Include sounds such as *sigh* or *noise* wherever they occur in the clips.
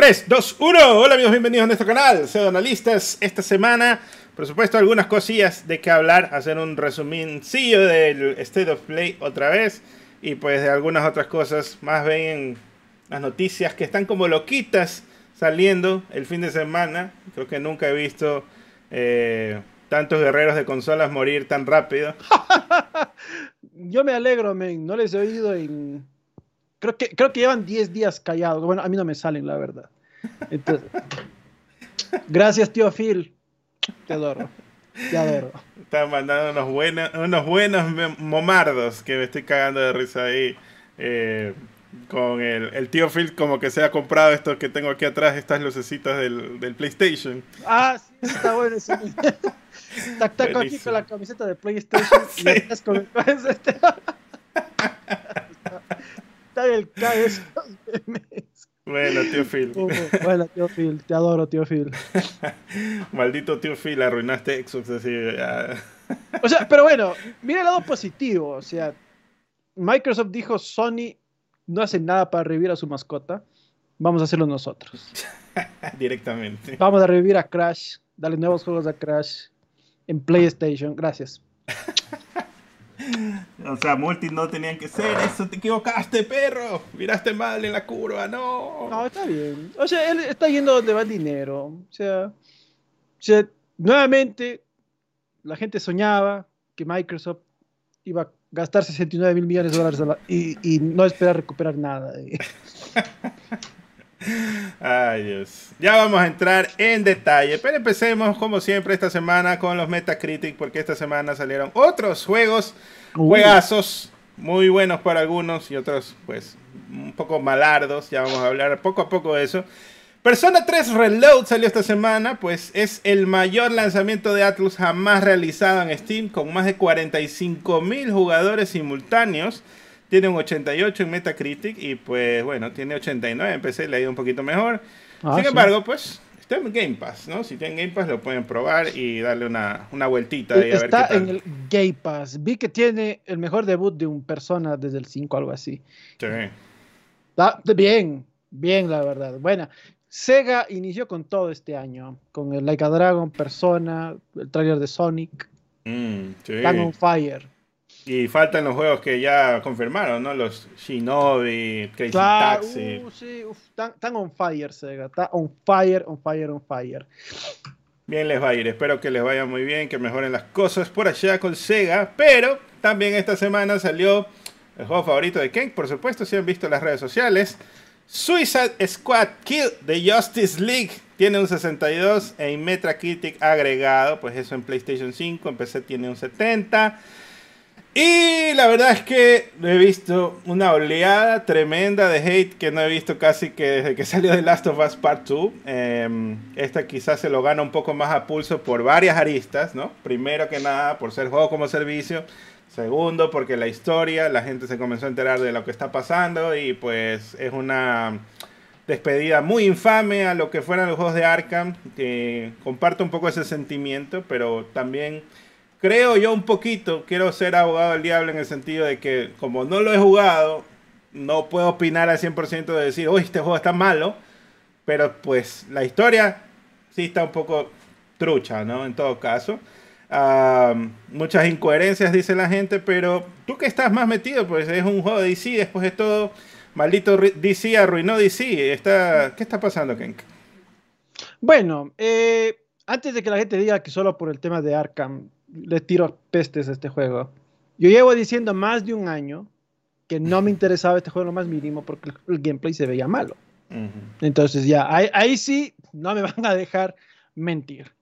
3, 2, 1. Hola amigos, bienvenidos a nuestro canal. Soy Analistas. Esta semana, por supuesto, algunas cosillas de qué hablar. Hacer un resumincillo del State of Play otra vez. Y pues de algunas otras cosas. Más ven las noticias que están como loquitas saliendo el fin de semana. Creo que nunca he visto eh, tantos guerreros de consolas morir tan rápido. *laughs* Yo me alegro, men. No les he oído en Creo que, creo que llevan 10 días callados. Bueno, a mí no me salen, la verdad. *laughs* gracias, tío Phil. Te adoro. Te adoro. Están mandando unos buenos, unos buenos momardos que me estoy cagando de risa ahí. Eh, con el, el, tío Phil como que se ha comprado esto que tengo aquí atrás, estas lucecitas del, del PlayStation. Ah, sí, está bueno. Sí. está, está aquí con la camiseta de PlayStation *laughs* sí. y estás con, *laughs* con este el Bueno, tío Phil. *laughs* bueno, tío Phil, te adoro, tío Phil. *laughs* Maldito tío Phil, arruinaste Xbox así. o sea, pero bueno, mira el lado positivo. O sea, Microsoft dijo: Sony no hace nada para revivir a su mascota. Vamos a hacerlo nosotros. *laughs* Directamente. Vamos a revivir a Crash, darle nuevos juegos a Crash en PlayStation. Gracias. O sea, multi no tenían que ser eso, te equivocaste, perro. Miraste mal en la curva, no. No, está bien. O sea, él está yendo donde va el dinero. O sea, o sea nuevamente, la gente soñaba que Microsoft iba a gastar 69 mil millones de dólares y, y, no esperar recuperar nada. *laughs* Ay Dios. Ya vamos a entrar en detalle, pero empecemos como siempre esta semana con los Metacritic, porque esta semana salieron otros juegos, juegazos, muy buenos para algunos y otros pues un poco malardos, ya vamos a hablar poco a poco de eso. Persona 3 Reload salió esta semana, pues es el mayor lanzamiento de Atlus jamás realizado en Steam, con más de 45 mil jugadores simultáneos tiene un 88 en Metacritic y pues bueno, tiene 89 en PC, le ha ido un poquito mejor. Ah, Sin embargo, pues está en Game Pass, ¿no? Si tienen Game Pass lo pueden probar y darle una, una vueltita. Ahí a está en el Game Pass. Vi que tiene el mejor debut de un persona desde el 5, algo así. Sí. Está bien, bien la verdad. Bueno, Sega inició con todo este año, con el Like a Dragon, Persona, el trailer de Sonic, mm, sí. on Fire. Y faltan los juegos que ya confirmaron, ¿no? Los Shinobi, Crazy Taxi. Uh, sí, están on fire, Sega. Está on fire, on fire, on fire. Bien les va a ir. Espero que les vaya muy bien, que mejoren las cosas por allá con Sega. Pero también esta semana salió el juego favorito de Ken, por supuesto, si han visto las redes sociales. Suicide Squad Kill de Justice League tiene un 62 en Metacritic agregado, pues eso en PlayStation 5, en PC tiene un 70. Y la verdad es que he visto una oleada tremenda de hate que no he visto casi que desde que *laughs* salió The Last of Us Part 2. Em, esta quizás se lo gana un poco más a pulso por varias aristas, ¿no? Primero que nada, por ser juego como servicio. Segundo, porque la historia, la gente se comenzó a enterar de lo que está pasando y pues es una despedida muy infame a lo que fueran los juegos de Arkham. Que comparto un poco ese sentimiento, pero también creo yo un poquito, quiero ser abogado del diablo en el sentido de que como no lo he jugado, no puedo opinar al 100% de decir, uy, este juego está malo, pero pues la historia sí está un poco trucha, ¿no? En todo caso. muchas incoherencias, dice la gente, pero tú que estás más metido, pues es un juego de DC, después de todo, maldito DC arruinó DC. Está, ¿Qué está pasando, Kenk? Bueno, eh, antes de que la gente diga que solo por el tema de Arkham le tiro pestes a este juego. Yo llevo diciendo más de un año que no me *laughs* interesaba este juego lo más mínimo porque el, gameplay se veía malo. Entonces ya, ahí, sí no me *laughs* van a dejar mentir.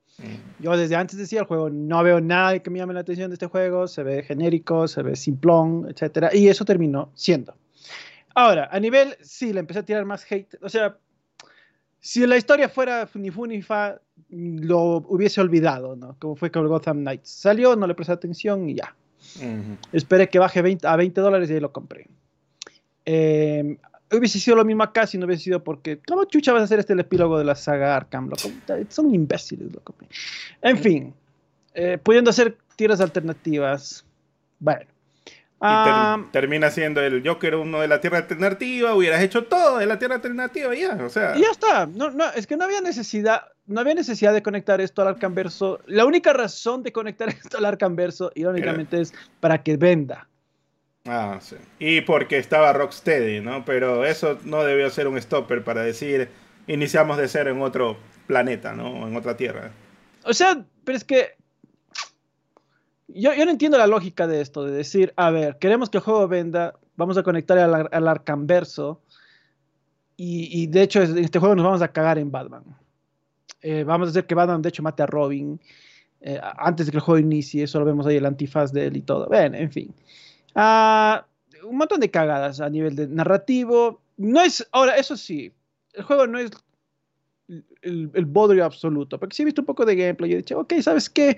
Yo desde antes decía el juego, no veo nada que me llame la atención de este juego, se ve genérico, se ve simplón, etc. Y eso terminó siendo. Ahora, a nivel, sí, le empecé a tirar más hate. O sea, si la historia fuera ni fu ni fa, lo hubiese olvidado, ¿no? Como fue con Gotham Knights. Salió, no le presté atención y ya. Esperé que baje 20, a 20 dólares y ahí lo compré. Eh, hubiese sido lo mismo acá si no hubiese sido porque, ¿cómo chucha vas a hacer este el epílogo de la saga Arkham? Son imbéciles, loco. En fin, eh, pudiendo hacer tiras alternativas. Bueno, Y termina siendo el Joker uno de la Tierra Alternativa, hubieras hecho todo de la Tierra Alternativa ya, o sea. Y ya está, no, no, es que no había necesidad, no había necesidad de conectar esto al Arcanverso. La única razón de conectar *laughs* esto al Arcanverso, irónicamente, es para que venda. Ah, sí. Y porque estaba Rocksteady, ¿no? Pero eso no debió ser un stopper para decir, iniciamos de cero en otro planeta, ¿no? En otra Tierra. O sea, pero es que yo, no entiendo la lógica de esto, de decir, a ver, queremos que el juego venda, vamos a conectar al, al Arcanverso y, de hecho en este juego nos vamos a cagar en Batman. Eh, vamos a hacer que Batman de hecho mate a Robin eh, antes de que el juego inicie, solo vemos ahí el antifaz de él y todo. Ven, en fin. Ah, un montón de cagadas a nivel de narrativo. No es, ahora, eso sí, el juego no es el, el bodrio absoluto, porque si he visto un poco de gameplay y he dicho, ok, ¿sabes qué?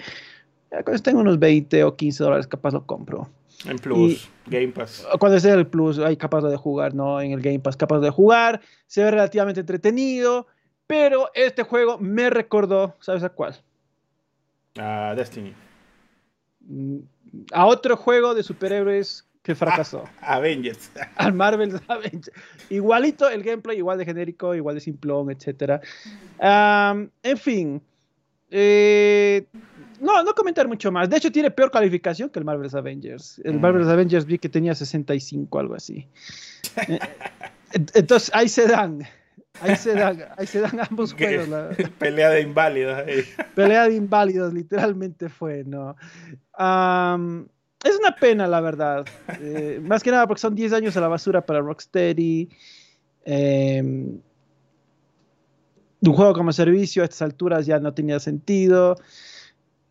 Cuando unos 20 o 15 dólares, capaz lo compro. En Plus, Game Pass. Cuando esté el Plus, hay capaz de jugar, ¿no? En el Game Pass, capaz de jugar. Se ve relativamente entretenido. Pero este juego me recordó, ¿sabes a cuál? A Destiny. A otro juego de superhéroes que fracasó. *laughs* Avengers. *laughs* Al Marvel Avengers. Igualito el gameplay, igual de genérico, igual de simplón, etc. en fin. Eh, no, no comentar mucho más. De hecho, tiene peor calificación que el Marvel's Avengers. El mm. Marvel's Avengers vi que tenía 65, algo así. Eh, entonces, ahí se dan. Ahí se dan, ahí se dan ambos *laughs* juegos. *laughs* Pelea de inválidos. Pelea de inválidos, literalmente fue, ¿no? es una pena, la verdad. Eh, más que nada porque son 10 años a la basura para Rocksteady. Eh, un juego como servicio a estas alturas ya no tenía sentido.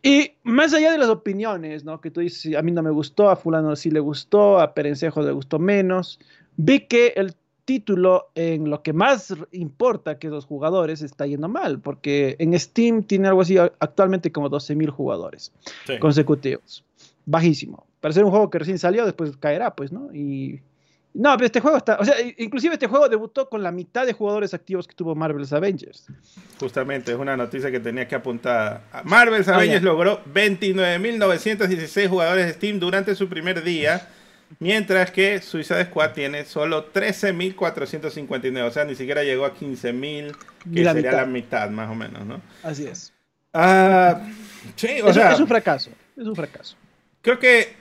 Y más allá de las opiniones, ¿no? Que tú dices, a mí no me gustó, a fulano sí le gustó, a Perencejo le gustó menos, vi que el título en lo que más importa, que los jugadores, está yendo mal, porque en Steam tiene algo así actualmente como 12.000 jugadores consecutivos. Bajísimo. Para ser un juego que recién salió, después caerá, pues, ¿no? Y no, pero este juego está, o sea, inclusive este juego debutó con la mitad de jugadores activos que tuvo Marvel's Avengers. Justamente, es una noticia que tenía que apuntar. Marvel's ah, Avengers logró 29.916 jugadores de Steam durante su primer día, mientras que Suicide Squad tiene solo 13.459, o sea, ni siquiera llegó a 15.000, que sería la mitad más o menos, ¿no? Así es. Ah, sí, o sea, es un fracaso, es un fracaso. Creo que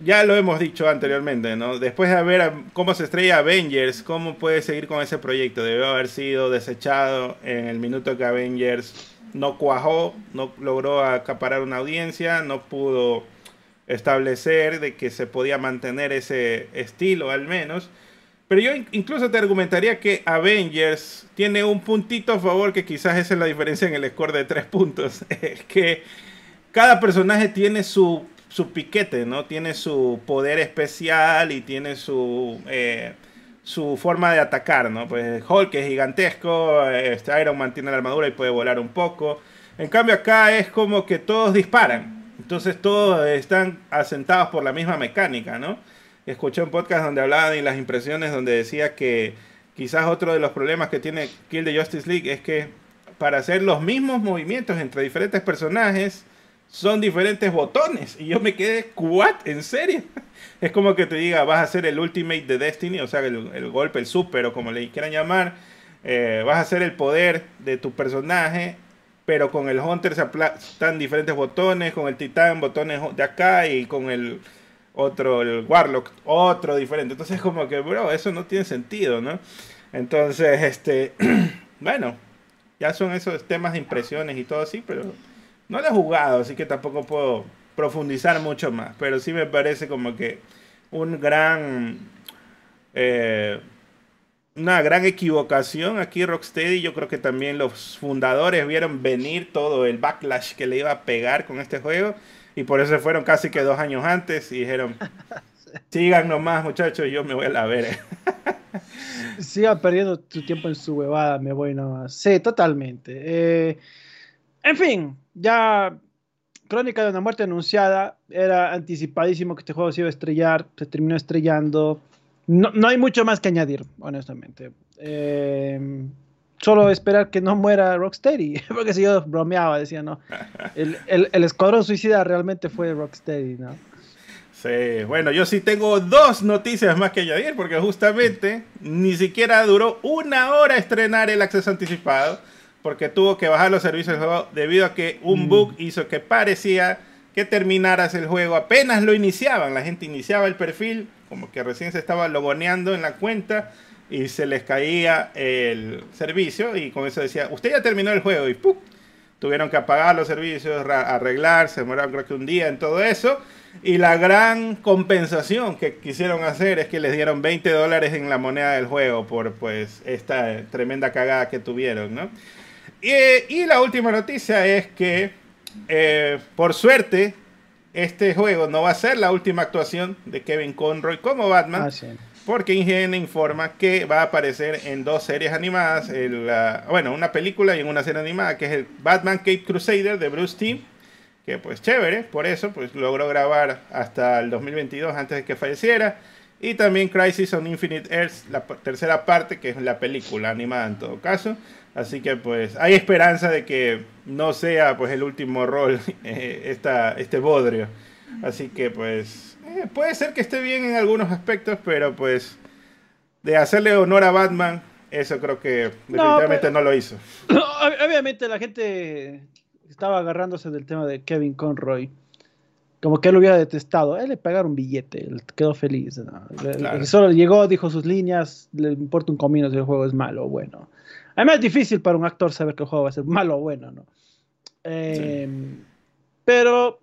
ya lo hemos dicho anteriormente, ¿no? Después de ver cómo se estrella Avengers, cómo puede seguir con ese proyecto. Debió haber sido desechado en el minuto que Avengers no cuajó, no logró acaparar una audiencia, no pudo establecer de que se podía mantener ese estilo al menos. Pero yo incluso te argumentaría que Avengers tiene un puntito a favor que quizás esa es la diferencia en el score de tres puntos. *laughs* Que cada personaje tiene su su piquete, ¿no? Tiene su poder especial y tiene su, eh, su forma de atacar, ¿no? Pues Hulk es gigantesco, este Iron Man tiene la armadura y puede volar un poco. En cambio acá es como que todos disparan. Entonces todos están asentados por la misma mecánica, ¿no? Escuché un podcast donde hablaban de las impresiones donde decía que quizás otro de los problemas que tiene Kill the Justice League es que para hacer los mismos movimientos entre diferentes personajes, son diferentes botones. Y yo me quedé, ¿what? ¿En serio? *laughs* Es como que te diga, vas a hacer el ultimate de Destiny, o sea, el, golpe, el super, o como le quieran llamar. Eh, vas a hacer el poder de tu personaje, pero con el Hunter se están diferentes botones, con el Titán botones de acá y con el otro, el Warlock, otro diferente. Entonces es como que, bro, eso no tiene sentido, ¿no? Entonces, este, *clears throat* bueno, ya son esos temas de impresiones y todo así, pero no lo he jugado, así que tampoco puedo profundizar mucho más, pero sí me parece como que un gran... Eh, una gran equivocación aquí Rocksteady. Yo creo que también los fundadores vieron venir todo el backlash que le iba a pegar con este juego. Y por eso fueron casi que dos años antes y dijeron, *laughs* sigan nomás muchachos, yo me voy a la ver. Sigan perdiendo tu tiempo en su huevada, me voy nomás. Sí, totalmente. Eh, en fin, ya Crónica de una muerte anunciada, era anticipadísimo que este juego se iba a estrellar, se terminó estrellando. No, hay mucho más que añadir, honestamente. Eh, solo esperar que no muera Rocksteady, *laughs* porque si yo bromeaba, decía, no. El, el, el, Escuadrón Suicida realmente fue Rocksteady, ¿no? Sí, bueno, yo sí tengo dos noticias más que añadir porque justamente ni siquiera duró una hora estrenar el acceso anticipado porque tuvo que bajar los servicios del juego debido a que un mm. bug hizo que parecía que terminaras el juego apenas lo iniciaban. La gente iniciaba el perfil, como que recién se estaba logoneando en la cuenta y se les caía el servicio y con eso decía, usted ya terminó el juego y ¡pum! tuvieron que apagar los servicios, arreglar, se demoraron creo que un día en todo eso. Y la gran compensación que quisieron hacer es que les dieron 20 dólares en la moneda del juego por pues esta tremenda cagada que tuvieron, ¿no? Y, la última noticia es que, eh, por suerte, este juego no va a ser la última actuación de Kevin Conroy como Batman. Ah, porque IGN informa que va a aparecer en dos series animadas, bueno, una película y en una serie animada, que es el Batman Cape Crusader de Bruce Timm, que pues chévere, por eso pues logró grabar hasta el 2022 antes de que falleciera. Y también Crisis on Infinite Earths, la tercera parte, que es la película animada en todo caso. Así que pues hay esperanza de que no sea pues el último rol *laughs* eh, esta, este bodrio. Así que pues eh, puede ser que esté bien en algunos aspectos, pero pues de hacerle honor a Batman, eso creo que definitivamente no, lo hizo. *coughs* Obviamente la gente estaba agarrándose del tema de Kevin Conroy. Como que él lo hubiera detestado. él le pagaron un billete, él quedó feliz. Solo llegó, dijo sus líneas, le importa un comino si el juego es malo o bueno. Además es difícil para un actor saber que el juego va a ser malo o bueno, ¿no? Em, pero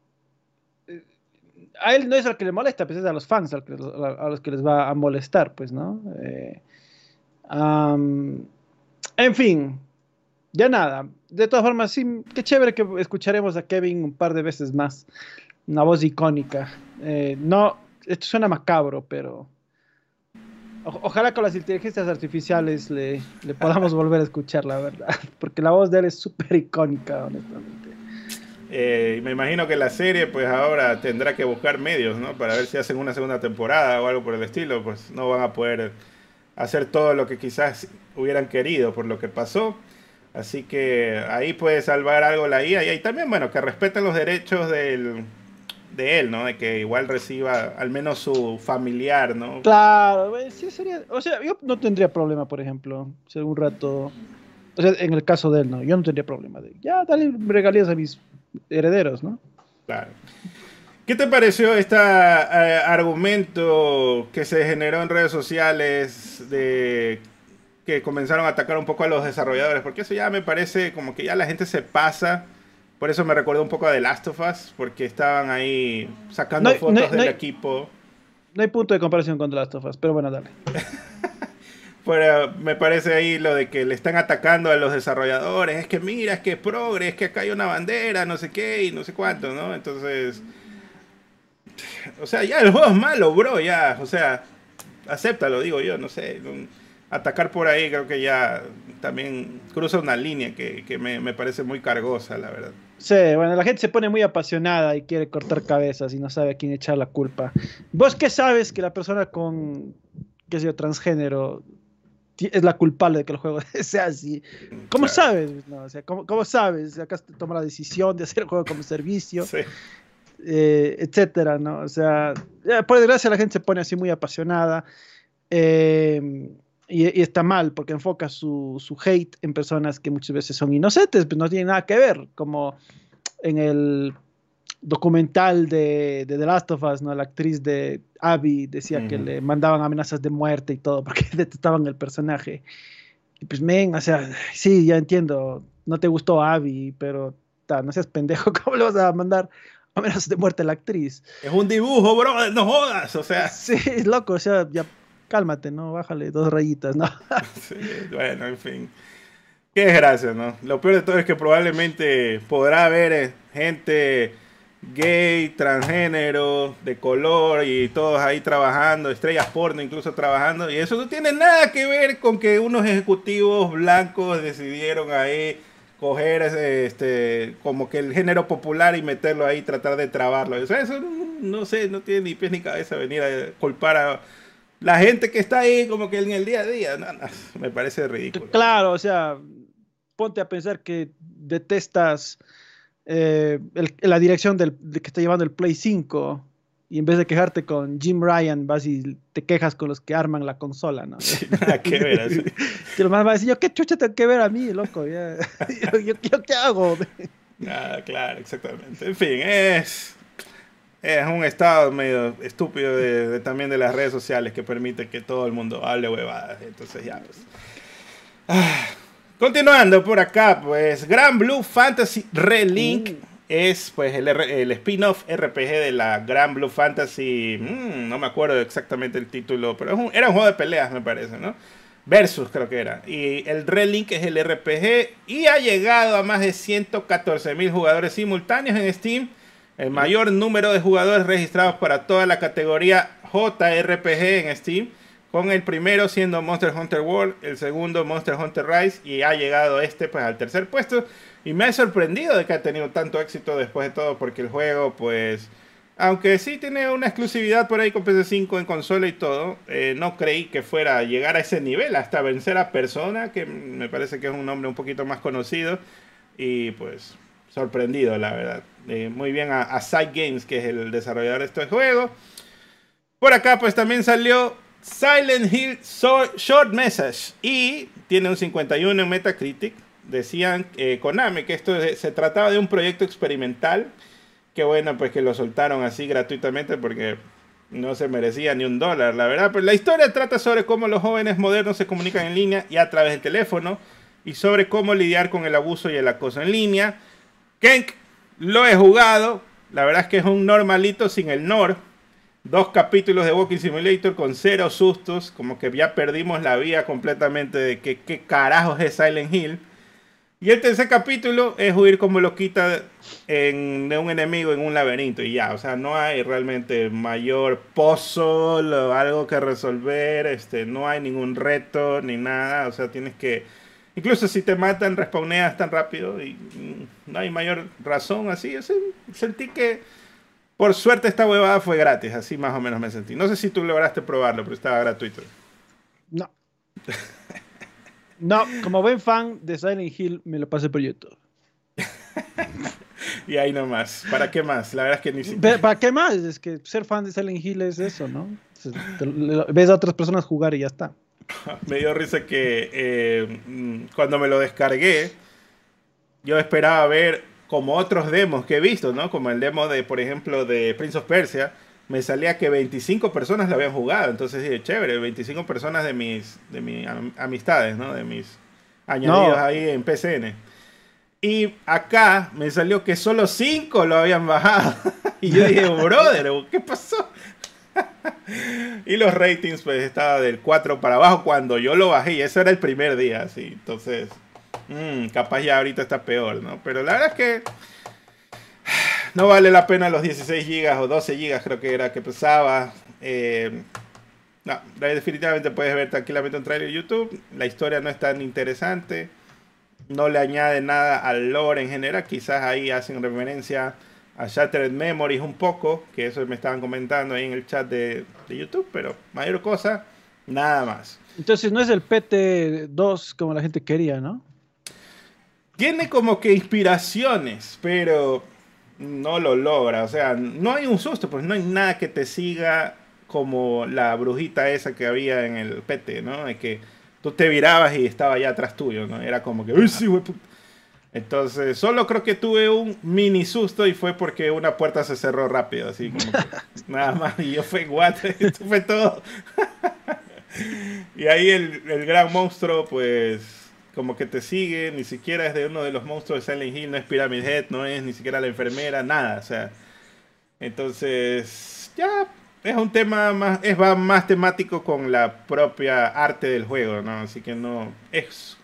a él no es al que le molesta, pues es a los fans a los que les va a molestar, pues, ¿no? Eh, en fin, ya nada. De todas formas, sí, qué chévere que escucharemos a Kevin un par de veces más. Una voz icónica. Eh, no, esto suena macabro, pero ojalá con las inteligencias artificiales le, le podamos *laughs* volver a escuchar, la verdad. *laughs* Porque la voz de él es súper icónica, honestamente. Eh, me imagino que la serie, pues ahora tendrá que buscar medios, ¿no? Para ver si hacen una segunda temporada o algo por el estilo. Pues no van a poder hacer todo lo que quizás hubieran querido por lo que pasó. Así que ahí puede salvar algo la IA. Y también, bueno, que respeten los derechos del, de él, ¿no? De que igual reciba al menos su familiar, ¿no? Claro, sí sería. O sea, yo no tendría problema, por ejemplo, si algún rato. O sea, en el caso de él, no. Yo no tendría problema de. Ya, dale regalías a mis herederos, ¿no? Claro. ¿Qué te pareció este argumento que se generó en redes sociales de que comenzaron a atacar un poco a los desarrolladores? Porque eso ya me parece como que ya la gente se pasa. Por eso me recuerdo un poco a The Last of Us, porque estaban ahí sacando fotos del equipo. No hay punto de comparación con The Last of Us, pero bueno, dale. *laughs* Pero me parece ahí lo de que le están atacando a los desarrolladores. Es que mira, es que es progre, es que acá hay una bandera, no sé qué y no sé cuánto, ¿no? Entonces. O sea, ya el juego es malo, bro, ya. O sea, acéptalo, digo yo, no sé. Atacar por ahí creo que ya también cruza una línea que, me, me, parece muy cargosa, la verdad. Sí, bueno, la gente se pone muy apasionada y quiere cortar cabezas y no sabe a quién echar la culpa. ¿Vos qué sabes que la persona con, qué sé yo, transgénero es la culpable de que el juego *laughs* sea así. ¿Cómo sabes? ¿cómo, sabes? Acá toma la decisión de hacer el juego como servicio, eh, etcétera, ¿no? O sea, por desgracia la gente se pone así muy apasionada eh, y, está mal porque enfoca su, su, hate en personas que muchas veces son inocentes, pero no tienen nada que ver, como en el documental de, The Last of Us, ¿no? La actriz de Abby decía que le mandaban amenazas de muerte y todo porque *laughs* detestaban el personaje. Y pues, men, o sea, sí, ya entiendo, no te gustó Abby, pero no seas pendejo, *laughs* ¿cómo le vas a mandar amenazas de muerte a la actriz? Es un dibujo, bro, no jodas, o sea. Sí, es loco, o sea, ya cálmate, ¿no? Bájale dos rayitas, ¿no? *laughs* sí, bueno, en fin. Qué desgracia, ¿no? Lo peor de todo es que probablemente podrá haber eh, gente gay, transgénero, de color y todos ahí trabajando, estrellas porno incluso trabajando. Y eso no tiene nada que ver con que unos ejecutivos blancos decidieron ahí coger este como que el género popular y meterlo ahí, tratar de trabarlo. O sea, eso no, sé, no tiene ni pies ni cabeza venir a culpar a la gente que está ahí como que en el día a día. me parece ridículo. Claro, o sea, ponte a pensar que detestas eh, la dirección del, que está llevando el Play 5 y en vez de quejarte con Jim Ryan, vas y te quejas con los que arman la consola, ¿no? Sí, nada que ver, así. *laughs* que lo más va a decir, yo qué chucha tengo que ver a mí, loco, ya. yo, *laughs* yo- yo qué hago. *laughs* Ah, claro, exactamente. En fin, es, es un estado medio estúpido de, de- también de las redes sociales que permite que todo el mundo hable huevadas. Entonces ya, pues. Ah, Continuando por acá, pues Gran Blue Fantasy Relink Uh. es pues el, el spin-off RPG de la Gran Blue Fantasy. mm, no me acuerdo exactamente el título, pero un- era un juego de peleas, me parece, ¿no? Versus creo que era. Y el Relink es el RPG y ha llegado a más de 114 mil jugadores simultáneos en Steam. El mayor número de jugadores registrados para toda la categoría JRPG en Steam. Con el primero siendo Monster Hunter World, el segundo Monster Hunter Rise y ha llegado este pues al tercer puesto. Y me ha sorprendido de que ha tenido tanto éxito después de todo porque el juego pues... Aunque sí tiene una exclusividad por ahí con PC5 en consola y todo, eh, no creí que fuera a llegar a ese nivel, hasta vencer a Persona, que me parece que es un nombre un poquito más conocido. Y pues sorprendido, la verdad. Eh, muy bien a, a Side Games, que es el desarrollador de este juego. Por acá pues también salió Silent Hill Short Message y tiene un 51 en Metacritic. Decían eh, Konami que esto se trataba de un proyecto experimental. Qué bueno pues que lo soltaron así gratuitamente porque no se merecía ni un dólar, la verdad. Pero la historia trata sobre cómo los jóvenes modernos se comunican en línea y a través del teléfono y sobre cómo lidiar con el abuso y el acoso en línea. Kenk lo he jugado, la verdad es que es un normalito sin el Nor. Dos capítulos de Walking Simulator con cero sustos, como que ya perdimos la vía completamente de que, qué carajos es Silent Hill. Y el tercer capítulo es huir como loquita en, de un enemigo en un laberinto y ya, o sea, no hay realmente mayor puzzle o algo que resolver, este, no hay ningún reto ni nada, o sea, tienes que, incluso si te matan, respawneas tan rápido y mm, no hay mayor razón así, sea, sentí que por suerte esta huevada fue gratis, así más o menos me sentí. No sé si tú lograste probarlo, pero estaba gratuito. No. No, como buen fan de Silent Hill, me lo pasé por YouTube. *laughs* Y ahí nomás, ¿para qué más? La verdad es que ni siquiera... ¿Para qué más? Es que ser fan de Silent Hill es eso, ¿no? Ves a otras personas jugar y ya está. *laughs* Me dio risa que eh, mm, cuando me lo descargué, yo esperaba ver como otros demos que he visto, ¿no? Como el demo de, por ejemplo, de Prince of Persia, me salía que 25 personas lo habían jugado. Entonces dije, chévere, 25 personas de mis, de mis am- amistades, ¿no? De mis añadidos No. ahí en PCN. Y acá me salió que solo 5 lo habían bajado. *laughs* y yo dije, brother, ¿qué pasó? *laughs* y los ratings, pues estaba del 4 para abajo cuando yo lo bajé. Y eso era el primer día, así. Entonces, mm, capaz ya ahorita está peor, ¿no? Pero la verdad es que *sighs* no vale la pena los 16 gigas o 12 gigas, creo que era que pesaba. Eh, no, definitivamente puedes ver tranquilamente un trailer de YouTube. La historia no es tan interesante. No le añade nada al lore en general. Quizás ahí hacen referencia a Shattered Memories un poco, que eso me estaban comentando ahí en el chat de, de YouTube, pero mayor cosa, nada más. Entonces no es el PT2 como la gente quería, ¿no? Tiene como que inspiraciones, pero no lo logra. O sea, no hay un susto, pues no hay nada que te siga como la brujita esa que había en el PT, ¿no? De que tú te virabas y estaba ya atrás tuyo, ¿no? Era como que, uy, sí, güey, puta". Entonces, solo creo que tuve un mini susto y fue porque una puerta se cerró rápido, así como que *laughs* nada más. Y yo fue, what, *laughs* esto fue todo. y ahí el, el gran monstruo, pues, como que te sigue, ni siquiera es de uno de los monstruos de Silent Hill, no es Pyramid Head, no es ni siquiera la enfermera, nada, o sea. Entonces, ya es un tema más, es va más temático con la propia arte del juego, ¿no? Así que no, es,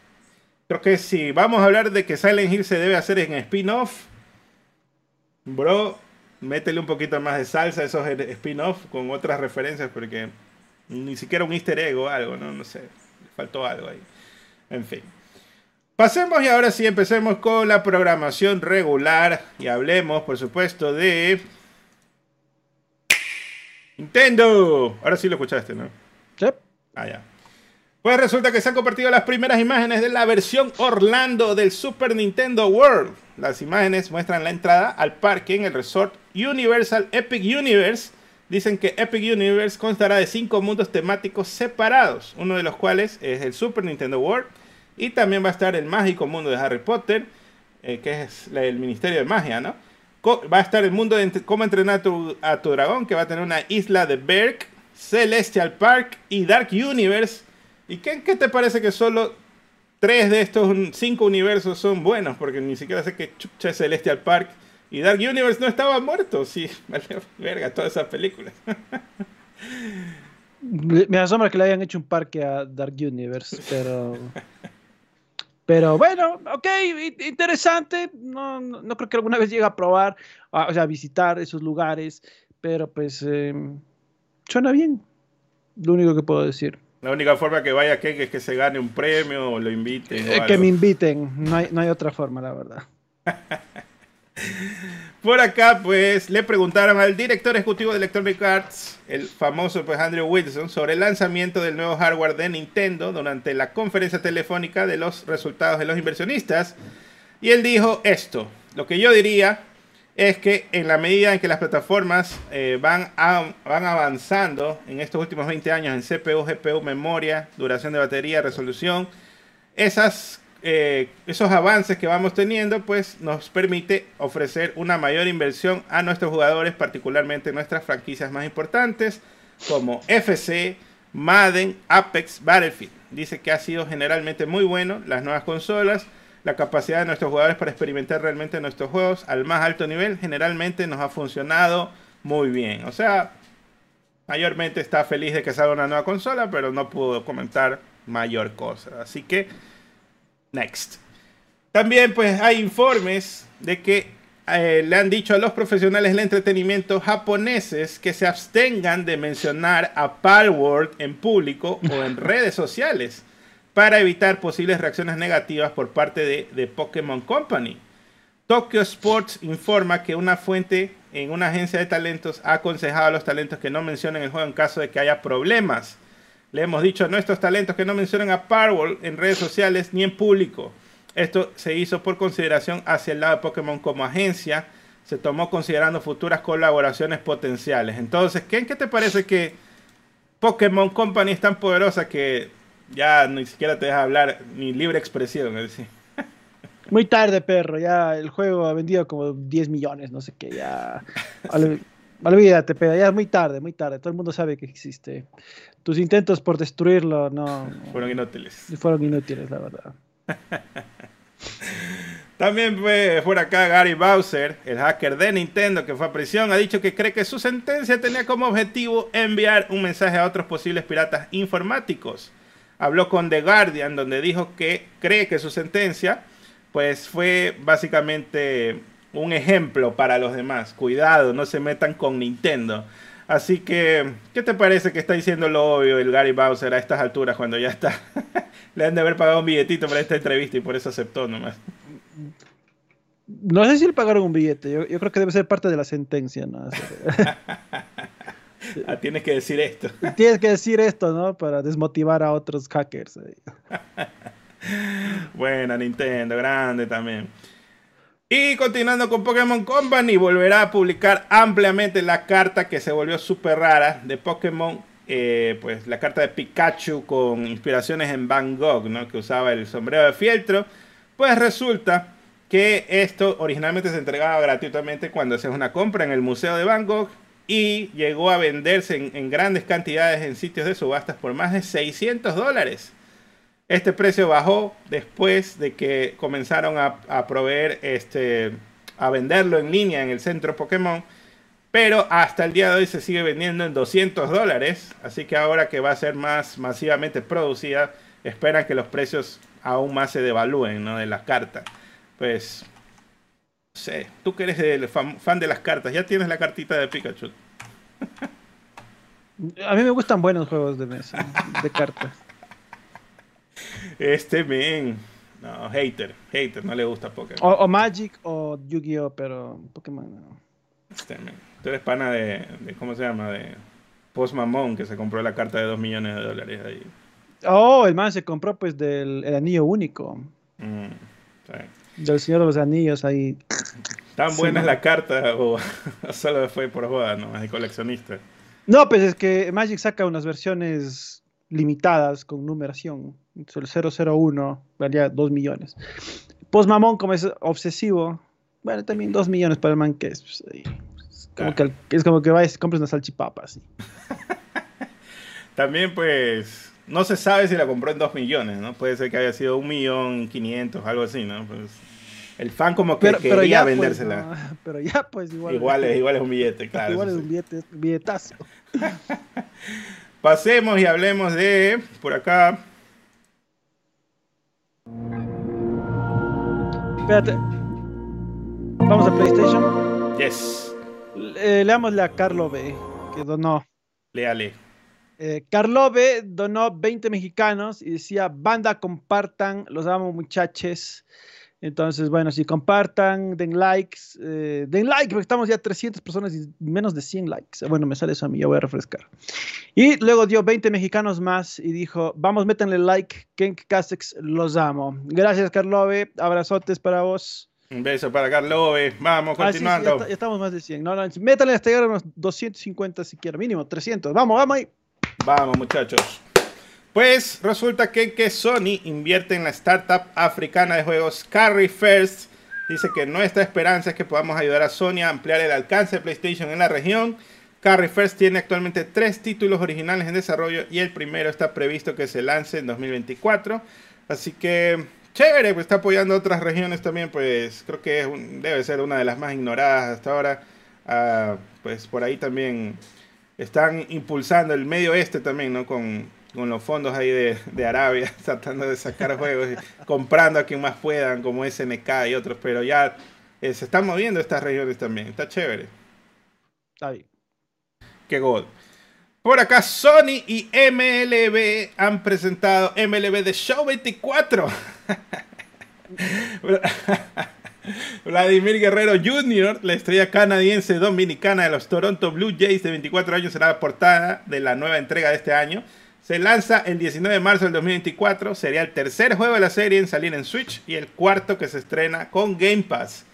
creo que si vamos a hablar de que Silent Hill se debe hacer en spin-off, bro, métele un poquito más de salsa a esos spin-off con otras referencias, porque ni siquiera un easter egg o algo, ¿no? No sé, faltó algo ahí. En fin. Pasemos y ahora sí empecemos con la programación regular y hablemos, por supuesto, de Nintendo. Ahora sí lo escuchaste, ¿no? Sí. Ah, ya. Pues resulta que se han compartido las primeras imágenes de la versión Orlando del Super Nintendo World. Las imágenes muestran la entrada al parque en el resort Universal Epic Universe dicen que Epic Universe constará de cinco mundos temáticos separados, uno de los cuales es el Super Nintendo World, y también va a estar el mágico mundo de Harry Potter, eh, que es el Ministerio de Magia, ¿no? va a estar el mundo de cómo entrenar a tu, a tu, dragón, que va a tener una isla de Berk, Celestial Park y Dark Universe. ¿Y qué, qué te parece que solo tres de estos cinco universos son buenos? Porque ni siquiera sé que chucha Celestial Park y Dark Universe no estaba muerto. Sí, *laughs* vale, verga, todas esas películas. Me asombra que le hayan hecho un parque a Dark Universe, pero. Pero bueno, ok, interesante. No, no, creo que alguna vez llegue a probar, o sea, a visitar esos lugares, pero pues em, suena bien. Lo único que puedo decir. La única forma que vaya que es que se gane un premio o lo inviten. Eh, que me inviten, no hay, no hay otra forma, la verdad. *laughs* Por acá, pues, le preguntaron al director ejecutivo de Electronic Arts, el famoso pues Andrew Wilson, sobre el lanzamiento del nuevo hardware de Nintendo durante la conferencia telefónica de los resultados de los inversionistas. Y él dijo esto, lo que yo diría es que en la medida en que las plataformas eh, van, van avanzando en estos últimos 20 años en CPU, GPU, memoria, duración de batería, resolución, esas eh, esos avances que vamos teniendo, pues nos permite ofrecer una mayor inversión a nuestros jugadores, particularmente en nuestras franquicias más importantes, como FC, Madden, Apex, Battlefield. Dice que ha sido generalmente muy bueno las nuevas consolas, la capacidad de nuestros jugadores para experimentar realmente nuestros juegos al más alto nivel, generalmente nos ha funcionado muy bien. O sea, mayormente está feliz de que salga una nueva consola, pero no pudo comentar mayor cosa. Así que Next. También pues hay informes de que eh, le han dicho a los profesionales del entretenimiento japoneses que se abstengan de mencionar a Palworld en público o en *laughs* redes sociales para evitar posibles reacciones negativas por parte de, Pokémon Company. Tokyo Sports informa que una fuente en una agencia de talentos ha aconsejado a los talentos que no mencionen el juego en caso de que haya problemas. Le hemos dicho a nuestros talentos que no mencionen a Parwell en redes sociales ni en público. Esto se hizo por consideración hacia el lado de Pokémon como agencia. Se tomó considerando futuras colaboraciones potenciales. Entonces, ¿qué, ¿qué te parece que Pokémon Company es tan poderosa que ya ni siquiera te deja hablar ni libre expresión? Es decir. *laughs* Muy tarde, perro. Ya el juego ha vendido como 10 millones, no sé qué. Ya. *laughs* Olvídate, pero ya es muy tarde, muy tarde. Todo el mundo sabe que existe. Tus intentos por destruirlo no. Fueron inútiles. Fueron inútiles, la verdad. *laughs* También fue por acá Gary Bowser, el hacker de Nintendo que fue a prisión, ha dicho que cree que su sentencia tenía como objetivo enviar un mensaje a otros posibles piratas informáticos. Habló con The Guardian donde dijo que cree que su sentencia pues fue básicamente un ejemplo para los demás. Cuidado, no se metan con Nintendo. Así que, ¿qué te parece que está diciendo lo obvio el Gary Bowser a estas alturas cuando ya está? *laughs* Le han de haber pagado un billetito para esta entrevista y por eso aceptó nomás. No sé si le pagaron un billete, yo, creo que debe ser parte de la sentencia, ¿no? *laughs* ah, tienes que decir esto. *laughs* Tienes que decir esto, ¿no? Para desmotivar a otros hackers. Buena Nintendo, grande también. Y continuando con Pokémon Company, volverá a publicar ampliamente la carta que se volvió súper rara de Pokémon. Eh, pues la carta de Pikachu con inspiraciones en Van Gogh, ¿no? que usaba el sombrero de fieltro. Pues resulta que esto originalmente se entregaba gratuitamente cuando haces una compra en el Museo de Van Gogh y llegó a venderse en, grandes cantidades en sitios de subastas por más de 600 dólares. Este precio bajó después de que comenzaron a, proveer, este, a venderlo en línea en el centro Pokémon. Pero hasta el día de hoy se sigue vendiendo en 200 dólares. Así que ahora que va a ser más masivamente producida, esperan que los precios aún más se devalúen ¿no? de las cartas. Pues, sé, tú que eres el fan, fan de las cartas, ya tienes la cartita de Pikachu. A mí me gustan buenos juegos de mesa, de cartas. Este men. No, hater. Hater, no le gusta Pokémon. O, Magic o Yu-Gi-Oh, pero Pokémon no. Este men. Tú eres pana de, ¿Cómo se llama? De Post Mamón, que se compró la carta de 2 millones de dólares ahí. Oh, el man se compró pues del anillo único. Mm, Del Señor de los Anillos ahí. ¿Tan buena es la carta o *laughs* solo fue por joda, no? Es coleccionista. No, pues es que Magic saca unas versiones limitadas con numeración. El 001 valía 2 millones. Post Mamón, como es obsesivo, bueno, también 2 millones para el man que es. Pues, es como, ah. que, es como que vayas y compres una salchipapa. Así. *laughs* también, pues, no se sabe si la compró en 2 millones, ¿no? Puede ser que haya sido 1 millón 500, algo así, ¿no? Pues el fan como que quería pues, vendérsela. *laughs* pero ya pues igual. Igual es, igual es un billete, claro. Igual es un billete, billetazo. *laughs* Pasemos y hablemos de por acá. Espérate. Vamos a PlayStation. Yes. Eh, leámosle a Carlo B, que donó. Léale. Eh, Carlo B donó 20 mexicanos y decía, banda, compartan, los amo muchachos. Entonces, bueno, si compartan, den likes, eh, den like, porque estamos ya 300 personas y menos de 100 likes. Bueno, me sale eso a mí, ya voy a refrescar. Y luego dio 20 mexicanos más y dijo, vamos, métanle like, Kenk Casex, los amo. Gracias, Carlove, abrazotes para vos. Un beso para Carlove, vamos, ah, continuando. ya, estamos más de 100. No, métanle hasta llegar a unos 250 si quieren, mínimo 300. Vamos, vamos ahí. Vamos, muchachos. Pues resulta que, Sony invierte en la startup africana de juegos Carry First. Dice que nuestra esperanza es que podamos ayudar a Sony a ampliar el alcance de PlayStation en la región. Carry First tiene actualmente tres títulos originales en desarrollo y el primero está previsto que se lance en 2024. Así que chévere, pues está apoyando a otras regiones también, pues creo que debe ser una de las más ignoradas hasta ahora. Ah, pues por ahí también están impulsando el medio este también, ¿no? Con con los fondos ahí de, Arabia, *laughs* tratando de sacar juegos, y comprando a quien más puedan, como SNK y otros, pero ya eh, se están moviendo estas regiones también, está chévere. Está bien. Qué god. Por acá Sony y MLB han presentado MLB The Show 24. *laughs* Vladimir Guerrero Jr., la estrella canadiense dominicana de los Toronto Blue Jays de 24 años, será la portada de la nueva entrega de este año. Se lanza el 19 de marzo del 2024. Sería el tercer juego de la serie en salir en Switch y el cuarto que se estrena con Game Pass.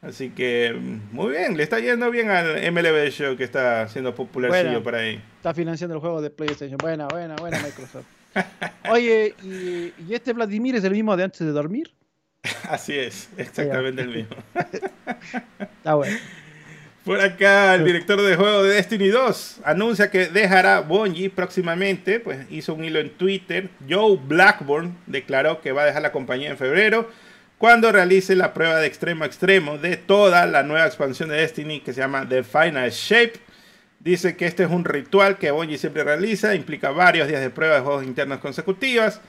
Así que mm, muy bien, le está yendo bien al MLB Show que está siendo popularcillo por ahí. Está financiando el juego de PlayStation. Buena, buena, buena Microsoft. Oye, ¿y, ¿y, este Vladimir es el mismo de antes de dormir? *laughs* Así es, exactamente el mismo. *laughs* está bueno. Por acá, el director de juego de Destiny 2 anuncia que dejará Bungie próximamente. Pues hizo un hilo en Twitter. Joe Blackburn declaró que va a dejar la compañía en febrero cuando realice la prueba de extremo a extremo de toda la nueva expansión de Destiny que se llama The Final Shape. Dice que este es un ritual que Bungie siempre realiza, implica varios días de prueba de juegos internos consecutivas.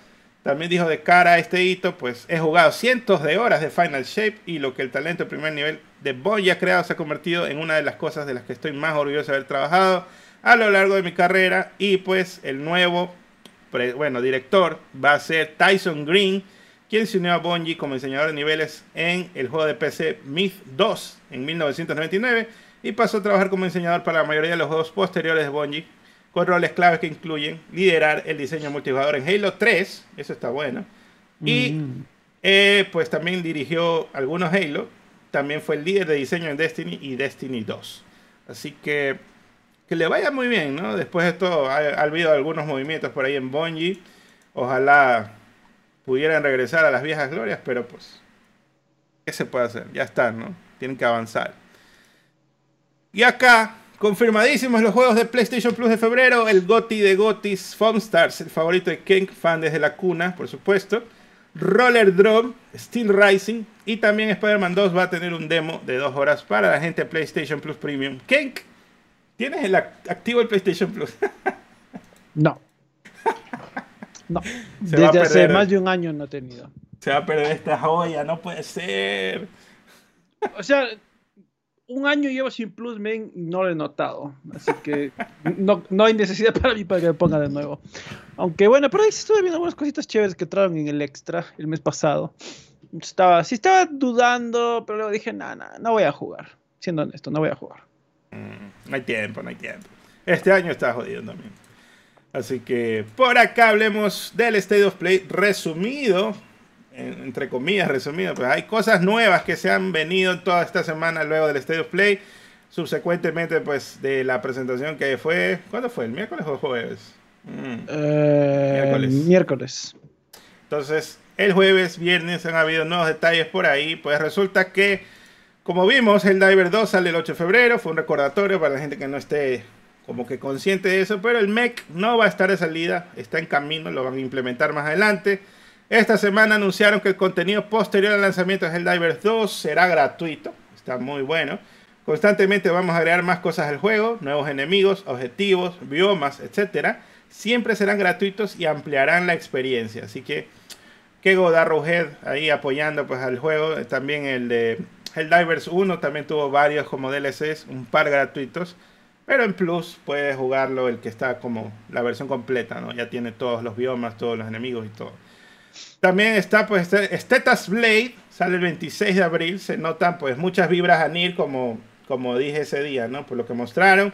También dijo de cara a este hito, pues he jugado cientos de horas de Final Shape y lo que el talento de primer nivel de Boy ha creado se ha convertido en una de las cosas de las que estoy más orgulloso de haber trabajado a lo largo de mi carrera. Y pues el nuevo, bueno, director va a ser Tyson Green, quien se unió a Bungie como diseñador de niveles en el juego de PC Myth 2 en 1999 y pasó a trabajar como diseñador para la mayoría de los juegos posteriores de Bungie, con roles claves que incluyen liderar el diseño multijugador en Halo 3, eso está bueno, y mm. eh, pues también dirigió algunos Halo, también fue el líder de diseño en Destiny y Destiny 2. Así que que le vaya muy bien, ¿no? Después de esto ha, habido algunos movimientos por ahí en Bungie. Ojalá pudieran regresar a las viejas glorias, pero pues, ¿qué se puede hacer? Ya están, ¿no? Tienen que avanzar. Y acá, confirmadísimos los juegos de PlayStation Plus de febrero, el GOTI de GOTIS, Foamstars, el favorito de King, fan desde la cuna, por supuesto. Roller Drop, Steel Rising y también Spider-Man 2 va a tener un demo de dos horas para la gente de PlayStation Plus Premium. Kenk, ¿tienes el activo el PlayStation Plus? *laughs* no. *laughs* No. Desde hace más de un año no he tenido. Se va a perder esta joya, no puede ser. O sea, un año llevo sin Plus, men, no lo he notado. Así que no, no, hay necesidad para mí para que me ponga de nuevo. Aunque bueno, pero ahí estuve viendo algunas cositas chéveres que traen en el extra el mes pasado. Estaba, sí estaba dudando, pero luego dije, no, no, no voy a jugar. Siendo honesto, no voy a jugar. Mm, no hay tiempo, no hay tiempo. Este año está jodido también. Así que por acá hablemos del State of Play resumido entre comillas, resumido, pues hay cosas nuevas que se han venido toda esta semana luego del State of Play. subsecuentemente pues de la presentación que fue, ¿cuándo fue? ¿El miércoles o el jueves? Mm. Eh, miércoles. miércoles. Entonces, el jueves, viernes han habido nuevos detalles por ahí, pues resulta que como vimos, el Diver 2 sale el 8 de febrero, fue un recordatorio para la gente que no esté como que consciente de eso, pero el MEC no va a estar de salida, está en camino, lo van a implementar más adelante. Esta semana anunciaron que el contenido posterior al lanzamiento de Helldivers 2 será gratuito, está muy bueno. Constantemente vamos a agregar más cosas al juego, nuevos enemigos, objetivos, biomas, etc. Siempre serán gratuitos y ampliarán la experiencia. Así que que Arrowhead ahí apoyando pues al juego. También el de Helldivers 1 también tuvo varios como DLCs, un par gratuitos. Pero en Plus puedes jugarlo el que está como la versión completa, ¿no? Ya tiene todos los biomas, todos los enemigos y todo. También está pues Status este Blade, sale el 26 de abril, se notan pues muchas vibras a Nier como, como dije ese día, ¿no? Por lo que mostraron,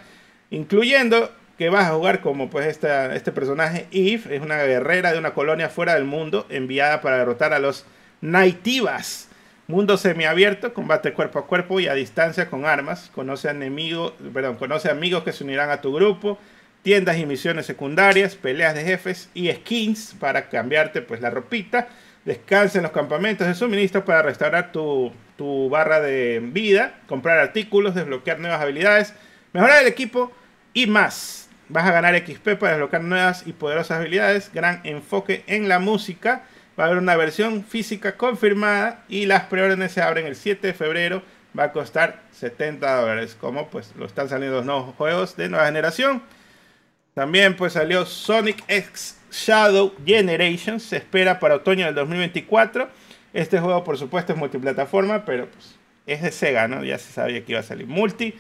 incluyendo que vas a jugar como pues esta, este personaje Eve, es una guerrera de una colonia fuera del mundo enviada para derrotar a los Naitivas Mundo semiabierto, combate cuerpo a cuerpo y a distancia con armas. Conoce, enemigos, perdón, conoce amigos que se unirán a tu grupo. Tiendas y misiones secundarias, peleas de jefes y skins para cambiarte pues la ropita. Descansa en los campamentos de suministro para restaurar tu, tu barra de vida, comprar artículos, desbloquear nuevas habilidades, mejorar el equipo y más. Vas a ganar XP para desbloquear nuevas y poderosas habilidades. Gran enfoque en la música Va a haber una versión física confirmada y las preórdenes se abren el 7 de febrero. Va a costar 70 dólares, como pues lo están saliendo los nuevos juegos de nueva generación. También pues salió Sonic X Shadow Generation. Se espera para otoño del 2024. Este juego por supuesto es multiplataforma, pero pues es de Sega, ¿no? Ya se sabía que iba a salir multi.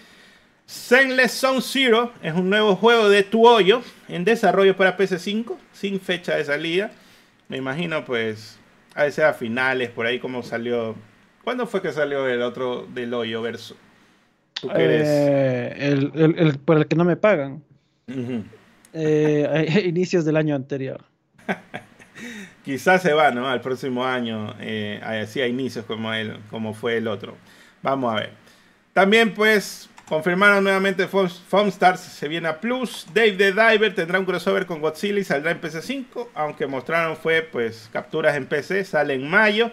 Zenless Zone Zero es un nuevo juego de tu hoyo en desarrollo para PC5 sin fecha de salida. Me imagino, pues, a veces a finales, por ahí como salió. ¿Cuándo fue que salió el otro del hoyo verso? ¿Tú eh, el, el, por el que no me pagan. Eh, *laughs* inicios del año anterior. *laughs* Quizás se va, ¿no? Al próximo año, eh, así a inicios como, el, como fue el otro. Vamos a ver. También, pues, Confirmaron nuevamente Stars se viene a Plus. Dave the Diver tendrá un crossover con Godzilla y saldrá en PC5. Aunque mostraron fue pues capturas en PC, sale en mayo.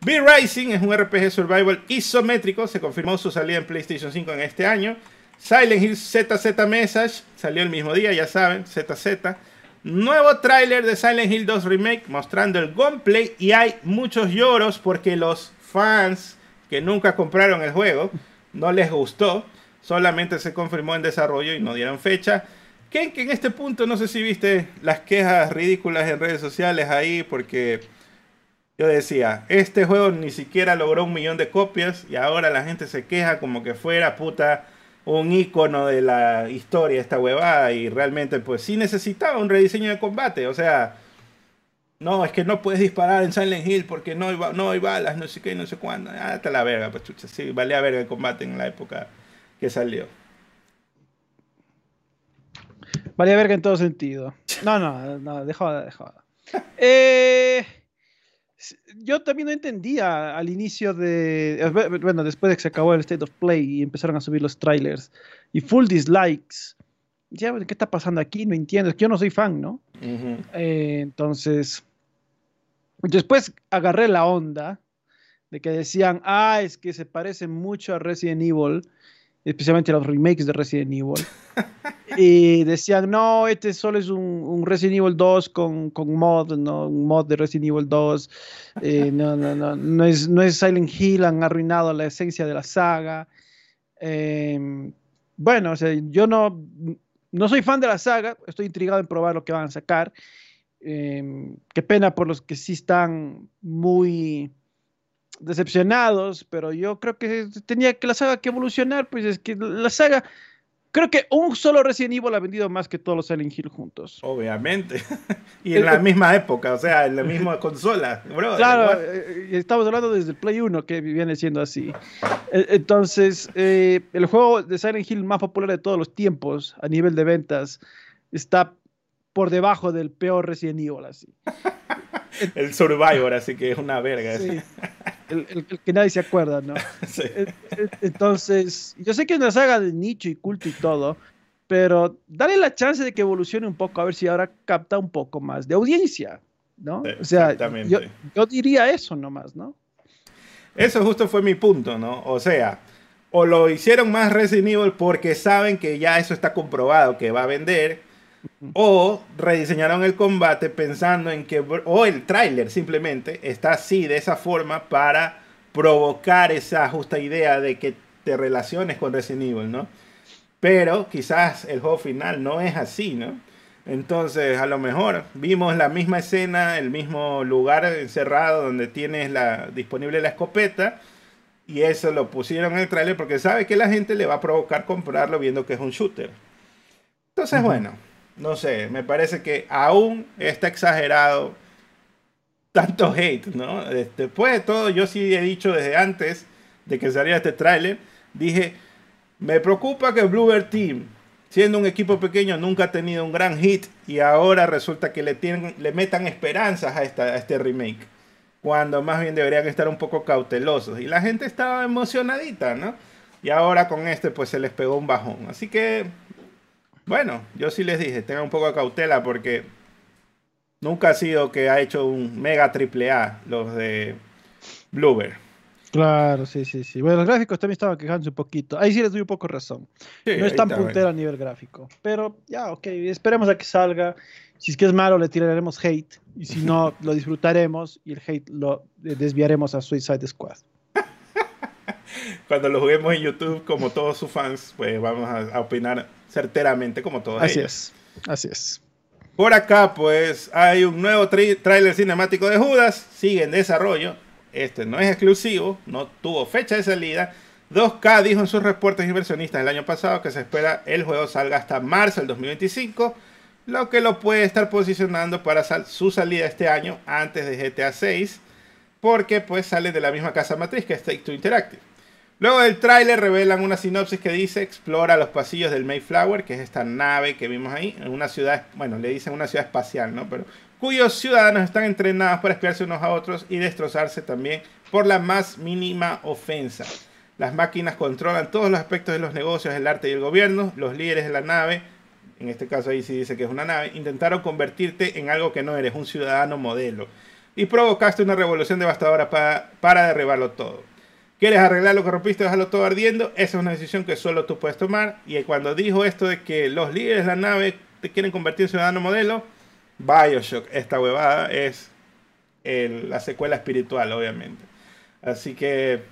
Be Rising es un RPG survival isométrico. Se confirmó su salida en PlayStation 5 en este año. Silent Hill ZZ Message salió el mismo día, ya saben, ZZ. Nuevo tráiler de Silent Hill 2 Remake mostrando el gameplay y hay muchos lloros porque los fans que nunca compraron el juego no les gustó solamente se confirmó en desarrollo y no dieron fecha. Que, en este punto no sé si viste las quejas ridículas en redes sociales ahí, porque yo decía, este juego ni siquiera logró un millón de copias y ahora la gente se queja como que fuera puta un icono de la historia esta huevada y realmente pues sí necesitaba un rediseño de combate, o sea, no, es que no puedes disparar en Silent Hill porque no hay, no hay balas, no sé qué, no sé cuándo, ah, hasta la verga, pues sí, valía verga el combate en la época que salió. Valía verga en todo sentido. No, no, no, dejó, dejó. *laughs* Eh, yo también no entendía al inicio de. Eh, bueno, después de que se acabó el State of Play y empezaron a subir los trailers y full dislikes. Ya, ¿qué está pasando aquí? No entiendo. Es que yo no soy fan, ¿no? Eh, entonces. Después agarré la onda de que decían, ah, es que se parece mucho a Resident Evil especialmente los remakes de Resident Evil. *laughs* y decían, no, este solo es un, Resident Evil 2 con, con, mod, ¿no? Un mod de Resident Evil 2. Eh, no, no, no, no es, no es Silent Hill, han arruinado la esencia de la saga. Em, bueno, o sea, yo no, no soy fan de la saga, estoy intrigado en probar lo que van a sacar. Em, qué pena por los que sí están muy decepcionados, pero yo creo que tenía que la saga que evolucionar, pues es que la saga, creo que un solo Resident Evil ha vendido más que todos los Silent Hill juntos. Obviamente. *laughs* y en la misma época, o sea, en la misma consola. claro, eh, estamos hablando desde el Play 1 que viene siendo así. E, entonces, eh, el juego de Silent Hill más popular de todos los tiempos a nivel de ventas está por debajo del peor Resident Evil, así. *laughs* *laughs* el Survivor, así que es una verga. *laughs* el, que nadie se acuerda, ¿no? *laughs* Entonces, yo sé que es una saga de nicho y culto y todo, pero dale la chance de que evolucione un poco, a ver si ahora capta un poco más de audiencia, ¿no? O sea, yo, yo diría eso nomás, ¿no? Eso justo fue mi punto, ¿no? O sea, o lo hicieron más Resident Evil porque saben que ya eso está comprobado que va a vender, o rediseñaron el combate pensando en que, o el tráiler simplemente está así, de esa forma, para provocar esa justa idea de que te relaciones con Resident Evil, ¿no? Pero quizás el juego final no es así, ¿no? Entonces, a lo mejor vimos la misma escena, el mismo lugar encerrado donde tienes la, disponible la escopeta, y eso lo pusieron en el tráiler porque sabe que la gente le va a provocar comprarlo viendo que es un shooter. Entonces, bueno, no sé, me parece que aún está exagerado tanto hate, ¿no? Después de todo, yo sí he dicho desde antes de que saliera este tráiler, dije, me preocupa que Bluebird Team, siendo un equipo pequeño, nunca ha tenido un gran hit y ahora resulta que le, tienen, le metan esperanzas a, esta, a este remake, cuando más bien deberían estar un poco cautelosos. Y la gente estaba emocionadita, ¿no? Y ahora con este pues se les pegó un bajón. Así que bueno, yo sí les dije, tengan un poco de cautela porque nunca ha sido que ha hecho un mega triple A los de Bluebird. Claro, sí, sí, sí. Bueno, los gráficos también estaban quejándose un poquito. Ahí sí les doy un poco razón. no es tan puntero a nivel gráfico. Pero ya, ok, esperemos a que salga. Si es que es malo, le tiraremos hate. Y si no, *laughs* lo disfrutaremos y el hate lo desviaremos a Suicide Squad. Cuando lo juguemos en YouTube, como todos sus fans, pues vamos a opinar certeramente como todos Así es, así es. Por acá, pues, hay un nuevo tráiler cinemático de Judas, sigue en desarrollo. Este no es exclusivo, no tuvo fecha de salida. 2K dijo en sus reportes inversionistas el año pasado que se espera el juego salga hasta marzo del 2025, lo que lo puede estar posicionando para su salida este año antes de GTA 6, porque pues sale de la misma casa matriz que es Take Two Interactive. Luego del tráiler revelan una sinopsis que dice explora los pasillos del Mayflower, que es esta nave que vimos ahí, en una ciudad, bueno, le dicen una ciudad espacial, ¿no? Pero cuyos ciudadanos están entrenados para espiarse unos a otros y destrozarse también por la más mínima ofensa. Las máquinas controlan todos los aspectos de los negocios, el arte y el gobierno. Los líderes de la nave, en este caso ahí sí dice que es una nave, intentaron convertirte en algo que no eres, un ciudadano modelo. Y provocaste una revolución devastadora para, para derribarlo todo. ¿Quieres arreglar lo que rompiste, dejarlo todo ardiendo? Esa es una decisión que solo tú puedes tomar. Y cuando dijo esto de que los líderes de la nave te quieren convertir en ciudadano modelo, Bioshock, esta huevada es la secuela espiritual, obviamente. Así que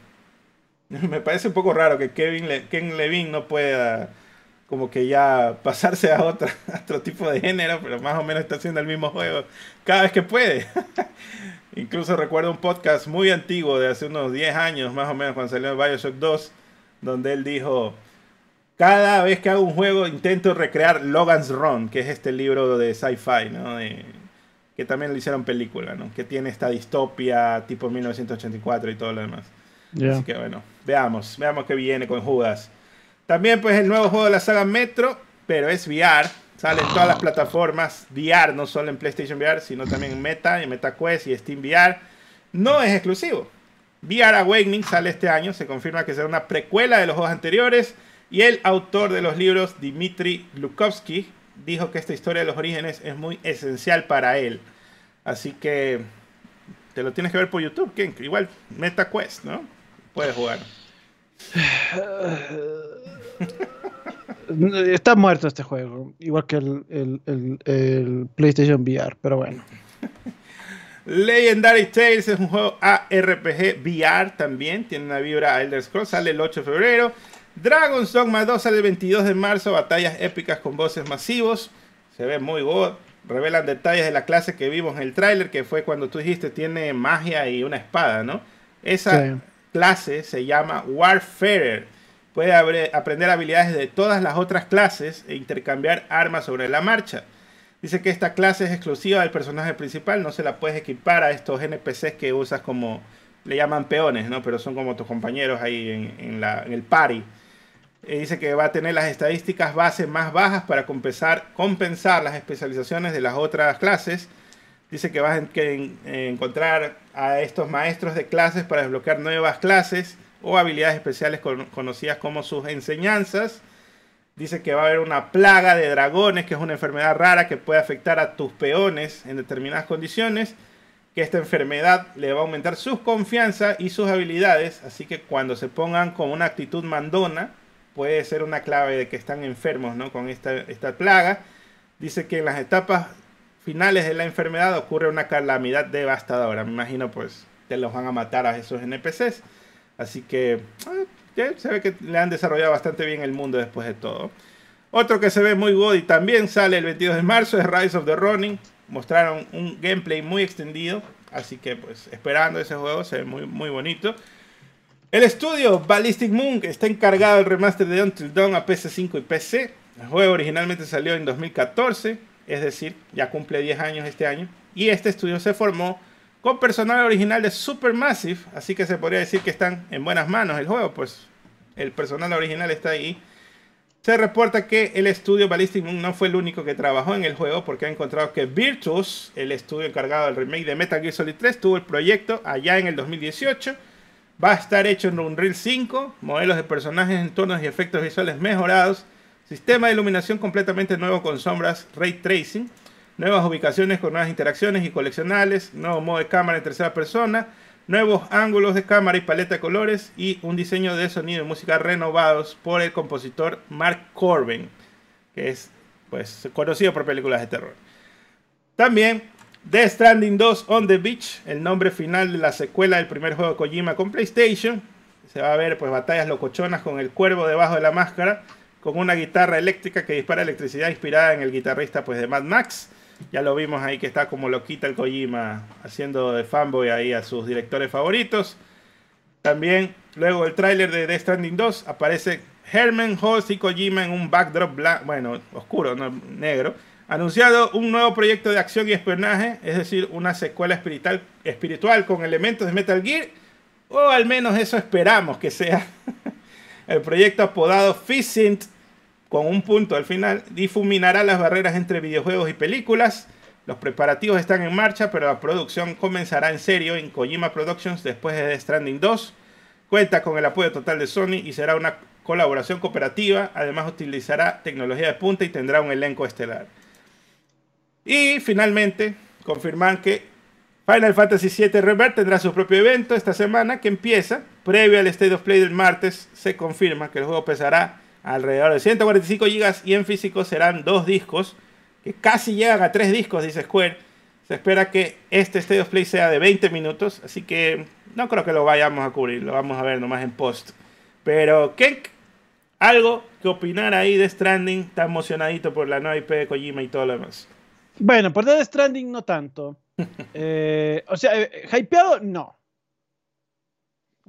*laughs* me parece un poco raro que Kevin Ken Levine no pueda como que ya pasarse a, otra, *laughs* a otro tipo de género, pero más o menos está haciendo el mismo juego cada vez que puede. *laughs* Incluso recuerdo un podcast muy antiguo de hace unos 10 años, más o menos, cuando salió Bioshock 2, donde él dijo, cada vez que hago un juego intento recrear Logan's Run, que es este libro de sci-fi, ¿no? que también lo hicieron película, ¿no? Que tiene esta distopia tipo 1984 y todo lo demás. Así que bueno, veamos, veamos qué viene con Judas. También pues el nuevo juego de la saga Metro, pero es VR Sale en todas las plataformas VR, no solo en PlayStation VR, sino también en Meta, en MetaQuest y Steam VR. No es exclusivo. VR Awakening sale este año, se confirma que será una precuela de los juegos anteriores y el autor de los libros, Dimitri Lukovsky, dijo que esta historia de los orígenes es muy esencial para él. Así que te lo tienes que ver por YouTube, que igual MetaQuest, ¿no? Puedes jugar. *laughs* Está muerto este juego, igual que el, PlayStation VR, pero bueno. *laughs* Legendary Tales es un juego ARPG VR también, tiene una vibra Elder Scrolls, sale el 8 de febrero. Dragon's Dogma 2 sale el 22 de marzo, batallas épicas con voces masivos, se ve muy god. Revelan detalles de la clase que vimos en el tráiler, que fue cuando tú dijiste tiene magia y una espada, ¿no? Esa clase se llama Warfarer puede aprender habilidades de todas las otras clases e intercambiar armas sobre la marcha. Dice que esta clase es exclusiva del personaje principal, no se la puedes equipar a estos NPCs que usas como, le llaman peones, ¿no? Pero son como tus compañeros ahí en, el party. Eh, dice que va a tener las estadísticas base más bajas para compensar, compensar las especializaciones de las otras clases. Dice que vas a encontrar a estos maestros de clases para desbloquear nuevas clases o habilidades especiales conocidas como sus enseñanzas. Dice que va a haber una plaga de dragones, que es una enfermedad rara que puede afectar a tus peones en determinadas condiciones. Que esta enfermedad le va a aumentar su confianza y sus habilidades. Así que cuando se pongan con una actitud mandona, puede ser una clave de que están enfermos ¿no? con esta, esta plaga. Dice que en las etapas finales de la enfermedad ocurre una calamidad devastadora. Me imagino pues que los van a matar a esos NPCs. Así que ah, se ve que le han desarrollado bastante bien el mundo después de todo. Otro que se ve muy good y también sale el 22 de marzo es Rise of the Running. Mostraron un gameplay muy extendido. Así que pues esperando ese juego, se ve muy, muy bonito. El estudio Ballistic Moon está encargado del remaster de Until Dawn a PC5 y PC. El juego originalmente salió en 2014 es decir, ya cumple 10 años este año. Y este estudio se formó con personal original de Supermassive, así que se podría decir que están en buenas manos el juego, pues el personal original está ahí. Se reporta que el estudio Ballistic Moon no fue el único que trabajó en el juego, porque ha encontrado que Virtus, el estudio encargado del remake de Metal Gear Solid 3, tuvo el proyecto allá en el 2018. Va a estar hecho en Unreal 5, modelos de personajes, entornos y efectos visuales mejorados Sistema de iluminación completamente nuevo con sombras ray tracing. Nuevas ubicaciones con nuevas interacciones y coleccionales. Nuevo modo de cámara en tercera persona. Nuevos ángulos de cámara y paleta de colores. Y un diseño de sonido y música renovados por el compositor Mark Corbin. Que es pues, conocido por películas de terror. También The Stranding 2 on the Beach. El nombre final de la secuela del primer juego de Kojima con PlayStation. Se va a ver pues batallas locochonas con el cuervo debajo de la máscara con una guitarra eléctrica que dispara electricidad inspirada en el guitarrista pues, de Mad Max. Ya lo vimos ahí que está como loquita el Kojima haciendo de fanboy ahí a sus directores favoritos. También luego el tráiler de Death Stranding 2 aparece Herman Holst y Kojima en un backdrop bueno, oscuro, negro. Anunciado un nuevo proyecto de acción y espionaje, es decir, una secuela espiritual, espiritual con elementos de Metal Gear, o al menos eso esperamos que sea. *laughs* el proyecto apodado Fissint con un punto al final, difuminará las barreras entre videojuegos y películas. Los preparativos están en marcha, pero la producción comenzará en serio en Kojima Productions después de The Stranding 2. Cuenta con el apoyo total de Sony y será una colaboración cooperativa. Además utilizará tecnología de punta y tendrá un elenco estelar. Y finalmente confirman que Final Fantasy VII Rebirth tendrá su propio evento esta semana que empieza. Previo al State of Play del martes se confirma que el juego pesará alrededor de 145 GB y en físico serán dos discos que casi llegan a tres discos, dice Square. Se espera que este State of Play sea de 20 minutos, así que no creo que lo vayamos a cubrir, lo vamos a ver nomás en post. Pero, ¿qué? ¿Algo que opinar ahí de Stranding? Está emocionadito por la nueva IP de Kojima y todo lo demás. Bueno, por The Stranding no tanto. *laughs* Eh, o sea, eh, hypeado, no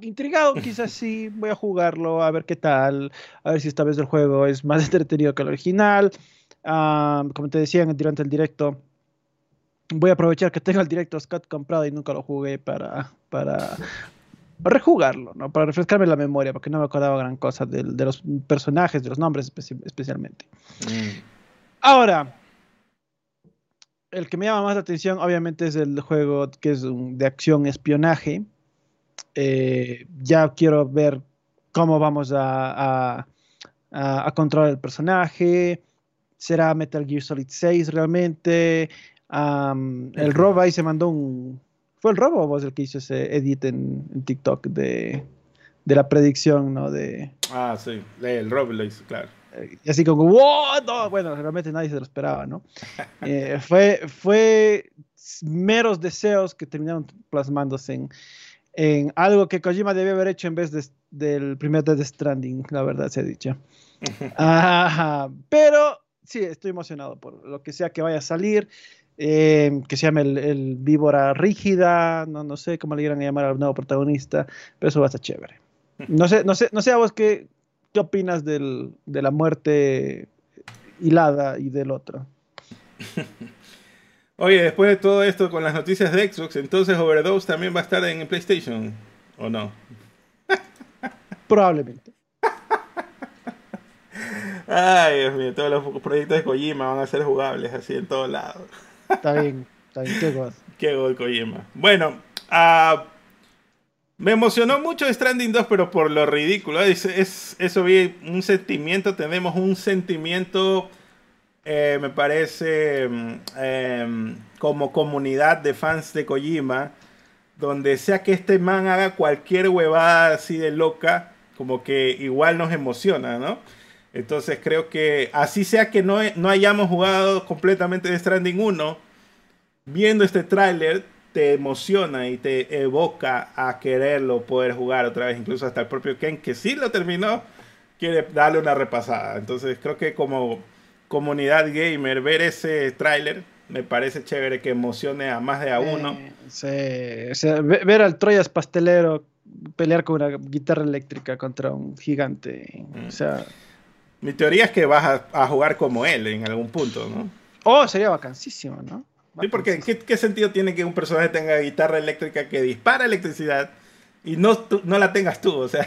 intrigado, quizás sí, voy a jugarlo, a ver qué tal, a ver si esta vez el juego es más *laughs* entretenido que el original. como te decía durante el directo, voy a aprovechar que tengo el directo Scott comprado y nunca lo jugué para, para, rejugarlo, ¿no? para refrescarme la memoria, porque no me acordaba gran cosa de, los personajes, de los nombres especialmente. Mm. Ahora, el que me llama más la atención, obviamente, es el juego que es de acción espionaje eh, ya quiero ver cómo vamos a, a, controlar el personaje. ¿Será Metal Gear Solid 6 realmente? el Rob ahí se mandó un... ¿Fue el Rob o vos el que hizo ese edit en, TikTok de, de, la predicción, ¿no? De, ah, sí, el Rob lo hizo, claro. Eh, y así como, ¡Wow! Bueno, realmente nadie se lo esperaba, ¿no? *laughs* Eh, fue, fue meros deseos que terminaron plasmándose en, en algo que Kojima debe haber hecho en vez del primer Death Stranding, la verdad se ha dicho. *laughs* pero sí, estoy emocionado por lo que sea que vaya a salir. Eh, que se llame el, víbora rígida, no, no sé cómo le quieran llamar al nuevo protagonista, pero eso va a estar chévere. No sé, no sé, no sé a vos qué, qué opinas del, de la muerte hilada y del otro. *laughs* Oye, después de todo esto con las noticias de Xbox, entonces Overdose también va a estar en PlayStation, ¿o no? *laughs* Probablemente. Ay, Dios mío, todos los proyectos de Kojima van a ser jugables así en todos lados. Está bien, está bien, qué god. *laughs* qué god Kojima. Bueno, uh, me emocionó mucho Stranding 2, pero por lo ridículo. Es, es eso vi un sentimiento, tenemos un sentimiento, eh, me parece, eh, como comunidad de fans de Kojima, donde sea que este man haga cualquier huevada así de loca, como que igual nos emociona, ¿no? Entonces creo que así sea que no, no hayamos jugado completamente de Stranding 1, viendo este tráiler te emociona y te evoca a quererlo poder jugar otra vez. Incluso hasta el propio Ken, que sí lo terminó, quiere darle una repasada. Entonces creo que como comunidad gamer, ver ese tráiler me parece chévere que emocione a más de a uno. sí, o sea, ver al Troyas pastelero pelear con una guitarra eléctrica contra un gigante. O sea... Mi teoría es que vas a, a jugar como él en algún punto, ¿no? Oh, sería vacancísimo, ¿no? Sí, porque ¿qué, ¿qué, sentido tiene que un personaje tenga guitarra eléctrica que dispara electricidad y no, tú, no la tengas tú? O sea.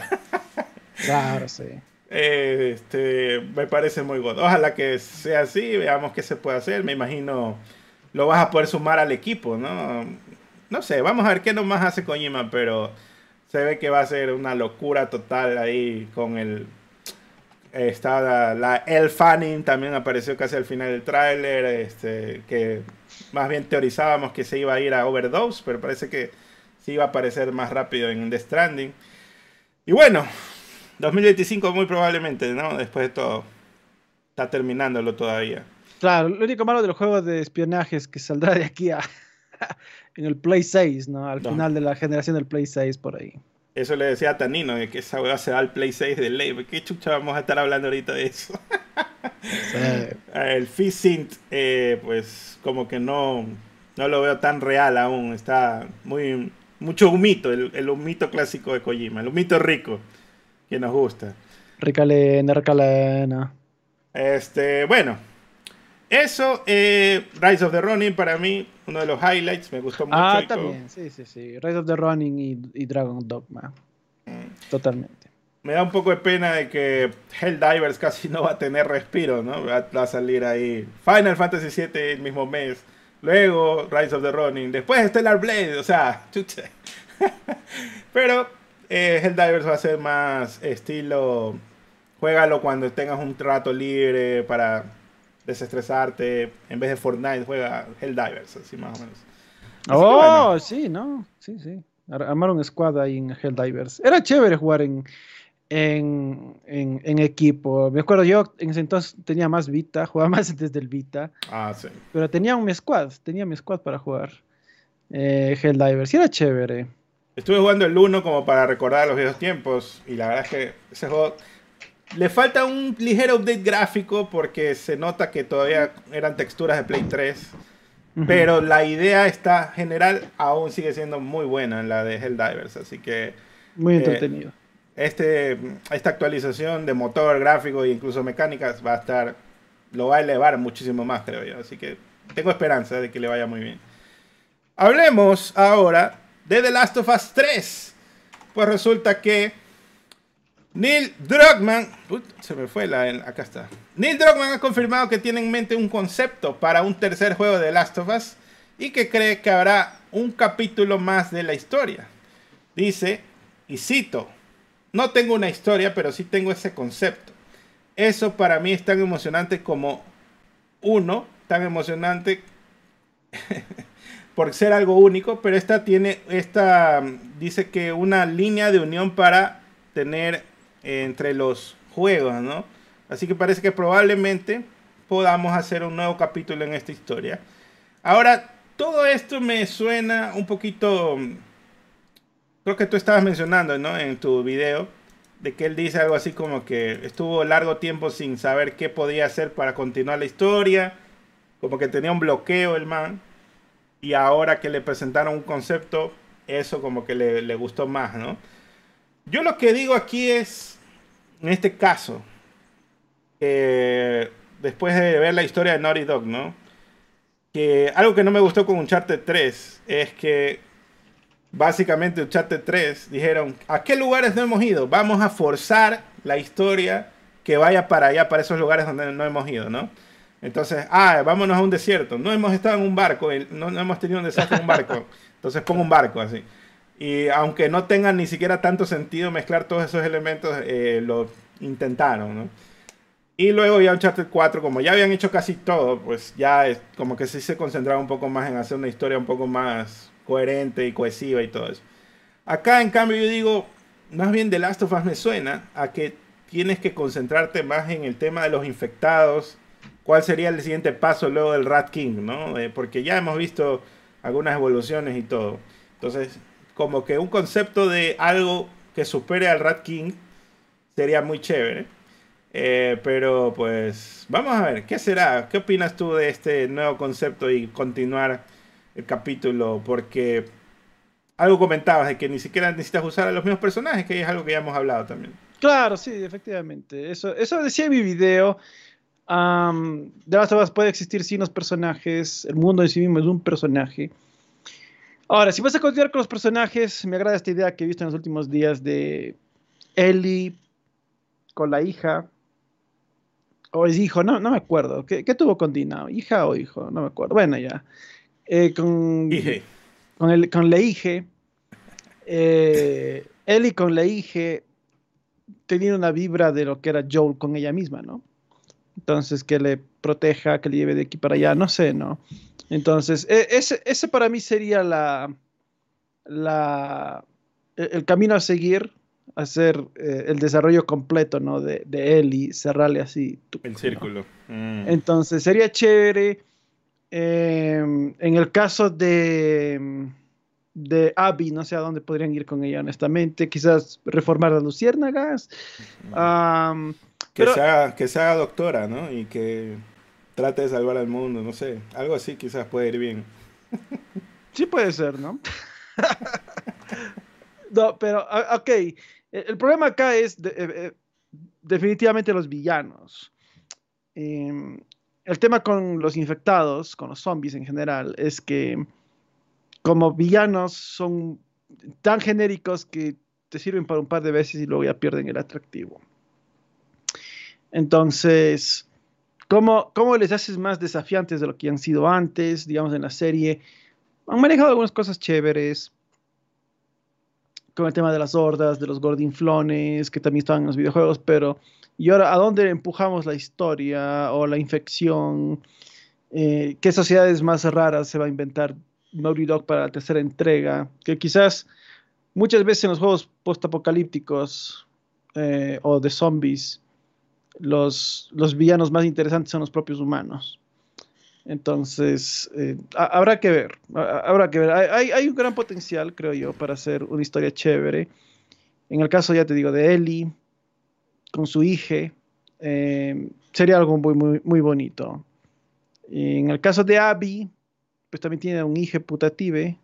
claro, sí. Eh, este, me parece muy bueno. Ojalá que sea así, veamos qué se puede hacer. Me imagino lo vas a poder sumar al equipo, ¿no? No sé, vamos a ver qué nomás hace Kojima, pero se ve que va a ser una locura total ahí con el está la, la Fanning también apareció casi al final del tráiler, este, que más bien teorizábamos que se iba a ir a Overdose, pero parece que sí iba a aparecer más rápido en The Stranding. Y bueno, 2025 muy probablemente, ¿no? Después de todo. Está terminándolo todavía. Claro, lo único malo de los juegos de espionaje es que saldrá de aquí a *laughs* en el Play 6, ¿no? Al no. final de la generación del Play 6 por ahí. Eso le decía a Tanino, que esa hueá se va al Play 6 de ley. ¿Qué chucha vamos a estar hablando ahorita de eso? sí. *laughs* El Fizint, eh, pues como que no, no lo veo tan real aún. Está muy mucho humito, el, el humito clásico de Kojima, el humito rico, que nos gusta. Ricalena, ricalena. Este, bueno, eso, eh, Rise of the Ronin para mí, uno de los highlights, me gustó mucho. Ah, también, sí, sí, sí. Rise of the Ronin y, y Dragon Dogma. Mm. Totalmente. Me da un poco de pena de que Helldivers casi no va a tener respiro, ¿no? Va, va a salir ahí Final Fantasy VII el mismo mes. Luego Rise of the Ronin. Después Stellar Blade, o sea, *laughs* chuche. Pero eh, Helldivers va a ser más estilo. Juégalo cuando tengas un rato libre para desestresarte. En vez de Fortnite, juega Helldivers, así más o menos. Así oh, bueno. sí, ¿no? Sí, sí. Armaron un squad ahí en Helldivers. Era chévere jugar en, en, en, en, equipo. Me acuerdo yo en ese entonces tenía más Vita, *laughs* jugaba más desde el Vita. Ah, sí. Pero tenía un squad, tenía mi squad para jugar eh, Helldivers. Y era chévere. Estuve jugando el 1 como para recordar los viejos tiempos. Y la verdad es que ese juego le falta un ligero update gráfico porque se nota que todavía eran texturas de Play 3. Uh -huh. Pero la idea está general aún sigue siendo muy buena en la de Helldivers. Así que. Muy entretenido. Eh, este, esta actualización de motor, gráfico e incluso mecánicas va a estar. Lo va a elevar muchísimo más, creo yo. Así que tengo esperanza de que le vaya muy bien. Hablemos ahora de The Last of Us 3. Pues resulta que Neil Druckmann, se me fue la, acá está. Neil Druckmann ha confirmado que tiene en mente un concepto para un tercer juego de Last of Us y que cree que habrá un capítulo más de la historia. Dice, y cito, no tengo una historia, pero sí tengo ese concepto. Eso para mí es tan emocionante como uno, tan emocionante *laughs* por ser algo único, pero esta tiene, esta dice que una línea de unión para tener entre los juegos, ¿no? Así que parece que probablemente podamos hacer un nuevo capítulo en esta historia. Ahora, todo esto me suena un poquito... Creo que tú estabas mencionando, ¿no? En tu video, de que él dice algo así como que estuvo largo tiempo sin saber qué podía hacer para continuar la historia, como que tenía un bloqueo el man, y ahora que le presentaron un concepto, eso como que le, le gustó más, ¿no? Yo lo que digo aquí es, en este caso, después de ver la historia de Naughty Dog, ¿no? Que algo que no me gustó con Uncharted 3 es que básicamente Uncharted 3 dijeron, ¿a qué lugares no hemos ido? Vamos a forzar la historia que vaya para allá, para esos lugares donde no hemos ido, ¿no? Entonces, ah, vámonos a un desierto. No hemos estado en un barco, no, hemos tenido un desastre en un barco. *laughs* Entonces pongo un barco así. Y aunque no tengan ni siquiera tanto sentido mezclar todos esos elementos, eh, lo intentaron, ¿no? Y luego ya Uncharted 4, como ya habían hecho casi todo, pues ya es como que sí se concentraba un poco más en hacer una historia un poco más coherente y cohesiva y todo eso. Acá, en cambio, yo digo, más bien The Last of Us me suena a que tienes que concentrarte más en el tema de los infectados, cuál sería el siguiente paso luego del Rat King, ¿no? Eh, porque ya hemos visto algunas evoluciones y todo. Entonces, como que un concepto de algo que supere al Rat King sería muy chévere. Eh, pero pues vamos a ver, ¿qué será? ¿Qué opinas tú de este nuevo concepto y continuar el capítulo? Porque algo comentabas de que ni siquiera necesitas usar a los mismos personajes, que es algo que ya hemos hablado también. Claro, sí, efectivamente. Eso, eso decía en mi video. De las of puede existir sin los personajes, el mundo en sí mismo es un personaje. Ahora, si vas a continuar con los personajes, me agrada esta idea que he visto en los últimos días de Ellie con la hija, o es hijo, no, no me acuerdo. ¿Qué, tuvo con Dina? ¿Hija o hijo? No me acuerdo. Bueno, ya. Eh, con, con, el, con la hija. Eh, Ellie con la hija tenía una vibra de lo que era Joel con ella misma, ¿no? Entonces, que le proteja, que le lleve de aquí para allá, no sé, ¿no? Entonces, e, ese, ese para mí sería la, la, el camino a seguir hacer eh, el desarrollo completo, ¿no? De, de él y cerrarle así. el círculo. Mm. Entonces, sería chévere. Em, en el caso de, de Abby, no sé a dónde podrían ir con ella, honestamente. Quizás reformar las luciérnagas. Que, se haga, que doctora, ¿no? Y que trate de salvar al mundo, no sé. Algo así quizás puede ir bien. sí puede ser, ¿no? *laughs* no, pero, ok. Eh, el problema acá es eh, eh, definitivamente los villanos. Em, el tema con los infectados, con los zombies en general, es que como villanos son tan genéricos que te sirven para un par de veces y luego ya pierden el atractivo. Entonces, ¿cómo, ¿cómo, les haces más desafiantes de lo que han sido antes, digamos, en la serie? Han manejado algunas cosas chéveres con el tema de las hordas, de los gordinflones, que también estaban en los videojuegos, pero ¿y ahora a dónde empujamos la historia o la infección? Eh, ¿Qué sociedades más raras se va a inventar Naughty Dog para la tercera entrega? Que quizás muchas veces en los juegos postapocalípticos eh, o de zombies, los, villanos más interesantes son los propios humanos. Entonces, eh, habrá que ver, habrá que ver. Hay, un gran potencial, creo yo, para hacer una historia chévere. En el caso, ya te digo, de Ellie, con su hija, eh, sería algo muy, muy, muy bonito. En el caso de Abby, pues también tiene un hijo putative.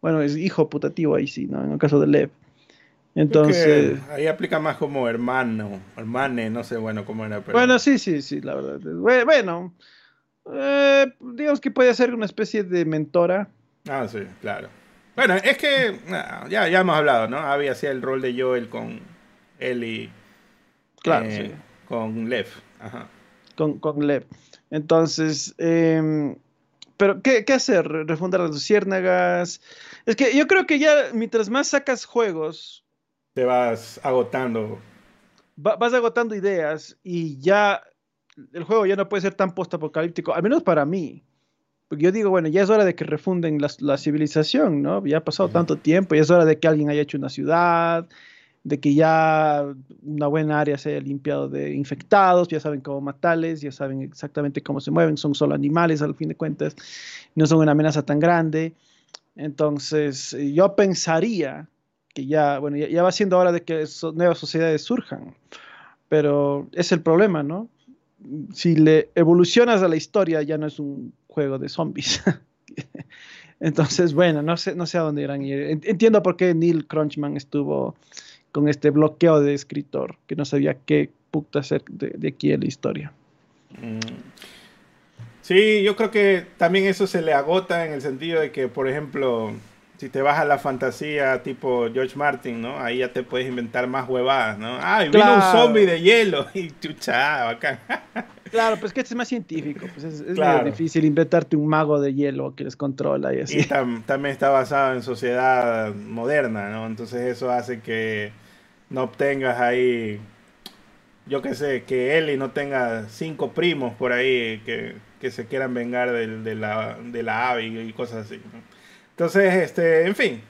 Bueno, es hijo putativo ahí sí, ¿no? En el caso de Lev. Entonces. Ahí aplica más como hermano, hermane, no sé, bueno, cómo era. Bueno, sí, sí, sí, la verdad. Bueno, eh, digamos que puede ser una especie de mentora. Ah, sí, claro. Bueno, es que ya, ya hemos hablado, ¿no? Había hacía el rol de Joel con Ellie. Claro, eh, sí. Con Lev. Con, con Lev. Entonces, em, pero ¿qué, ¿qué, hacer? ¿Refundar las luciérnagas? Es que yo creo que ya mientras más sacas juegos... Te vas agotando. vas agotando ideas y ya el juego ya no puede ser tan post-apocalíptico, al menos para mí. Porque yo digo, bueno, ya es hora de que refunden la, civilización, ¿no? Ya ha pasado tanto tiempo, ya es hora de que alguien haya hecho una ciudad, de que ya una buena área se haya limpiado de infectados, ya saben cómo matarles, ya saben exactamente cómo se mueven, son solo animales al fin de cuentas, no son una amenaza tan grande. Entonces, yo pensaría que ya, bueno, ya, va siendo hora de que nuevas sociedades surjan, pero es el problema, ¿no? si le evolucionas a la historia, ya no es un juego de zombies. *laughs* Entonces, bueno, no sé, no sé a dónde irán ir. Entiendo por qué Neil Crunchman estuvo con este bloqueo de escritor, que no sabía qué puta hacer de, aquí en la historia. Mm. Sí, yo creo que también eso se le agota en el sentido de que, por ejemplo, si te vas a la fantasía tipo George Martin, ¿no? Ahí ya te puedes inventar más huevadas, ¿no? Ah, vino un zombie de hielo *laughs* y chucha, bacán. Claro, pues que este es más científico. Pues es, es difícil inventarte un mago de hielo que les controla y así. Y también está basado en sociedad moderna, ¿no? Entonces eso hace que no obtengas ahí, yo qué sé, que Ellie no tenga cinco primos por ahí que, se quieran vengar de, la, de la ave y cosas así. Entonces, este, en fin,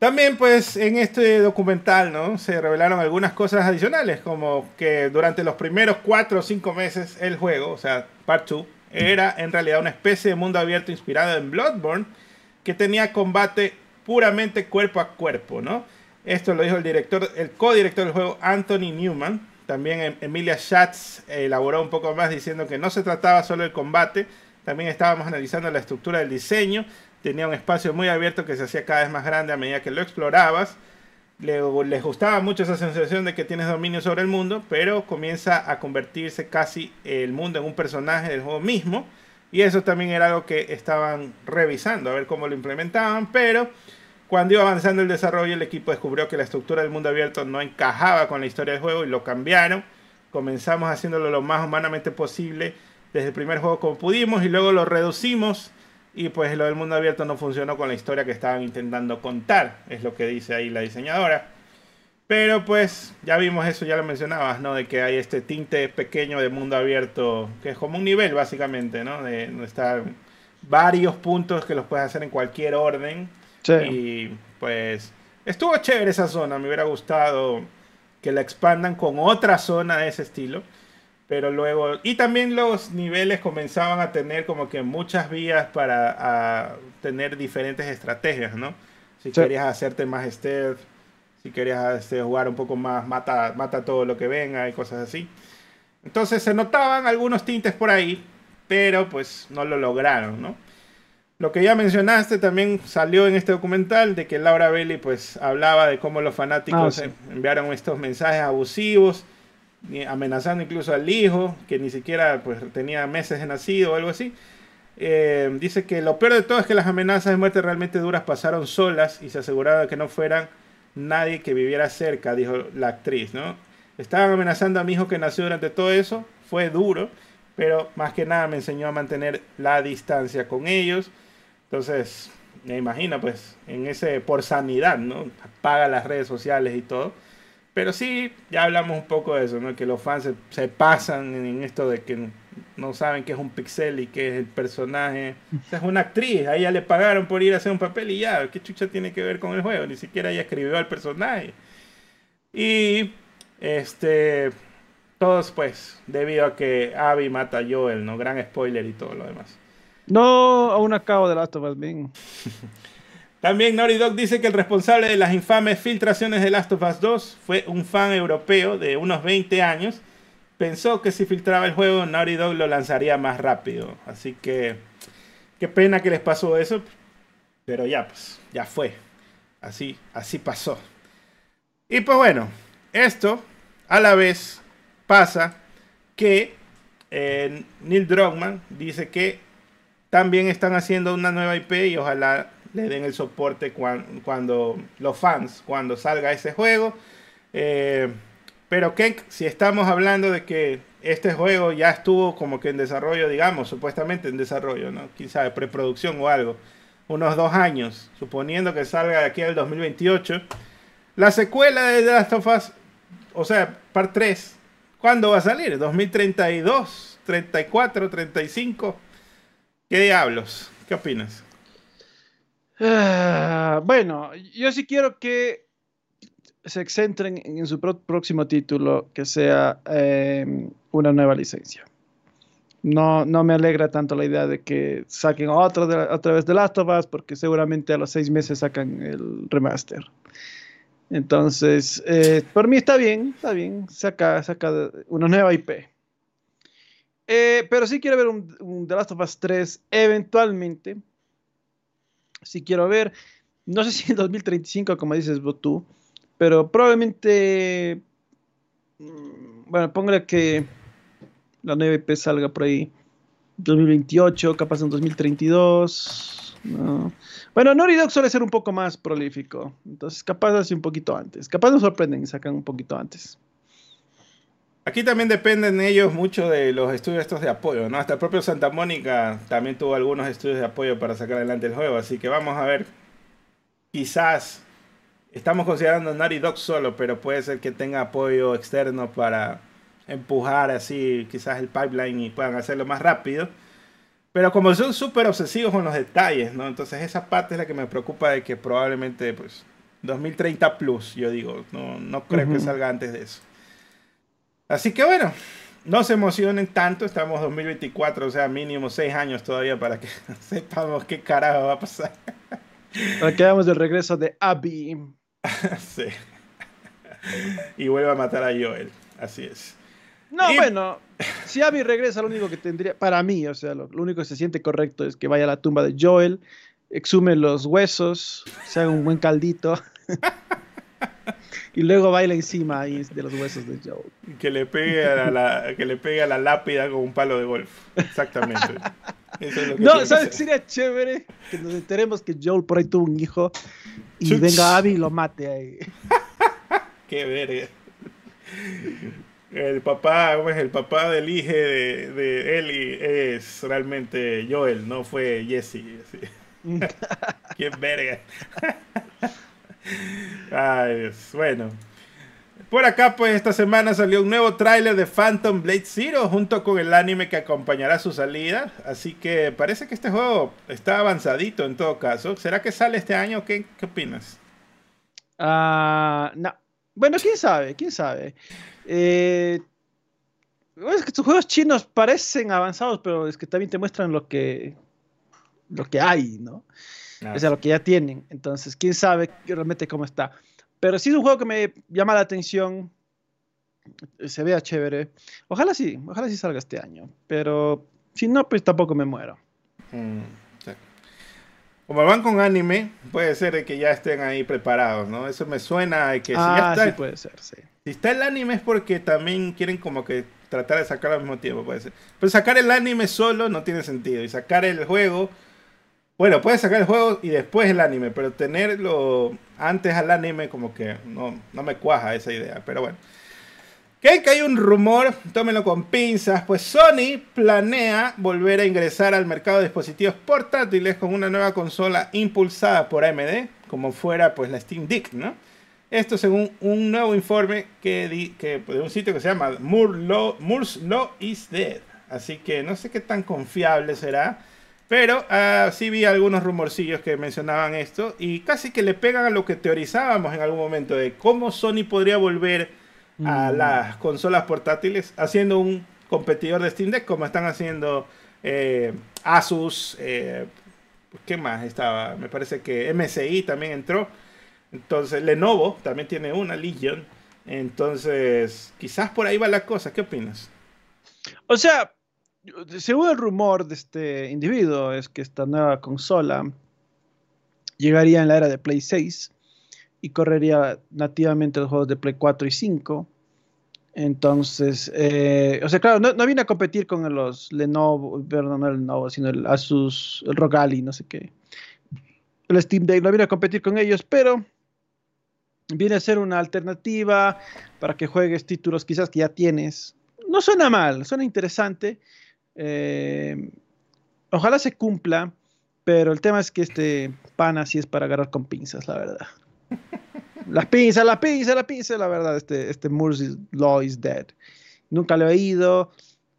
también pues en este documental ¿no? se revelaron algunas cosas adicionales, como que durante los primeros 4 o 5 meses el juego, o sea, Part 2, era en realidad una especie de mundo abierto inspirado en Bloodborne, que tenía combate puramente cuerpo a cuerpo, ¿no? Esto lo dijo el director, el codirector del juego, Anthony Newman. También em, Emilia Schatz elaboró un poco más diciendo que no se trataba solo del combate, también estábamos analizando la estructura del diseño tenía un espacio muy abierto que se hacía cada vez más grande a medida que lo explorabas. Le, les gustaba mucho esa sensación de que tienes dominio sobre el mundo, pero comienza a convertirse casi el mundo en un personaje del juego mismo. Y eso también era algo que estaban revisando, a ver cómo lo implementaban. Pero cuando iba avanzando el desarrollo, el equipo descubrió que la estructura del mundo abierto no encajaba con la historia del juego y lo cambiaron. Comenzamos haciéndolo lo más humanamente posible desde el primer juego como pudimos y luego lo reducimos y pues lo del mundo abierto no funcionó con la historia que estaban intentando contar, es lo que dice ahí la diseñadora. Pero pues ya vimos eso, ya lo mencionabas, ¿no? De que hay este tinte pequeño de mundo abierto, que es como un nivel básicamente, ¿no? De estar varios puntos que los puedes hacer en cualquier orden. Sí. Y pues estuvo chévere esa zona, me hubiera gustado que la expandan con otra zona de ese estilo. Pero luego, y también los niveles comenzaban a tener como que muchas vías para tener diferentes estrategias, ¿no? Si querías hacerte más stealth, si querías este, jugar un poco más, mata, mata todo lo que venga y cosas así. Entonces se notaban algunos tintes por ahí, pero pues no lo lograron, ¿no? Lo que ya mencionaste también salió en este documental de que Laura Belli pues hablaba de cómo los fanáticos ah, enviaron estos mensajes abusivos amenazando incluso al hijo, que ni siquiera pues, tenía meses de nacido o algo así. Eh, dice que lo peor de todo es que las amenazas de muerte realmente duras pasaron solas y se aseguraba que no fueran nadie que viviera cerca, dijo la actriz, ¿no? Estaban amenazando a mi hijo que nació durante todo eso, fue duro, pero más que nada me enseñó a mantener la distancia con ellos. Entonces, me imagino, pues, en ese, por sanidad, ¿no? Apaga las redes sociales y todo. Pero sí, ya hablamos un poco de eso, ¿no? Que los fans se, pasan en esto de que no saben qué es un pixel y qué es el personaje. O es una actriz, a ella le pagaron por ir a hacer un papel y ya, ¿qué chucha tiene que ver con el juego? Ni siquiera ella escribió al personaje. Y, este, todos pues, debido a que Abby mata a Joel, ¿no? Gran spoiler y todo lo demás. No, aún acabo de Last of Us *laughs* También Naughty Dog dice que el responsable de las infames filtraciones de Last of Us 2 fue un fan europeo de unos 20 años. Pensó que si filtraba el juego, Naughty Dog lo lanzaría más rápido. Así que, qué pena que les pasó eso. Pero ya, pues, ya fue. Así, así pasó. Y pues bueno, esto a la vez pasa que eh, Neil Druckmann dice que también están haciendo una nueva IP y ojalá le den el soporte cuando, los fans, cuando salga ese juego. Eh, pero que si estamos hablando de que este juego ya estuvo como que en desarrollo, digamos, supuestamente en desarrollo, ¿no? Quizá de preproducción o algo, unos dos años, suponiendo que salga de aquí al 2028. La secuela de The Last of Us, o sea, par 3, ¿cuándo va a salir? ¿2032? ¿34? ¿35? ¿Qué diablos? ¿Qué opinas? Ah, bueno, yo sí quiero que se centren en su próximo título, que sea em, una nueva licencia. No, no me alegra tanto la idea de que saquen otro de, otra vez de Last of Us, porque seguramente a los seis meses sacan el remaster. Entonces, eh, por mí está bien, está bien, saca, saca una nueva IP. Eh, pero sí quiero ver un, un The Last of Us 3 eventualmente si quiero ver. No sé *laughs* si en 2035, como dices tú, pero probablemente. Mm, bueno, póngale que la 9P salga por ahí 2028, capaz en 2032. No. Bueno, Naughty suele ser un poco más prolífico, entonces capaz hace un poquito antes. Capaz nos sorprenden y sacan un poquito antes. Aquí también dependen ellos mucho de los estudios estos de apoyo, ¿no? Hasta el propio Santa Mónica también tuvo algunos estudios de apoyo para sacar adelante el juego, así que vamos a ver. Quizás estamos considerando Naughty Dog solo, pero puede ser que tenga apoyo externo para empujar así quizás el pipeline y puedan hacerlo más rápido. Pero como son súper obsesivos con los detalles, ¿no? Entonces esa parte es la que me preocupa de que probablemente, pues, 2030 plus, yo digo, no, no creo que salga antes de eso. Así que bueno, no se emocionen tanto, estamos 2024, o sea, mínimo 6 años todavía para que *laughs* sepamos qué carajo va a pasar. Para que veamos el regreso de Abby. *laughs* sí. Y vuelve a matar a Joel, así es. No, bueno, si Abby regresa, lo único que tendría, para mí, o sea, lo, único que se siente correcto es que vaya a la tumba de Joel, exhume los huesos, se haga un buen caldito. *laughs* *laughs* y luego baila encima de los huesos de Joel. Que le pegue a la, que le pegue a la lápida con un palo de golf. Exactamente. no, ¿sabes qué sería chévere? Que nos enteremos que Joel por ahí tuvo un hijo y venga Abby y lo mate ahí. *laughs* qué verga. El papá, es el papá del hijo de, de Ellie es realmente Joel, no fue Jesse. *laughs* Qué verga. Ay, Bueno. Por acá, pues esta semana salió un nuevo tráiler de Phantom Blade Zero junto con el anime que acompañará su salida. Así que parece que este juego está avanzadito en todo caso. ¿Será que sale este año? ¿Qué, qué opinas? Ah, no. Bueno, quién sabe, quién sabe. Eh, es que estos juegos chinos parecen avanzados, pero es que también te muestran que, lo que hay, ¿no? O sea, lo que ya tienen. Entonces, quién sabe realmente cómo está. Pero sí es un juego que me llama la atención. Se vea chévere. Ojalá sí, ojalá sí salga este año. Pero si no, pues tampoco me muero. Mm, Como van con anime, puede ser que ya estén ahí preparados, ¿no? Eso me suena a que si ya ah, está, sí puede ser, sí. Si está el anime es porque también quieren como que tratar de sacarlo al mismo tiempo, puede ser. Pero sacar el anime solo no tiene sentido. Y sacar el juego bueno, puedes sacar el juego y después el anime, pero tenerlo antes al anime como que no, no me cuaja esa idea, pero bueno. Que hay un rumor, tómenlo con pinzas, pues Sony planea volver a ingresar al mercado de dispositivos portátiles con una nueva consola impulsada por AMD, como fuera pues la Steam Deck, ¿no? Esto según un nuevo informe que, de un sitio que se llama Moore's Law is Dead. Así que no sé qué tan confiable será. Pero uh, sí vi algunos rumorcillos que mencionaban esto y casi que le pegan a lo que teorizábamos en algún momento de cómo Sony podría volver a mm. las consolas portátiles haciendo un competidor de Steam Deck como están haciendo eh, Asus, eh, ¿qué más estaba? Me parece que MSI también entró. Entonces Lenovo también tiene una Legion. Entonces, quizás por ahí va la cosa. ¿Qué opinas? O sea, según el rumor de este individuo, es que esta nueva consola llegaría en la era de Play 6 y correría nativamente los juegos de Play 4 y 5. Entonces, eh, o sea, claro, no, viene a competir con los Lenovo, perdón, no el Lenovo, sino el Asus, el Rogali, no sé qué. El Steam Deck no viene a competir con ellos, pero viene a ser una alternativa para que juegues títulos quizás que ya tienes. No suena mal, suena interesante. Eh, ojalá se cumpla, pero el tema es que este pan así es para agarrar con pinzas, la verdad. *laughs* Las pinzas, la pinza, la pinza, la verdad, este, este Moore's Law is dead. Nunca lo he oído.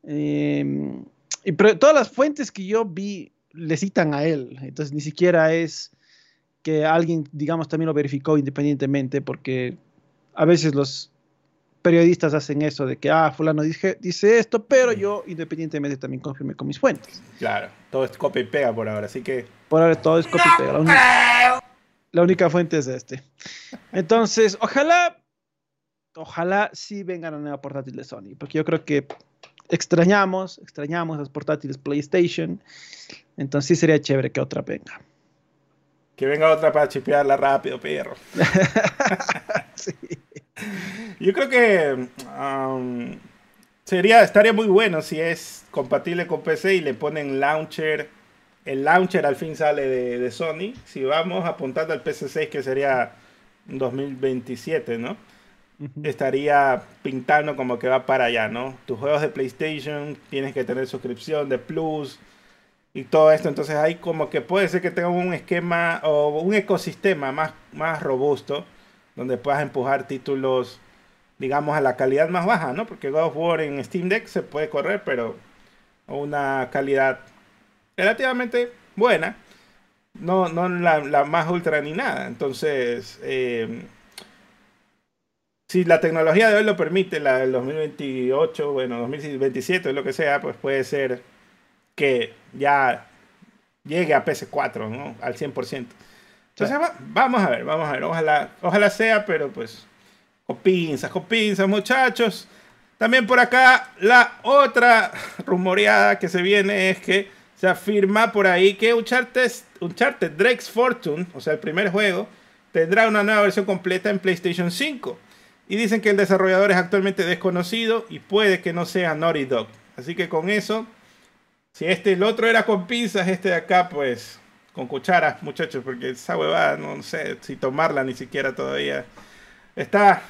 Em, y pero todas las fuentes que yo vi le citan a él. Entonces ni siquiera es que alguien, digamos, también lo verificó independientemente, porque a veces los periodistas hacen eso de que, ah, fulano dice, dice esto, pero yo independientemente también confirmé con mis fuentes. Claro, todo es copia y pega por ahora, así que... Por ahora todo es copia y pega. La única, la única fuente es este. Entonces, ojalá, ojalá sí vengan a una nueva portátil de Sony, porque yo creo que extrañamos, extrañamos las portátiles PlayStation, entonces sí sería chévere que otra venga. Que venga otra para chipearla rápido, perro. *laughs* sí. Yo creo que um, sería, estaría muy bueno si es compatible con PC y le ponen launcher. El launcher al fin sale de, Sony. Si vamos apuntando al PC6, que sería 2027, ¿no? estaría pintando como que va para allá, ¿no? Tus juegos de PlayStation tienes que tener suscripción de Plus y todo esto, entonces hay como que puede ser que tenga un esquema o un ecosistema más, más robusto donde puedas empujar títulos, digamos, a la calidad más baja, ¿no? Porque God of War en Steam Deck se puede correr, pero a una calidad relativamente buena, no, no la, más ultra ni nada. Entonces, eh, si la tecnología de hoy lo permite, la del 2028, bueno, 2027, lo que sea, pues puede ser que ya llegue a PS4, ¿no? Al 100%. Entonces, vamos a ver, vamos a ver. Ojalá, ojalá sea, pero pues, con pinzas, con pinzas, muchachos. También por acá, la otra rumoreada que se viene es que se afirma por ahí que Uncharted, Uncharted Drake's Fortune, o sea, el primer juego, tendrá una nueva versión completa en PlayStation 5. Y dicen que el desarrollador es actualmente desconocido y puede que no sea Naughty Dog. Así que con eso, si este, el otro era con pinzas, este de acá, pues con cucharas, muchachos, porque esa huevada, no sé si tomarla ni siquiera todavía. Está,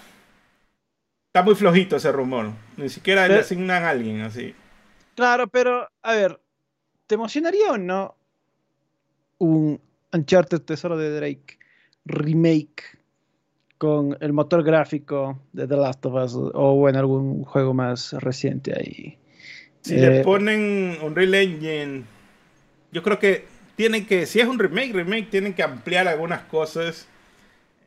está muy flojito ese rumor. Ni siquiera le asignan a alguien así. Claro, pero a ver, ¿te emocionaría o no un Uncharted Tesoro de Drake remake con el motor gráfico de The Last of Us o en algún juego más reciente ahí. Si le eh, ponen un Unreal Engine, yo creo que tienen que, si es un remake, remake, tienen que ampliar algunas cosas.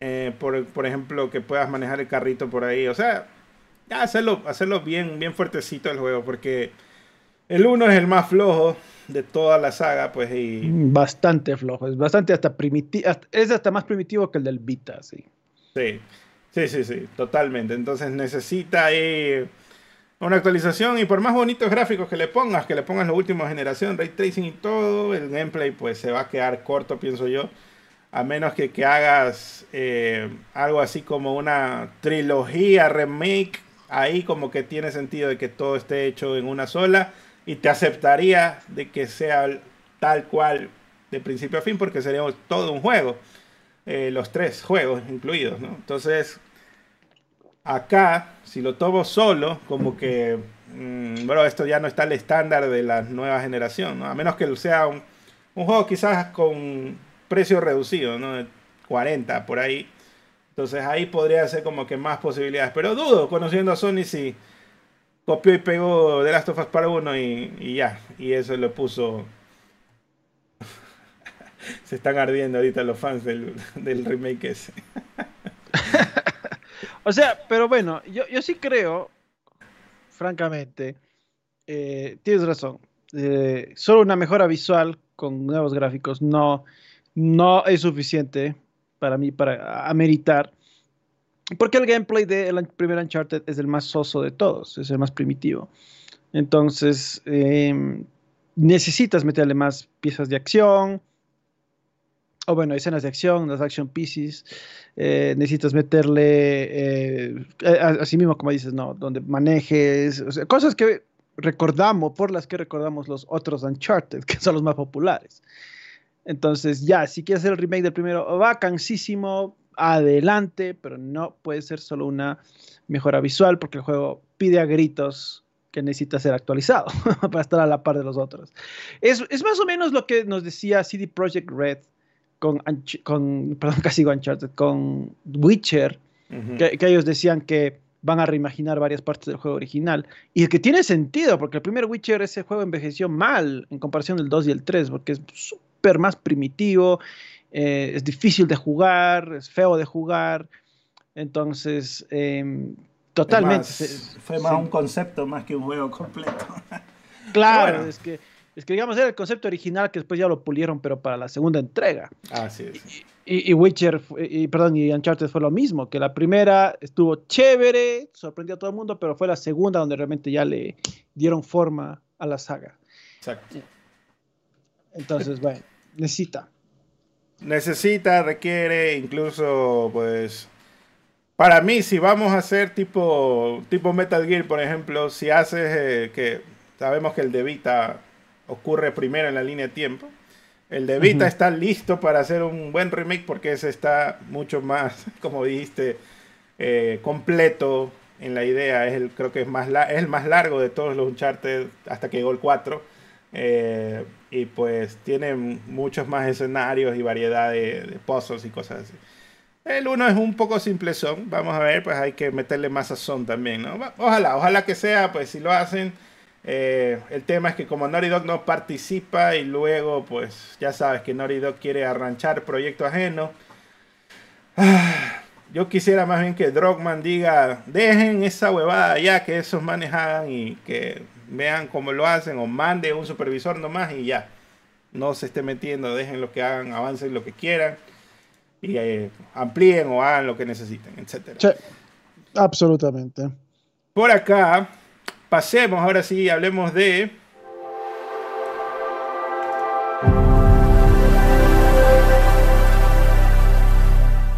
Eh, por, por, ejemplo, que puedas manejar el carrito por ahí. O sea, hacerlo, hacerlo bien, bien fuertecito el juego, porque el 1 es el más flojo de toda la saga, pues y... Bastante flojo, es bastante hasta primitivo, es hasta más primitivo que el del Vita, sí. Sí, sí, sí, sí, totalmente. Entonces necesita ahí una actualización y por más bonitos gráficos que le pongas, que le pongas la última generación, ray tracing y todo, el gameplay pues se va a quedar corto, pienso yo. A menos que, que hagas eh, algo así como una trilogía, remake, ahí como que tiene sentido de que todo esté hecho en una sola y te aceptaría de que sea tal cual de principio a fin porque sería todo un juego. Eh, los tres juegos incluidos, ¿no? Entonces, acá, si lo tomo solo, como que, bueno, mm, esto ya no está el estándar de la nueva generación, ¿no? A menos que sea un, juego quizás con precio reducido, ¿no? 40 por ahí. Entonces ahí podría ser como que más posibilidades. Pero dudo, conociendo a Sony, si copió y pegó The Last of Us para uno y, ya. Y eso lo puso *laughs* se están ardiendo ahorita los fans del, remake ese. *laughs* o sea, pero bueno, yo, sí creo, francamente, eh, tienes razón. Eh, solo una mejora visual con nuevos gráficos no, no es suficiente para mí para ameritar. Porque el gameplay del primer Uncharted es el más soso de todos, es el más primitivo. Entonces, em, necesitas meterle más piezas de acción, o bueno, escenas de acción, las action pieces, eh, necesitas meterle, eh, así mismo como dices, ¿no? Donde manejes, cosas que recordamos, por las que recordamos los otros Uncharted, *laughs* que son los más populares. Entonces, ya, si quieres hacer el remake del primero, vacancísimo, adelante, pero no puede ser solo una mejora visual, porque el juego pide a gritos que necesita ser actualizado *laughs* para estar a la par de los otros. Es, es más o menos lo que nos decía CD Projekt Red con, con perdón, *laughs* casi con Uncharted, con Witcher, que, ellos decían que van a reimaginar varias partes del juego original. Y que tiene sentido, porque el primer Witcher, ese juego envejeció mal en comparación del 2 y el 3, porque es súper más primitivo, eh, es difícil de jugar, es feo de jugar. Entonces, em, totalmente. fue más un concepto más que un juego completo. *laughs* Claro, es que es que digamos era el concepto original que después ya lo pulieron, pero para la segunda entrega. Ah, sí, sí. Y, Witcher, y, perdón, y Uncharted fue lo mismo, que la primera estuvo chévere, sorprendió a todo el mundo, pero fue la segunda donde realmente ya le dieron forma a la saga. Exacto. Entonces, bueno, necesita. Necesita, requiere, incluso, pues, para mí, si vamos a hacer tipo, tipo Metal Gear, por ejemplo, si haces eh, que sabemos que el de Vita ocurre primero en la línea de tiempo. El de Vita está listo para hacer un buen remake porque ese está mucho más, *laughs* como dijiste, eh, completo en la idea. Es el, creo que es, más es el más largo de todos los Uncharted hasta que llegó el 4. Eh, y pues tiene muchos más escenarios y variedad de, de puzzles y cosas así. El 1 es un poco simplezón. Vamos a ver, pues hay que meterle más sazón también, ¿no? Ojalá, ojalá que sea, pues si lo hacen. Eh, el tema es que como Naughty Dog no participa y luego, pues ya sabes que Naughty Dog quiere arranchar proyecto ajeno. Ah, *sighs* yo quisiera más bien que Drogman diga, dejen esa huevada ya, que esos manes hagan y que vean cómo lo hacen, o mande un supervisor nomás y ya. No se esté metiendo, dejen lo que hagan, avancen lo que quieran y eh, amplíen o hagan lo que necesiten, etc. Sí, absolutamente. Por acá, pasemos ahora sí, hablemos de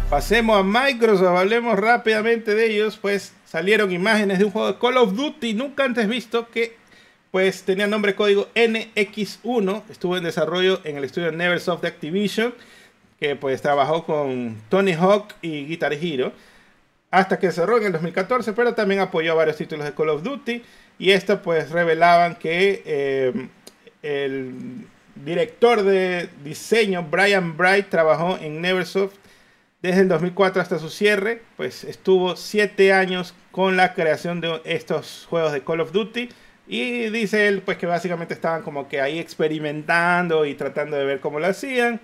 Pasemos a Microsoft, hablemos rápidamente de ellos, pues salieron imágenes de un juego de Call of Duty nunca antes visto que pues tenía nombre código NX1, estuvo en desarrollo en el estudio Neversoft de Activision, que pues trabajó con Tony Hawk y Guitar Hero, hasta que cerró en el 2014, pero también apoyó varios títulos de Call of Duty, y esto pues revelaban que eh, el director de diseño Brian Bright trabajó en Neversoft desde el 2004 hasta su cierre, pues estuvo siete años con la creación de estos juegos de Call of Duty. Y dice él, pues que básicamente estaban como que ahí experimentando y tratando de ver cómo lo hacían.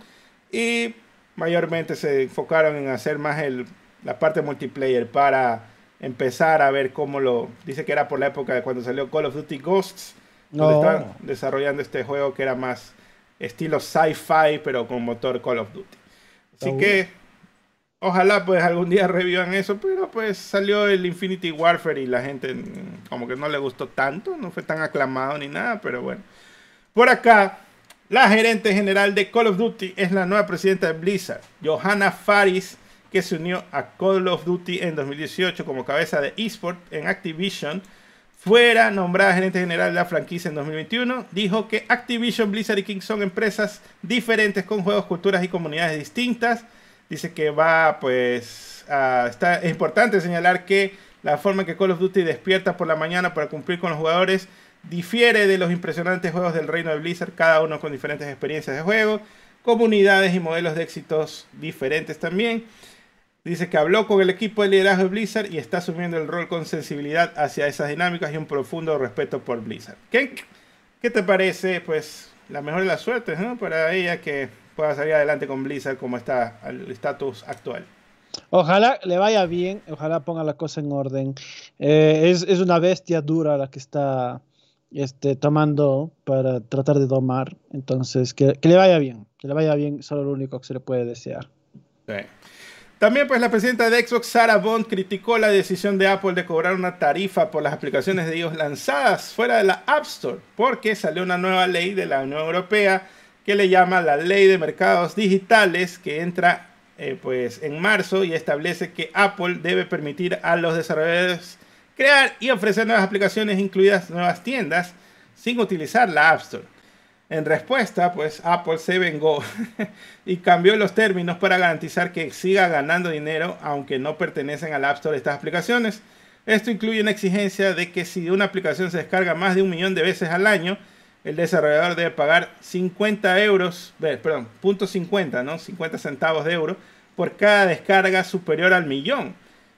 Y mayormente se enfocaron en hacer más el, la parte multiplayer para empezar a ver cómo lo... Dice que era por la época de cuando salió Call of Duty Ghosts. Donde estaban desarrollando este juego que era más estilo sci-fi, pero con motor Call of Duty. Así que Ojalá pues algún día revivan eso, pero pues salió el Infinity Warfare y la gente como que no le gustó tanto, no fue tan aclamado ni nada, pero bueno. Por acá, la gerente general de Call of Duty es la nueva presidenta de Blizzard, Johanna Faris, que se unió a Call of Duty en 2018 como cabeza de eSport en Activision. Fuera nombrada gerente general de la franquicia en 2021, dijo que Activision, Blizzard y King son empresas diferentes con juegos, culturas y comunidades distintas dice que va, pues, está, es importante señalar que la forma en que Call of Duty despierta por la mañana para cumplir con los jugadores difiere de los impresionantes juegos del reino de Blizzard, cada uno con diferentes experiencias de juego, comunidades y modelos de éxitos diferentes también. Dice que habló con el equipo de liderazgo de Blizzard y está asumiendo el rol con sensibilidad hacia esas dinámicas y un profundo respeto por Blizzard. ¿Qué, qué te parece? Pues la mejor de las suertes ¿no? para ella que pueda salir adelante con Blizzard como está el estatus actual. Ojalá le vaya bien, ojalá ponga la cosa en orden. Eh, es, es, una bestia dura la que está este, tomando para tratar de domar. Entonces, que, que, le vaya bien, que le vaya bien, solo lo único que se le puede desear. Sí. También, pues, la presidenta de Xbox, Sarah Bond, criticó la decisión de Apple de cobrar una tarifa por las aplicaciones de ellos lanzadas fuera de la App Store, porque salió una nueva ley de la Unión Europea que le llama la Ley de Mercados Digitales, que entra eh, pues en marzo y establece que Apple debe permitir a los desarrolladores crear y ofrecer nuevas aplicaciones, incluidas nuevas tiendas, sin utilizar la App Store. En respuesta, pues Apple se vengó *laughs* y cambió los términos para garantizar que siga ganando dinero aunque no pertenecen a la App Store estas aplicaciones. Esto incluye una exigencia de que si una aplicación se descarga más de un millón de veces al año, el desarrollador debe pagar 50 euros, perdón, punto 50, ¿no? 50 centavos de euro por cada descarga superior al millón.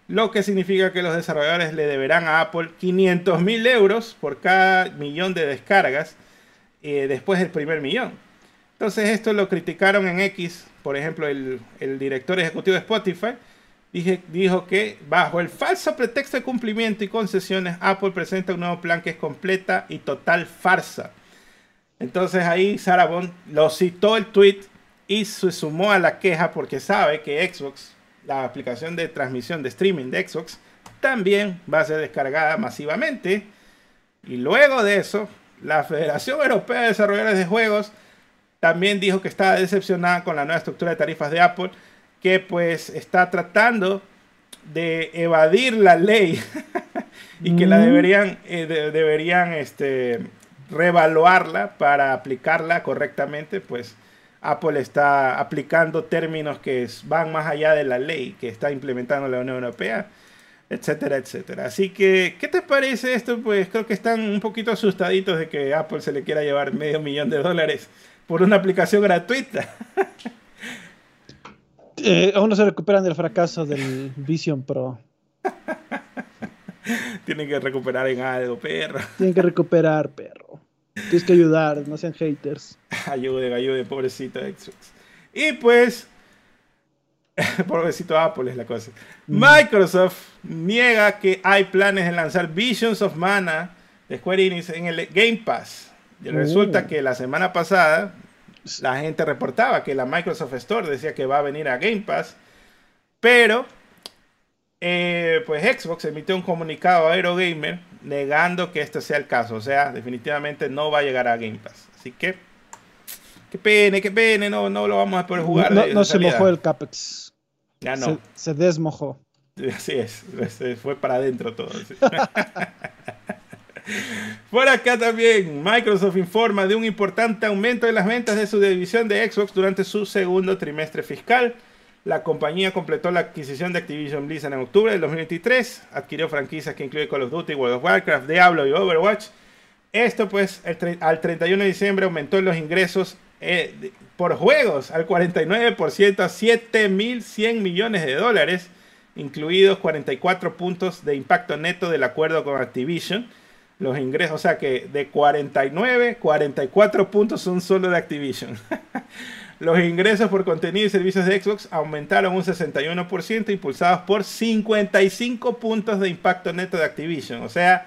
Lo que significa que los desarrolladores le deberán a Apple 500 mil euros por cada millón de descargas eh, después del primer millón. Entonces esto lo criticaron en X, por ejemplo, el, director ejecutivo de Spotify dijo que bajo el falso pretexto de cumplimiento y concesiones, Apple presenta un nuevo plan que es completa y total farsa entonces ahí Sarah lo citó el tweet y se sumó a la queja porque sabe que Xbox, la aplicación de transmisión de streaming de Xbox, también va a ser descargada masivamente. Y luego de eso, la Federación Europea de Desarrolladores de Juegos también dijo que estaba decepcionada con la nueva estructura de tarifas de Apple, que pues está tratando de evadir la ley *laughs* y que la mm. deberían, eh, deberían este, revaluarla para aplicarla correctamente, pues Apple está aplicando términos que van más allá de la ley que está implementando la Unión Europea. Etcétera, etcétera. Así que, ¿qué te parece esto? Pues creo que están un poquito asustaditos de que Apple se le quiera llevar medio millón de dólares por una aplicación gratuita. *laughs* Eh, aún no se recuperan del fracaso del Vision Pro. *laughs* Tienen que recuperar en algo, perro. *laughs* Tienen que recuperar, perro. Tienes que ayudar, no sean haters. ayuden, ayuden, pobrecito Xbox. Y pues, pobrecito Apple es la cosa. Mm. Microsoft niega que hay planes de lanzar Visions of Mana de Square Enix en el Game Pass. Y resulta uh. que la semana pasada la gente reportaba que la Microsoft Store decía que va a venir a Game Pass, pero eh, pues Xbox emitió un comunicado a Aerogamer negando que este sea el caso. O sea, definitivamente no va a llegar a Game Pass. Así que, qué pene, qué pene, no, no lo vamos a poder jugar. No, se mojó el Capex. Ya no. Se, desmojó. *laughs* Así es, se fue para adentro todo. *laughs* Por acá también, Microsoft informa de un importante aumento de las ventas de su división de Xbox durante su segundo trimestre fiscal. La compañía completó la adquisición de Activision Blizzard en octubre del 2023. Adquirió franquicias que incluyen Call of Duty, World of Warcraft, Diablo y Overwatch. Esto pues al 31 de diciembre aumentó los ingresos eh, por juegos al 49% a 7.100 millones de dólares, incluidos 44 puntos de impacto neto del acuerdo con Activision los ingresos, o sea que de 49, 44 puntos son solo de Activision. *laughs* los ingresos por contenido y servicios de Xbox aumentaron un 61%, impulsados por 55 puntos de impacto neto de Activision. O sea,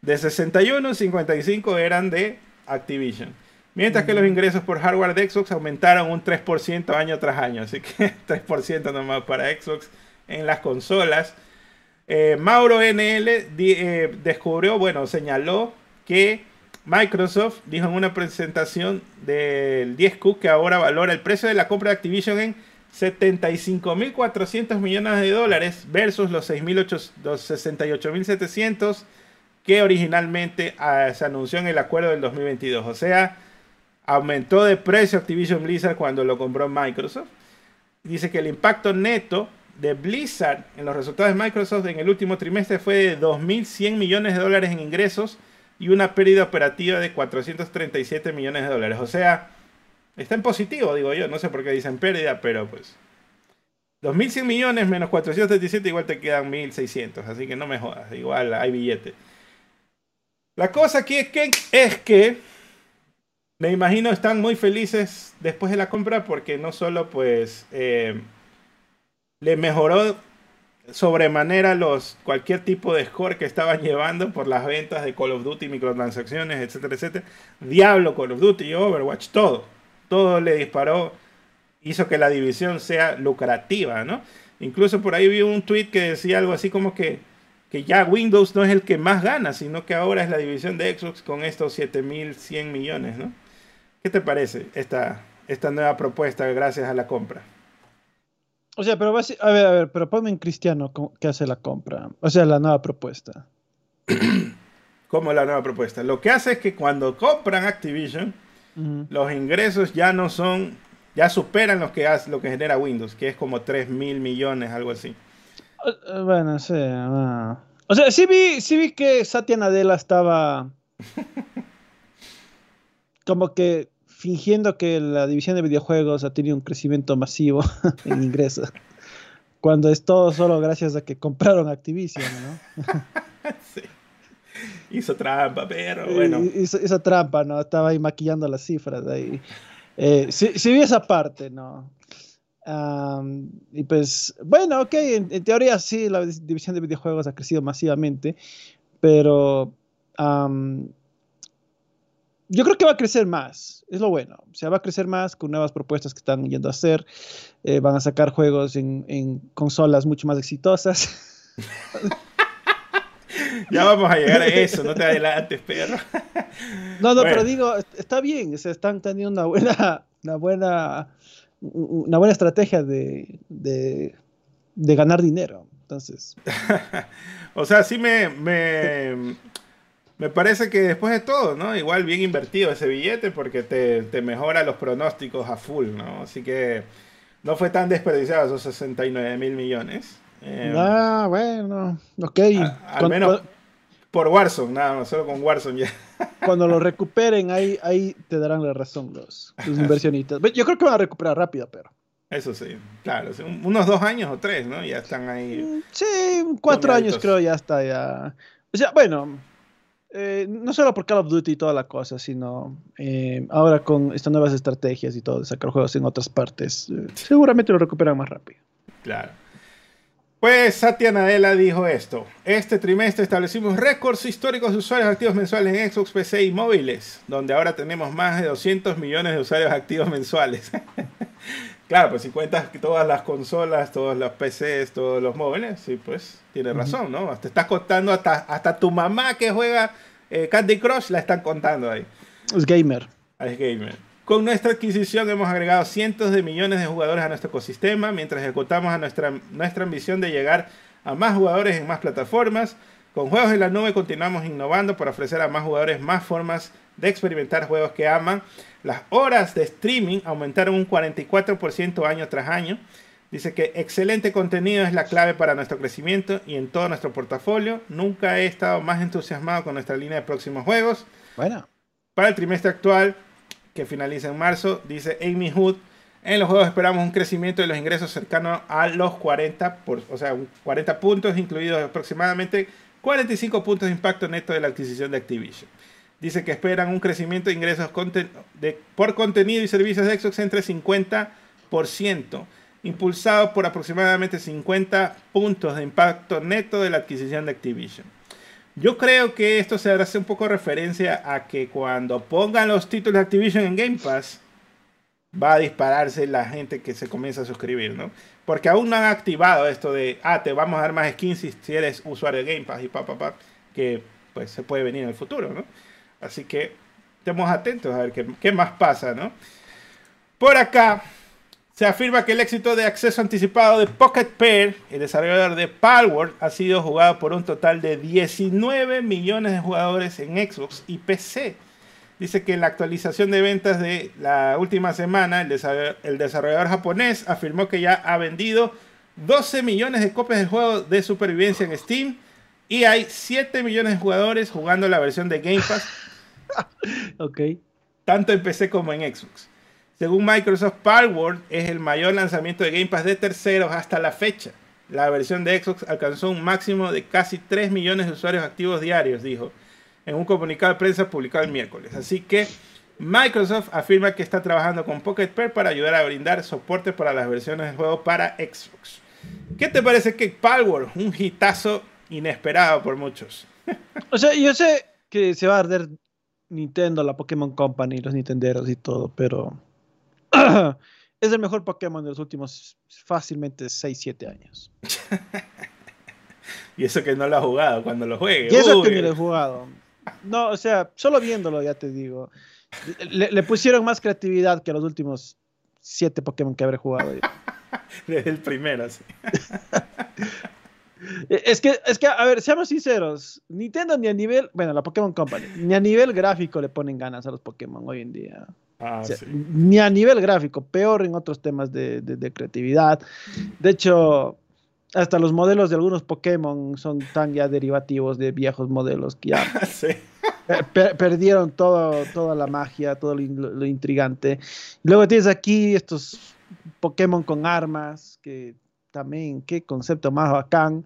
de 61, 55 eran de Activision. Mientras que los ingresos por hardware de Xbox aumentaron un 3% año tras año. Así que *laughs* 3% nomás para Xbox en las consolas. Eh, Mauro NL eh, descubrió, bueno, señaló que Microsoft dijo en una presentación del 10Q que ahora valora el precio de la compra de Activision en 75.400 millones de dólares versus los 68.700 que originalmente ah, se anunció en el acuerdo del 2022. O sea, aumentó de precio Activision Blizzard cuando lo compró Microsoft. Dice que el impacto neto de Blizzard en los resultados de Microsoft en el último trimestre fue de 2.100 millones de dólares en ingresos y una pérdida operativa de 437 millones de dólares. O sea, está en positivo, digo yo. No sé por qué dicen pérdida, pero pues... 2.100 millones menos 437 igual te quedan 1.600. Así que no me jodas. Igual hay billete. La cosa aquí es que, es que me imagino están muy felices después de la compra porque no solo pues... Eh, le mejoró sobremanera los cualquier tipo de score que estaban *laughs* llevando por las ventas de Call of Duty, microtransacciones, etcétera, etcétera. Diablo, Call of Duty, Overwatch, todo. Todo le disparó, hizo que la división sea lucrativa, ¿no? Incluso por ahí vi un tweet que decía algo así como que, que ya Windows no es el que más gana, sino que ahora es la división de Xbox con estos 7100 millones, ¿no? ¿Qué te parece esta, esta nueva propuesta gracias a la compra? O sea, pero a ver, a ver, pero ponme en cristiano que hace la compra. O sea, la nueva propuesta. *clears throat* ¿Cómo la nueva propuesta? Lo que hace es que cuando compran Activision, los ingresos ya no son, ya superan lo que, hace, lo que genera Windows, que es como 3 mil millones, algo así. Bueno, sí. O sea, sí vi, sí vi que Satya Nadella estaba *laughs* como que fingiendo que la división de videojuegos ha tenido un crecimiento masivo *laughs* en ingresos. Cuando es todo solo gracias a que compraron Activision, ¿no? *laughs* sí. Hizo trampa, pero bueno. Hizo, trampa, ¿no? Estaba ahí maquillando las cifras. Ahí. Eh, sí, vi esa parte, ¿no? y pues, bueno, ok, en, teoría sí, la división de videojuegos ha crecido masivamente, pero yo creo que va a crecer más, es lo bueno. O sea, va a crecer más con nuevas propuestas que están yendo a hacer. Eh, van a sacar juegos en, consolas mucho más exitosas. *laughs* ya vamos a llegar a eso, no te adelantes, perro. no, no, pero digo, está bien, se están teniendo una buena, una buena, una buena estrategia de, de, ganar dinero. Entonces. *laughs* o sea, sí me, me parece que después de todo, ¿no? Igual bien invertido ese billete porque te, mejora los pronósticos a full, ¿no? Así que no fue tan desperdiciado esos 69 mil millones. Eh, ah, bueno, ok. al menos por Warzone, nada más, solo con Warzone ya. *laughs* Cuando lo recuperen, ahí, ahí te darán la razón los, los inversionistas. Yo creo que van a recuperar rápido, pero. Eso sí, claro, unos dos años o tres, ¿no? Ya están ahí. Mm, sí, cuatro años creo ya está ya. O sea, bueno, eh, no solo por Call of Duty y toda la cosa, sino eh, ahora con estas nuevas estrategias y todo, de sacar juegos en otras partes, eh, seguramente lo recuperan más rápido. Claro. Pues Satya Nadella dijo esto. Este trimestre establecimos récords históricos de usuarios activos mensuales en Xbox, PC y móviles, donde ahora tenemos más de 200 millones de usuarios activos mensuales. *laughs* claro, pues si cuentas todas las consolas, todos los PCs, todos los móviles, sí, pues tiene razón, ¿no? Te estás contando hasta, hasta tu mamá que juega eh, Candy Crush, la están contando ahí. Es gamer. Ah, es gamer. Con nuestra adquisición hemos agregado cientos de millones de jugadores a nuestro ecosistema mientras ejecutamos a nuestra, nuestra ambición de llegar a más jugadores en más plataformas. Con juegos en la nube continuamos innovando para ofrecer a más jugadores más formas de experimentar juegos que aman. Las horas de streaming aumentaron un 44% año tras año. Dice que excelente contenido es la clave para nuestro crecimiento y en todo nuestro portafolio. Nunca he estado más entusiasmado con nuestra línea de próximos juegos. Bueno. Para el trimestre actual, que finaliza en marzo, dice Amy Hood. En los juegos esperamos un crecimiento de los ingresos cercano a los 40, por, o sea, 40 puntos, incluidos aproximadamente 45 puntos de impacto neto de la adquisición de Activision. Dice que esperan un crecimiento de ingresos por contenido y servicios de Xbox entre 50%, impulsado por aproximadamente 50 puntos de impacto neto de la adquisición de Activision. Yo creo que esto se hace un poco referencia a que cuando pongan los títulos de Activision en Game Pass, va a dispararse la gente que se comienza a suscribir, ¿no? Porque aún no han activado esto de, ah, te vamos a dar más skins si eres usuario de Game Pass y pa, pa, pa, que pues se puede venir en el futuro, ¿no? Así que estemos atentos a ver qué, más pasa, ¿no? Por acá, se afirma que el éxito de acceso anticipado de Pocket Pair, el desarrollador de Palworld, ha sido jugado por un total de 19 millones de jugadores en Xbox y PC. Dice que en la actualización de ventas de la última semana, el desarrollador, japonés afirmó que ya ha vendido 12 millones de copias del juego de supervivencia en Steam y hay 7 millones de jugadores jugando la versión de Game Pass. *laughs* ok. Tanto en PC como en Xbox. Según Microsoft, Palworld es el mayor lanzamiento de Game Pass de terceros hasta la fecha. La versión de Xbox alcanzó un máximo de casi 3 millones de usuarios activos diarios, dijo, en un comunicado de prensa publicado el miércoles. Así que Microsoft afirma que está trabajando con Pocket Pair para ayudar a brindar soporte para las versiones de juego para Xbox. ¿Qué te parece que Palworld, un hitazo inesperado por muchos? o sea, yo sé que se va a arder Nintendo, la Pokémon Company, los Nintenderos y todo, pero *clears throat* es el mejor Pokémon de los últimos fácilmente 6, 7 años. *laughs* y eso que no lo ha jugado cuando lo juegue. Y eso que no lo he jugado. No, o sea, solo viéndolo ya te digo. Le, pusieron más creatividad que los últimos 7 Pokémon que habré jugado. *laughs* Desde el primero, sí. *laughs* Es que, es que, a ver, seamos sinceros, Nintendo ni a nivel, bueno, la Pokémon Company, ni a nivel gráfico le ponen ganas a los Pokémon hoy en día. Ah, ni a nivel gráfico, peor en otros temas de, creatividad. De hecho, hasta los modelos de algunos Pokémon son tan ya derivativos de viejos modelos que ya *laughs* perdieron todo, toda la magia, todo lo, intrigante. Luego tienes aquí estos Pokémon con armas, que también, qué concepto más bacán.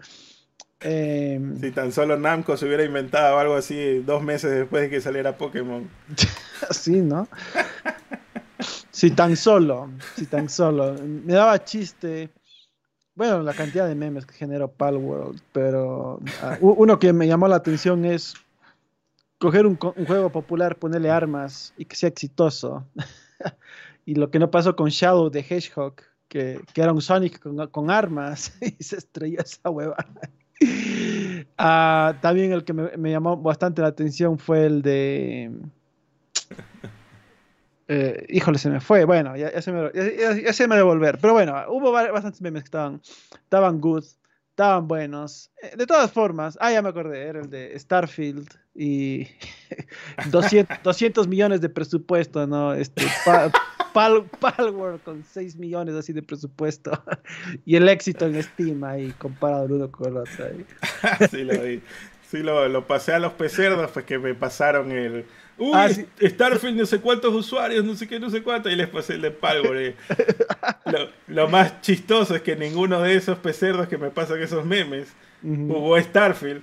Em, si tan solo Namco se hubiera inventado algo así dos meses después de que saliera Pokémon. *laughs* sí, ¿no? si tan solo, si tan solo. Me daba chiste. Bueno, la cantidad de memes que generó Palworld, pero ah, uno que me llamó la atención es coger un, juego popular, ponerle armas y que sea exitoso. *laughs* y lo que no pasó con Shadow de Hedgehog, que, era un Sonic con, con armas *laughs* y se estrelló esa hueva. Ah, también el que me, llamó bastante la atención fue el de. Eh, híjole, se me fue. Bueno, ya, se me, ya, se me devolver. Pero bueno, hubo bastantes memes que estaban, estaban good, estaban buenos. Eh, de todas formas, ah, ya me acordé, era el de Starfield y *laughs* 200, 200 millones de presupuesto, ¿no? Este, Pal Palworld con 6 millones así de presupuesto *laughs* y el éxito en Steam ahí comparado el uno con el otro. *laughs* sí, lo vi. Sí, lo, lo, pasé a los pecerdos, pues que me pasaron el. Uy, ah, Starfield, no sé cuántos usuarios, no sé qué, no sé cuántos, y les pasé el de Palworld. *laughs* lo, lo, más chistoso es que ninguno de esos pecerdos que me pasan esos memes jugó Starfield.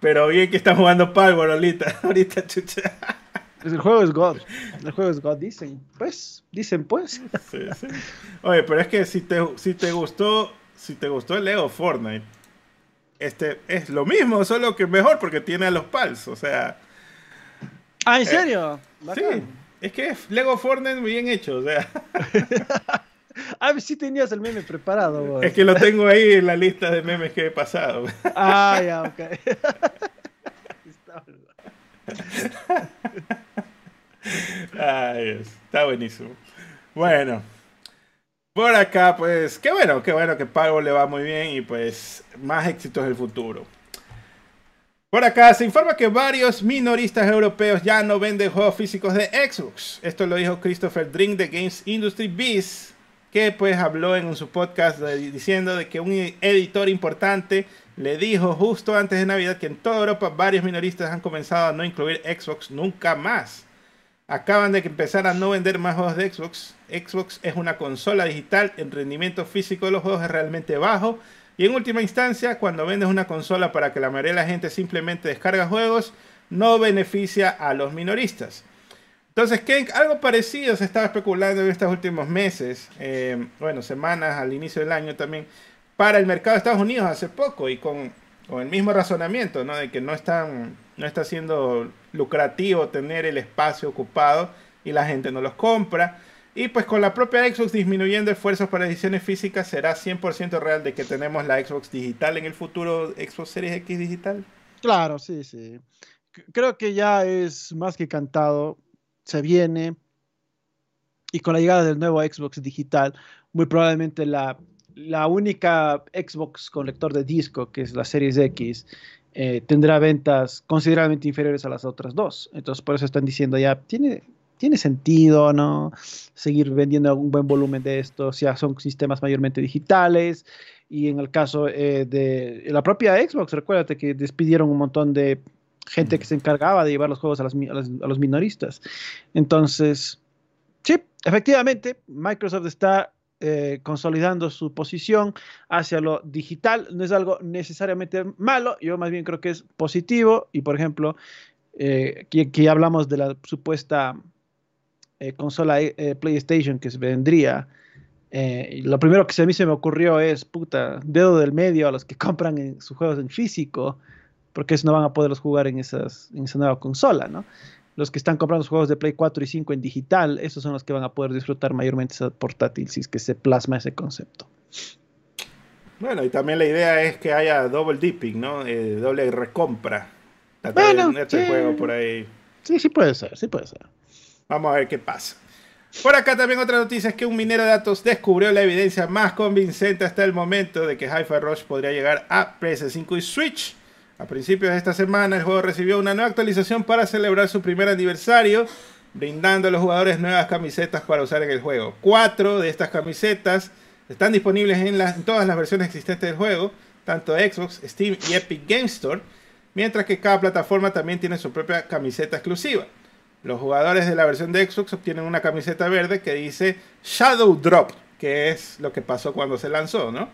Pero bien que están jugando Palworld ahorita, ahorita chucha. El juego es God. El juego es God, dicen. Pues, dicen pues. Sí, sí. Oye, pero es que si te, si te gustó, si te gustó el Lego Fortnite, este es lo mismo, solo que mejor porque tiene a los pals, o sea. Ah, ¿en eh, serio? sí. Es que es Lego Fortnite muy bien hecho, o sea. *laughs* ah, sí tenías el meme preparado. Es que lo tengo ahí en la lista de memes que he pasado. ah, ya, ok. *laughs* Ay, está buenísimo. Bueno, por acá, pues, qué bueno, qué bueno que Pago le va muy bien y pues más éxitos el futuro. Por acá se informa que varios minoristas europeos ya no venden juegos físicos de Xbox. Esto lo dijo Christopher Drink de Games Industry Biz, que pues habló en su podcast diciendo de que un editor importante le dijo justo antes de Navidad que en toda Europa varios minoristas han comenzado a no incluir Xbox nunca más. Acaban de empezar a no vender más juegos de Xbox. Xbox es una consola digital, el rendimiento físico de los juegos es realmente bajo. Y en última instancia, cuando vendes una consola para que la mayoría de la gente simplemente descarga juegos, no beneficia a los minoristas. Entonces, ¿qué, algo parecido se estaba especulando en estos últimos meses, eh, bueno, semanas al inicio del año también, para el mercado de Estados Unidos hace poco y con, el mismo razonamiento, ¿no? De que no, están, no está siendo lucrativo tener el espacio ocupado y la gente no los compra. Y pues con la propia Xbox disminuyendo esfuerzos para ediciones físicas, ¿será 100% real de que tenemos la Xbox digital en el futuro Xbox Series X digital? Claro, sí, sí. Creo que ya es más que cantado. Se viene. Y con la llegada del nuevo Xbox digital, muy probablemente la la única Xbox con lector de disco, que es la Series X, eh, tendrá ventas considerablemente inferiores a las otras dos. Entonces, por eso están diciendo ya, tiene, tiene sentido, ¿no? Seguir vendiendo un buen volumen de esto, ya son sistemas mayormente digitales. Y en el caso eh, de la propia Xbox, recuérdate que despidieron un montón de gente que se encargaba de llevar los juegos a, a los minoristas. Entonces, sí, efectivamente, Microsoft está eh, consolidando su posición hacia lo digital. No es algo necesariamente malo, yo más bien creo que es positivo. Y por ejemplo, eh, aquí, hablamos de la supuesta eh, consola PlayStation que vendría. lo primero que a mí se me ocurrió es, puta, dedo del medio a los que *laughs* compran sus juegos en físico, porque eso no van a poderlos jugar en, esas, en esa nueva consola, ¿no? Los que están comprando los juegos de Play 4 y 5 en digital, esos son los que van a poder disfrutar mayormente esa portátil si es que se plasma ese concepto. Bueno, y también la idea es que haya double dipping, ¿no? Eh, doble recompra. Bueno, este juego por ahí. Sí, sí puede ser, sí puede ser. Vamos a ver qué pasa. Por acá también otra noticia es que un minero de datos descubrió la evidencia más convincente hasta el momento de que Hi-Fi Rush podría llegar a PS5 y Switch. A principios de esta semana, el juego recibió una nueva actualización para celebrar su primer aniversario, brindando a los jugadores nuevas camisetas para usar en el juego. Cuatro de estas camisetas están disponibles en, todas las versiones existentes del juego, tanto Xbox, Steam y Epic Game Store, mientras que cada plataforma también tiene su propia camiseta exclusiva. Los jugadores de la versión de Xbox obtienen una camiseta verde que dice Shadow Drop, que es lo que pasó cuando se lanzó, ¿no?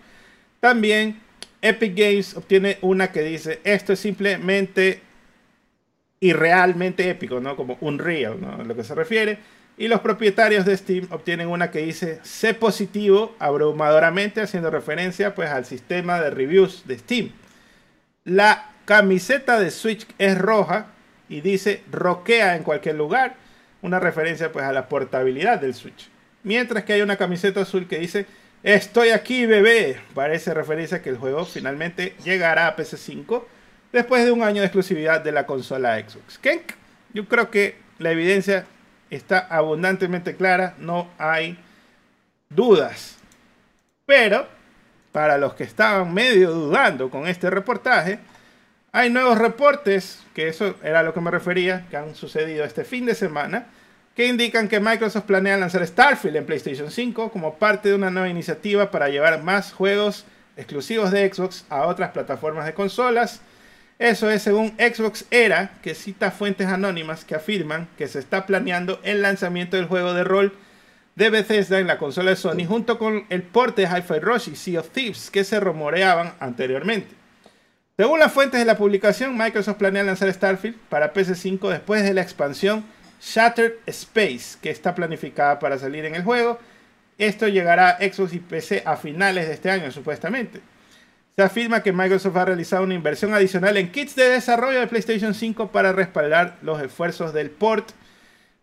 También Epic Games obtiene una que dice, esto es simplemente irrealmente épico, ¿no? Como Unreal, ¿no? A lo que se refiere. Y los propietarios de Steam obtienen una que dice, sé positivo abrumadoramente, haciendo referencia pues al sistema de reviews de Steam. La camiseta de Switch es roja y dice, roquea en cualquier lugar, una referencia pues a la portabilidad del Switch. Mientras que hay una camiseta azul que dice, Estoy aquí, bebé. Parece referencia a que el juego finalmente llegará a PC5 después de un año de exclusividad de la consola Xbox. Kenk, yo creo que la evidencia está abundantemente clara, no hay dudas. Pero, para los que estaban medio dudando con este reportaje, hay nuevos reportes, que eso era a lo que me refería, que han sucedido este fin de semana, que indican que Microsoft planea lanzar Starfield en PlayStation 5 como parte de una nueva iniciativa para llevar más juegos exclusivos de Xbox a otras plataformas de consolas. Eso es según Xbox Era, que cita fuentes anónimas que afirman que se está planeando el lanzamiento del juego de rol de Bethesda en la consola de Sony junto con el porte de Hi-Fi Rush y Sea of Thieves que se rumoreaban anteriormente. Según las fuentes de la publicación, Microsoft planea lanzar Starfield para PS5 después de la expansión Shattered Space, que está planificada para salir en el juego. Esto llegará a Xbox y PC a finales de este año, supuestamente. Se afirma que Microsoft ha realizado una inversión adicional en kits de desarrollo de PlayStation 5 para respaldar los esfuerzos del port.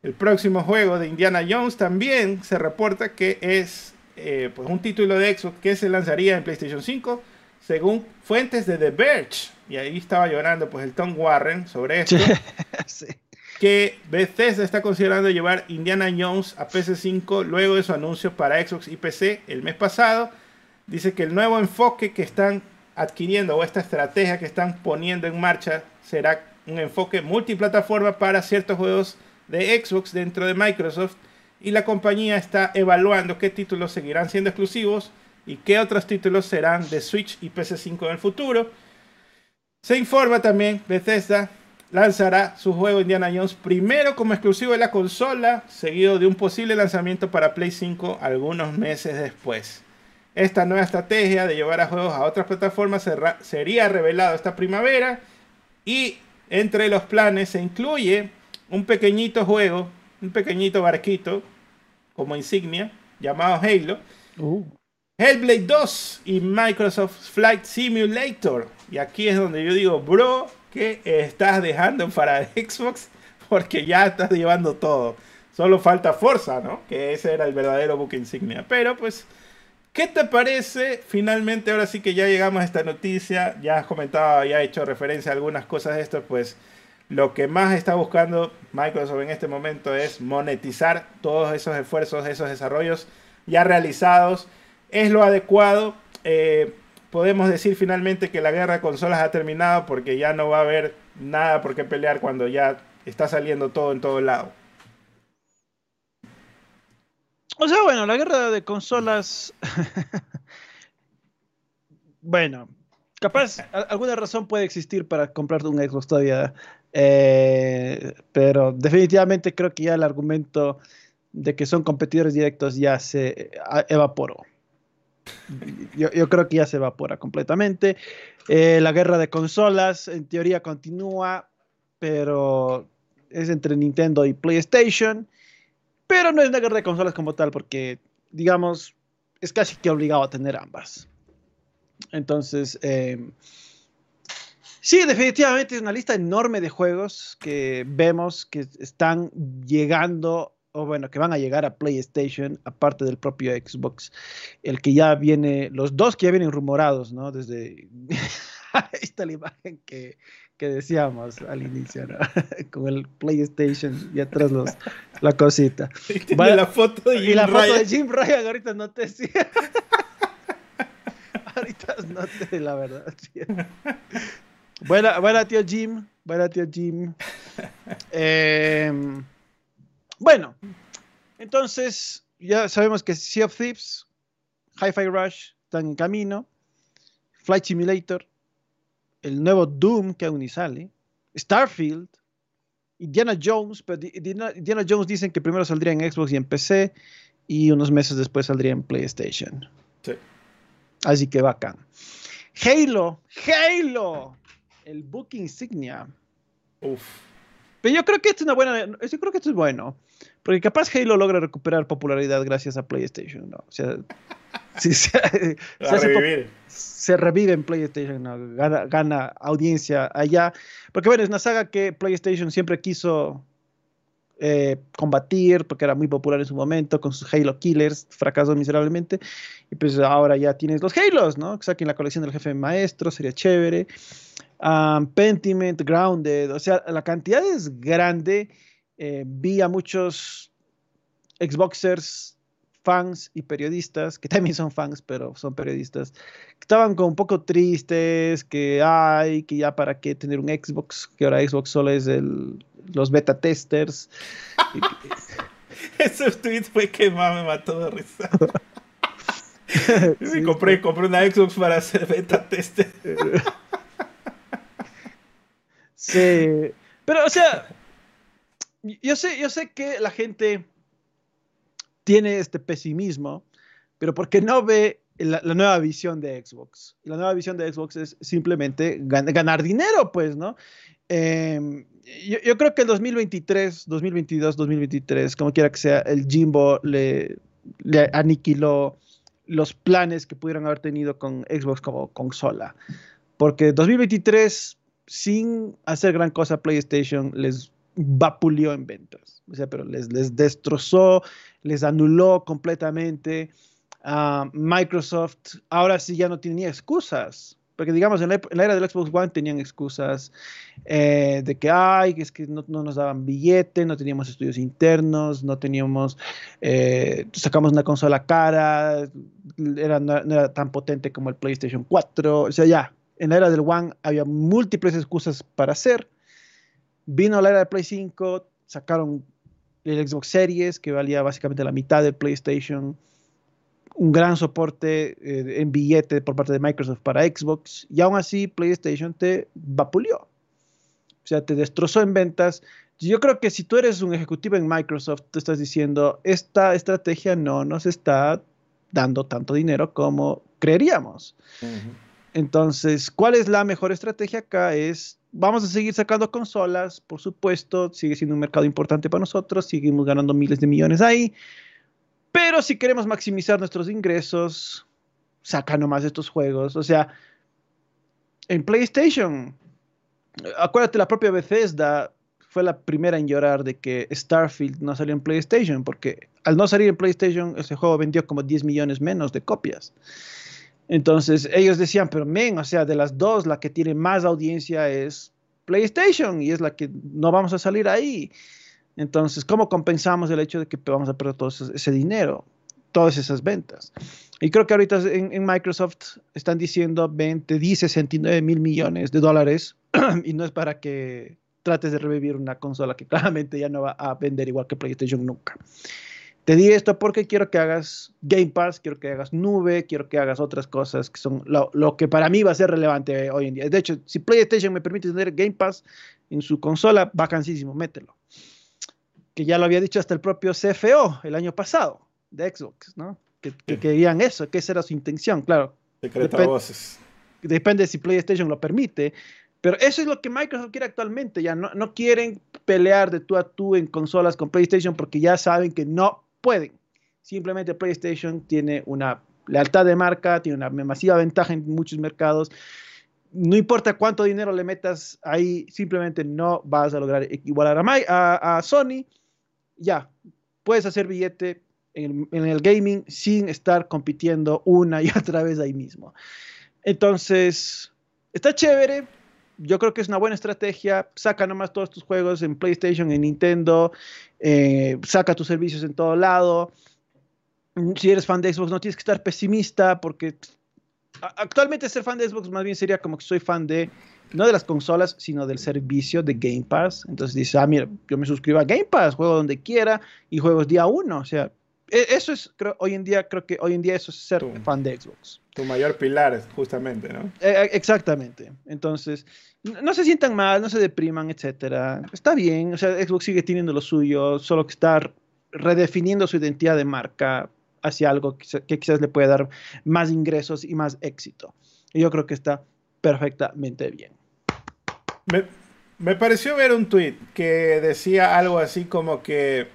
El próximo juego de Indiana Jones también se reporta que es eh, pues un título de Xbox que se lanzaría en PlayStation 5, según fuentes de The Verge. Y ahí estaba llorando pues el Tom Warren sobre esto. *laughs* sí que Bethesda está considerando llevar Indiana Jones a PC5 luego de su anuncio para Xbox y PC el mes pasado. Dice que el nuevo enfoque que están adquiriendo o esta estrategia que están poniendo en marcha será un enfoque multiplataforma para ciertos juegos de Xbox dentro de Microsoft y la compañía está evaluando qué títulos seguirán siendo exclusivos y qué otros títulos serán de Switch y PC5 en el futuro. Se informa también Bethesda lanzará su juego Indiana Jones primero como exclusivo de la consola, seguido de un posible lanzamiento para Play 5 algunos meses después. Esta nueva estrategia de llevar a juegos a otras plataformas sería revelado esta primavera y entre los planes se incluye un pequeñito juego, un pequeñito barquito como insignia llamado Halo. Uh. Hellblade 2 y Microsoft Flight Simulator. Y aquí es donde yo digo, bro, que estás dejando *laughs* para Xbox porque ya estás llevando todo. Solo falta Forza, ¿no? Que ese era el verdadero buque insignia. Pero pues, ¿qué te parece? Finalmente, ahora sí que ya llegamos a esta noticia. Ya has comentado, ya he hecho referencia a algunas cosas de esto. Pues lo que más está buscando Microsoft en este momento es monetizar todos esos esfuerzos, esos desarrollos ya realizados. Es lo adecuado. Eh, podemos decir finalmente que la guerra de consolas ha terminado porque ya no va a haber nada por qué pelear cuando ya está saliendo todo en todo lado. O sea, bueno, la guerra de consolas. *laughs* bueno, capaz alguna razón puede existir para comprarte un Xbox todavía. Eh, pero definitivamente creo que ya el argumento de que son competidores directos ya se evaporó. Yo, creo que ya se evapora completamente. Eh, la guerra de consolas en teoría continúa, pero es entre Nintendo y PlayStation. Pero no es una guerra de consolas como tal, porque, digamos, es casi que obligado a tener ambas. Entonces, em, sí, definitivamente es una lista enorme de juegos que vemos que están llegando o bueno, que van a llegar a PlayStation, aparte del propio Xbox, el que ya viene, los dos que ya vienen rumorados, ¿no? Desde, *laughs* ahí está la imagen que, que decíamos al inicio, ¿no? *laughs* Con el PlayStation y atrás los, la cosita. *laughs* Y la foto de Jim Y la foto de Jim Ryan, ahorita no te decía. ahorita no te, la verdad. Buena, buena tío Jim, buena tío Jim. Eh, bueno, entonces ya sabemos que Sea of Thieves, Hi-Fi Rush están en camino, Flight Simulator, el nuevo Doom que aún ni sale, Starfield, Indiana Jones, pero Indiana Jones dicen que primero saldría en Xbox y en PC y unos meses después saldría en PlayStation. Sí. Así que bacán. Halo, Halo, el book insignia. Uf. Pero yo creo que esto es una buena, yo creo que esto es bueno, porque capaz Halo logra recuperar popularidad gracias a PlayStation, ¿no? O sea, *laughs* se, revive en PlayStation, ¿no? gana, audiencia allá, porque bueno, es una saga que PlayStation siempre quiso eh, combatir, porque era muy popular en su momento, con sus Halo Killers, fracasó miserablemente, y pues ahora ya tienes los Halos, ¿no? Que saquen la colección del jefe maestro, sería chévere. Um, Pentiment, Grounded, o sea, la cantidad es grande. Eh, vi a muchos Xboxers, fans y periodistas, que también son fans, pero son periodistas, que estaban como un poco tristes, que hay, que ya para qué tener un Xbox, que ahora Xbox solo es el, los beta testers. *laughs* Ese tweet fue que más me mató de risa. *laughs* sí, compré, compré una Xbox para hacer beta tester. *laughs* sí, pero o sea, yo sé, yo sé que la gente tiene este pesimismo, pero porque no ve la, nueva visión de Xbox. La nueva visión de Xbox es simplemente ganar dinero, pues, ¿no? Em, yo, creo que el 2023, 2022, 2023, como quiera que sea, el Jimbo le, le aniquiló los planes que pudieran haber tenido con Xbox como consola. Porque 2023, sin hacer gran cosa, PlayStation les vapuleó en ventas. O sea, pero les, les destrozó, les anuló completamente. a Microsoft ahora sí ya no tenía excusas. Porque digamos, en la, era del Xbox One tenían excusas eh, de que, ay, es que no, nos daban billete, no teníamos estudios internos, no teníamos, eh, sacamos una consola cara, era, no, era tan potente como el PlayStation 4. O sea, ya, en la era del One había múltiples excusas para hacer. Vino la era del Play 5, sacaron el Xbox Series, que valía básicamente la mitad del PlayStation, un gran soporte eh, en billete por parte de Microsoft para Xbox, y aún así PlayStation te vapuleó. O sea, te destrozó en ventas. Yo creo que si tú eres un ejecutivo en Microsoft, te estás diciendo, esta estrategia no nos está dando tanto dinero como creeríamos. Entonces, ¿cuál es la mejor estrategia acá? Es Vamos a seguir sacando consolas, por supuesto, sigue siendo un mercado importante para nosotros, seguimos ganando miles de millones ahí, pero si queremos maximizar nuestros ingresos, saca nomás estos juegos. O sea, en PlayStation, acuérdate, la propia Bethesda fue la primera en llorar de que Starfield no salió en PlayStation, porque al no salir en PlayStation, ese juego vendió como 10 millones menos de copias. Entonces ellos decían, pero men, o sea, de las dos, la que tiene más audiencia es PlayStation y es la que no vamos a salir ahí. Entonces, ¿cómo compensamos el hecho de que vamos a perder todo ese, dinero, todas esas ventas? Y creo que ahorita en, Microsoft están diciendo, ven, te di 69 mil millones de dólares *clears throat* y no es para que trates de revivir una consola que *laughs* claramente ya no va a vender igual que PlayStation nunca. Te di esto porque quiero que hagas Game Pass, quiero que hagas nube, quiero que hagas otras cosas que son lo, que para mí va a ser relevante hoy en día. De hecho, si PlayStation me permite tener Game Pass en su consola, vacancísimo, mételo. Que ya lo había dicho hasta el propio CFO el año pasado de Xbox, ¿no? Que, querían eso, que esa era su intención, claro. Secreta voces. Depende si PlayStation lo permite, pero eso es lo que Microsoft quiere actualmente. Ya no, no, quieren pelear de tú a tú en consolas con PlayStation porque ya saben que no pueden. Simplemente PlayStation tiene una lealtad de marca, tiene una masiva ventaja en muchos mercados. No importa cuánto dinero le metas ahí, simplemente no vas a lograr igualar a, a, Sony. Ya, puedes hacer billete en, en, el gaming sin estar compitiendo una y *laughs* otra vez ahí mismo. Entonces, está chévere, yo creo que es una buena estrategia. Saca nomás todos tus juegos en PlayStation, en Nintendo, eh, saca tus servicios en todo lado. Si eres fan de Xbox, no tienes que estar pesimista porque actualmente ser fan de Xbox más bien sería como que soy fan de, no de las consolas, sino del servicio de Game Pass. Entonces dices, ah, mira, yo me suscribo a Game Pass, juego donde quiera y juegos día uno. O sea, eso es, creo, hoy en día, creo que hoy en día eso es ser fan de Xbox. Tu mayor pilar, justamente, ¿no? E, e, exactamente. Entonces, no se sientan mal, no se depriman, etcétera. Está bien, o sea, Xbox sigue teniendo lo suyo, solo que está redefiniendo su identidad de marca hacia algo que, quizás le puede dar más ingresos y más éxito. Y yo creo que está perfectamente bien. Me, me pareció ver un tweet que decía algo así como que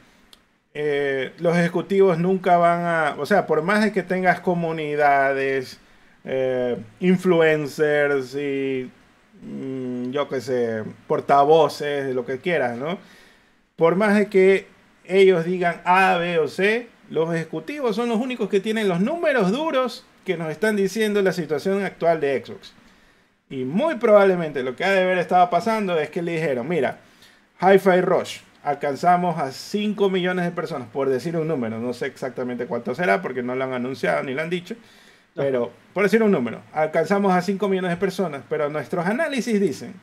eh, los ejecutivos nunca van a, o sea, por más de que tengas comunidades, eh, influencers y mm, yo qué sé, portavoces, lo que quieras, ¿no? Por más de que ellos digan A, B o C, los ejecutivos son los únicos que tienen los números duros que nos están diciendo la situación actual de Xbox. Y muy probablemente lo que ha de haber estado pasando es que le dijeron, mira, Hi-Fi Rush, alcanzamos a 5 millones de personas, por decir un número, no sé exactamente cuánto será porque no lo han anunciado ni lo han dicho, pero por decir un número, alcanzamos a 5 millones de personas, pero nuestros análisis dicen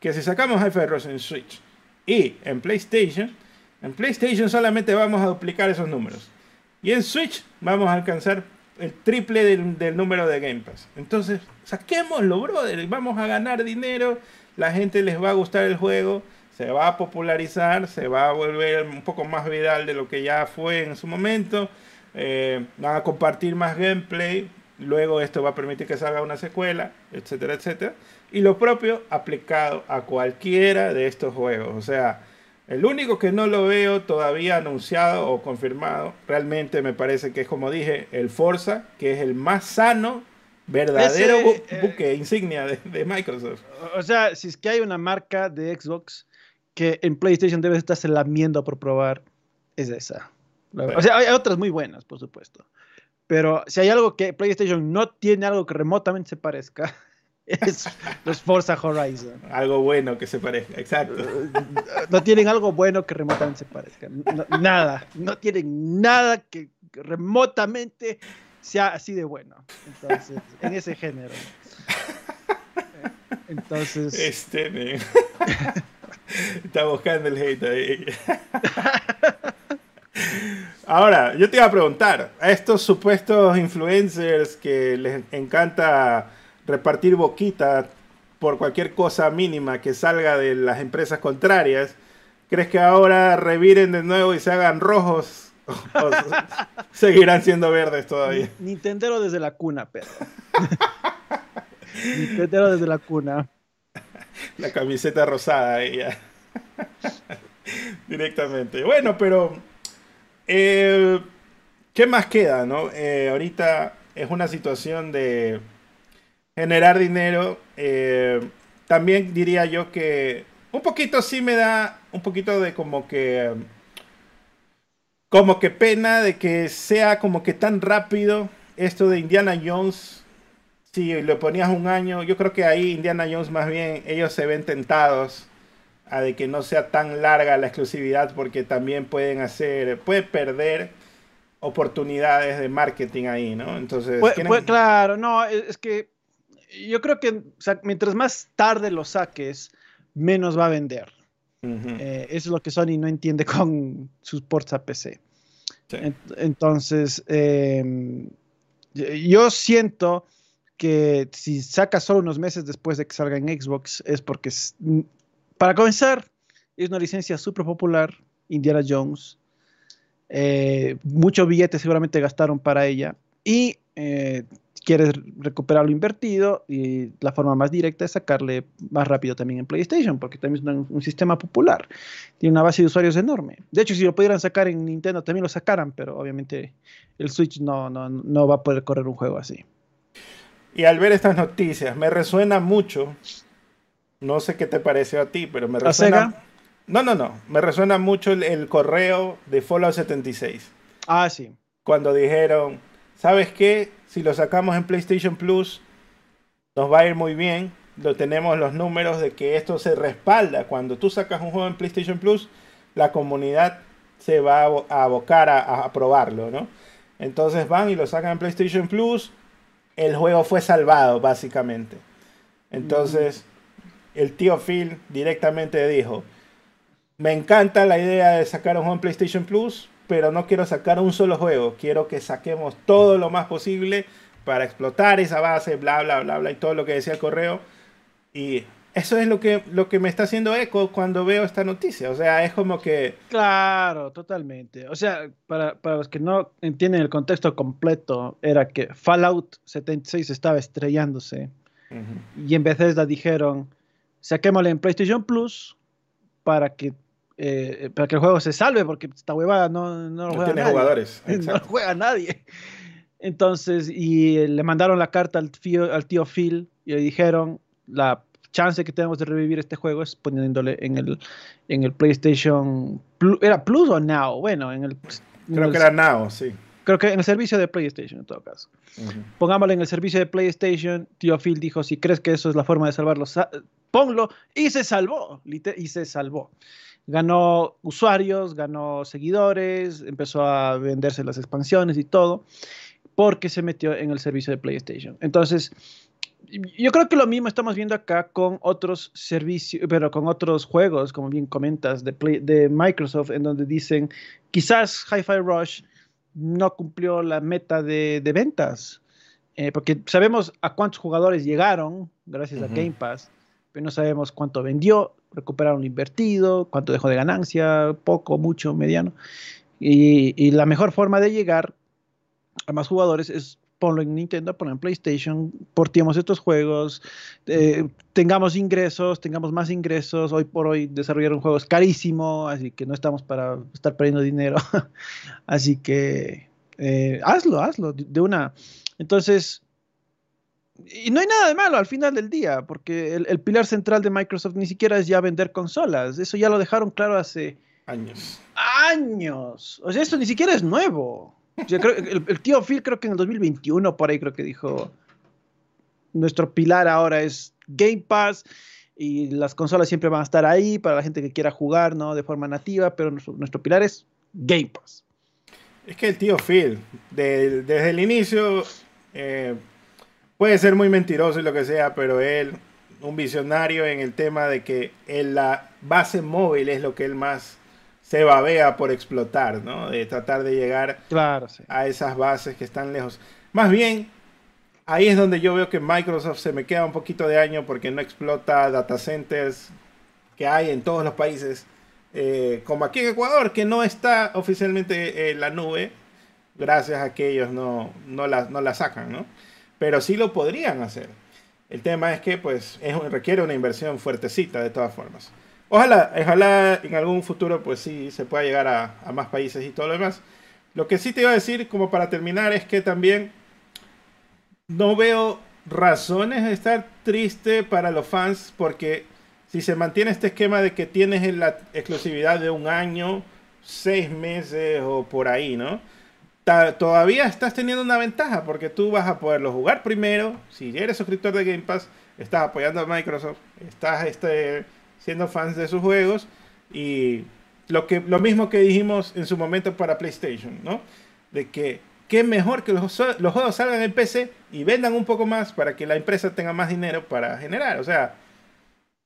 que si sacamos Rush en Switch Y en PlayStation, en PlayStation solamente vamos a duplicar esos números. Y en Switch vamos a alcanzar el triple del, número de Game Pass. Entonces, saquémoslo, brother. Vamos a ganar dinero. La gente les va a gustar el juego. Se va a popularizar. Se va a volver un poco más viral de lo que ya fue en su momento. Eh, van a compartir más gameplay. Luego esto va a permitir que salga una secuela, etcétera, etcétera. Y lo propio aplicado a cualquiera de estos juegos. O sea, el único que no lo veo todavía anunciado o confirmado, realmente me parece que es como dije, el Forza, que es el más sano, verdadero eh, buque insignia de, Microsoft. O sea, si es que hay una marca de Xbox que en PlayStation debe estarse lamiendo por probar, es esa. O sea, hay otras muy buenas, por supuesto. Pero si hay algo que PlayStation no tiene algo que remotamente se parezca, *laughs* es los Forza Horizon. Algo bueno que se parezca, exacto. No tienen algo bueno que remotamente se parezca. nada. No tienen nada que remotamente sea así de bueno. Entonces, en ese género. *laughs* Entonces. Este, *laughs* Está buscando el hate ahí. Ahora, yo te iba a preguntar, a estos supuestos influencers que les encanta repartir boquita por cualquier cosa mínima que salga de las empresas contrarias, ¿crees que ahora reviren de nuevo y se hagan rojos? ¿O *laughs* seguirán siendo verdes todavía? Nintendo desde la cuna, pero. *laughs* Nintendo desde la cuna. *laughs* La camiseta rosada ella. *laughs* Directamente. Bueno, pero. Eh, ¿Qué más queda, no? Eh, ahorita es una situación de generar dinero. Eh, también diría yo que un poquito sí me da un poquito de como que como que pena de que sea como que tan rápido esto de Indiana Jones. Si le ponías un año, yo creo que ahí Indiana Jones más bien ellos se ven tentados a de que no sea tan larga la exclusividad porque también pueden hacer, puede perder oportunidades de marketing ahí, ¿no? Entonces, claro, no, es que yo creo que mientras más tarde lo saques, menos va a vender. Eh, eso es lo que Sony no entiende *laughs* con sus ports a PC. entonces, em, yo siento que si saca solo unos meses después de que salga en Xbox es porque, para comenzar, es una licencia súper popular, Indiana Jones. Eh, mucho billete seguramente gastaron para ella. Y eh, quieres recuperar lo invertido y la forma más directa es sacarle más rápido también en PlayStation, porque también es un, sistema popular, tiene una base de usuarios enorme. De hecho, si lo pudieran sacar en Nintendo también lo sacaran, pero obviamente el Switch no, no, no va a poder correr un juego así. Y al ver estas noticias, me resuena mucho, no sé qué te pareció a ti, pero me resuena... No, no, no, me resuena mucho el, el correo de Fallout 76. Ah, sí. Cuando dijeron, ¿sabes qué? Si lo sacamos en PlayStation Plus, nos va a ir muy bien. Lo tenemos los números de que esto se respalda. Cuando tú sacas un juego en PlayStation Plus, la comunidad se va a abocar a, probarlo, ¿no? Entonces van y lo sacan en PlayStation Plus. El juego fue salvado, básicamente. Entonces, el tío Phil directamente dijo: Me encanta la idea de sacar un juego PlayStation Plus, pero no quiero sacar un solo juego. Quiero que saquemos todo lo más posible para explotar esa base, bla, bla, bla, bla, y todo lo que decía el correo. Y eso es lo que, lo que me está haciendo eco cuando veo esta noticia. O sea, es como que... Claro, totalmente. O sea, para, los que no entienden el contexto completo, era que Fallout 76 estaba estrellándose. Y en Bethesda dijeron, saquémosle en PlayStation Plus para que eh, para que el juego se salve, porque esta huevada no, no lo juega nadie. jugadores. *laughs* No juega nadie. Entonces, y le mandaron la carta al tío, al tío Phil y le dijeron, la chance que tenemos de revivir este juego es poniéndole en el, en el PlayStation Plus, ¿era Plus o Now? Bueno, en el... Creo que era Now, sí. Creo que en el servicio de PlayStation, en todo caso. Pongámoslo en el servicio de PlayStation. Tío Phil dijo, si crees que eso es la forma de salvarlo, ponlo. Y se salvó. Y se salvó ganó usuarios, ganó seguidores, empezó a venderse las expansiones y todo, porque se metió en el servicio de PlayStation. Entonces, yo creo que lo mismo estamos viendo acá con otros servicios, pero con otros juegos, como bien comentas, de, de Microsoft, en donde dicen, quizás Hi-Fi Rush no cumplió la meta de, de ventas, eh, porque sabemos a cuántos jugadores llegaron gracias a Game Pass, pero no sabemos cuánto vendió, recuperaron lo invertido, cuánto dejó de ganancia, poco, mucho, mediano. Y, y la mejor forma de llegar a más jugadores es ponlo en Nintendo, ponlo en PlayStation, portemos estos juegos, eh, tengamos ingresos, tengamos más ingresos. Hoy por hoy desarrollar un juego es carísimo, así que no estamos para estar perdiendo dinero. *laughs* así que eh, hazlo, hazlo de una. Entonces, y no hay nada de malo al final del día, porque el, el, pilar central de Microsoft ni siquiera es ya vender consolas. Eso ya lo dejaron claro hace años. Años. O sea, esto ni siquiera es nuevo el, tío Phil creo que en el 2021 por ahí creo que dijo, nuestro pilar ahora es Game Pass y las consolas siempre van a estar ahí para la gente que quiera jugar, ¿no? De forma nativa, pero nuestro, pilar es Game Pass. Es que el tío Phil, desde el inicio, eh, puede ser muy mentiroso y lo que sea, pero él, un visionario en el tema de que la base móvil es lo que él más se babea por explotar, ¿no? De tratar de llegar a esas bases que están lejos. Más bien, ahí es donde yo veo que Microsoft se me queda un poquito de año porque no explota data centers que hay en todos los países, eh, como aquí en Ecuador, que no está oficialmente en la nube, gracias a que ellos no, no, la, no la sacan, ¿no? Pero sí lo podrían hacer. El tema es que pues es, requiere una inversión fuertecita de todas formas. Ojalá, ojalá en algún futuro pues sí se pueda llegar a, más países y todo lo demás. Lo que sí te iba a decir como para terminar es que también no veo razones de estar triste para los fans porque si se mantiene este esquema de que tienes la exclusividad de un año, seis meses o por ahí, ¿no? todavía estás teniendo una ventaja porque tú vas a poderlo jugar primero. Si eres suscriptor de Game Pass, estás apoyando a Microsoft, estás este, siendo fans de sus juegos y lo, que, lo mismo que dijimos en su momento para PlayStation, ¿no? De que qué mejor que los, los juegos salgan en PC y vendan un poco más para que la empresa tenga más dinero para generar. O sea,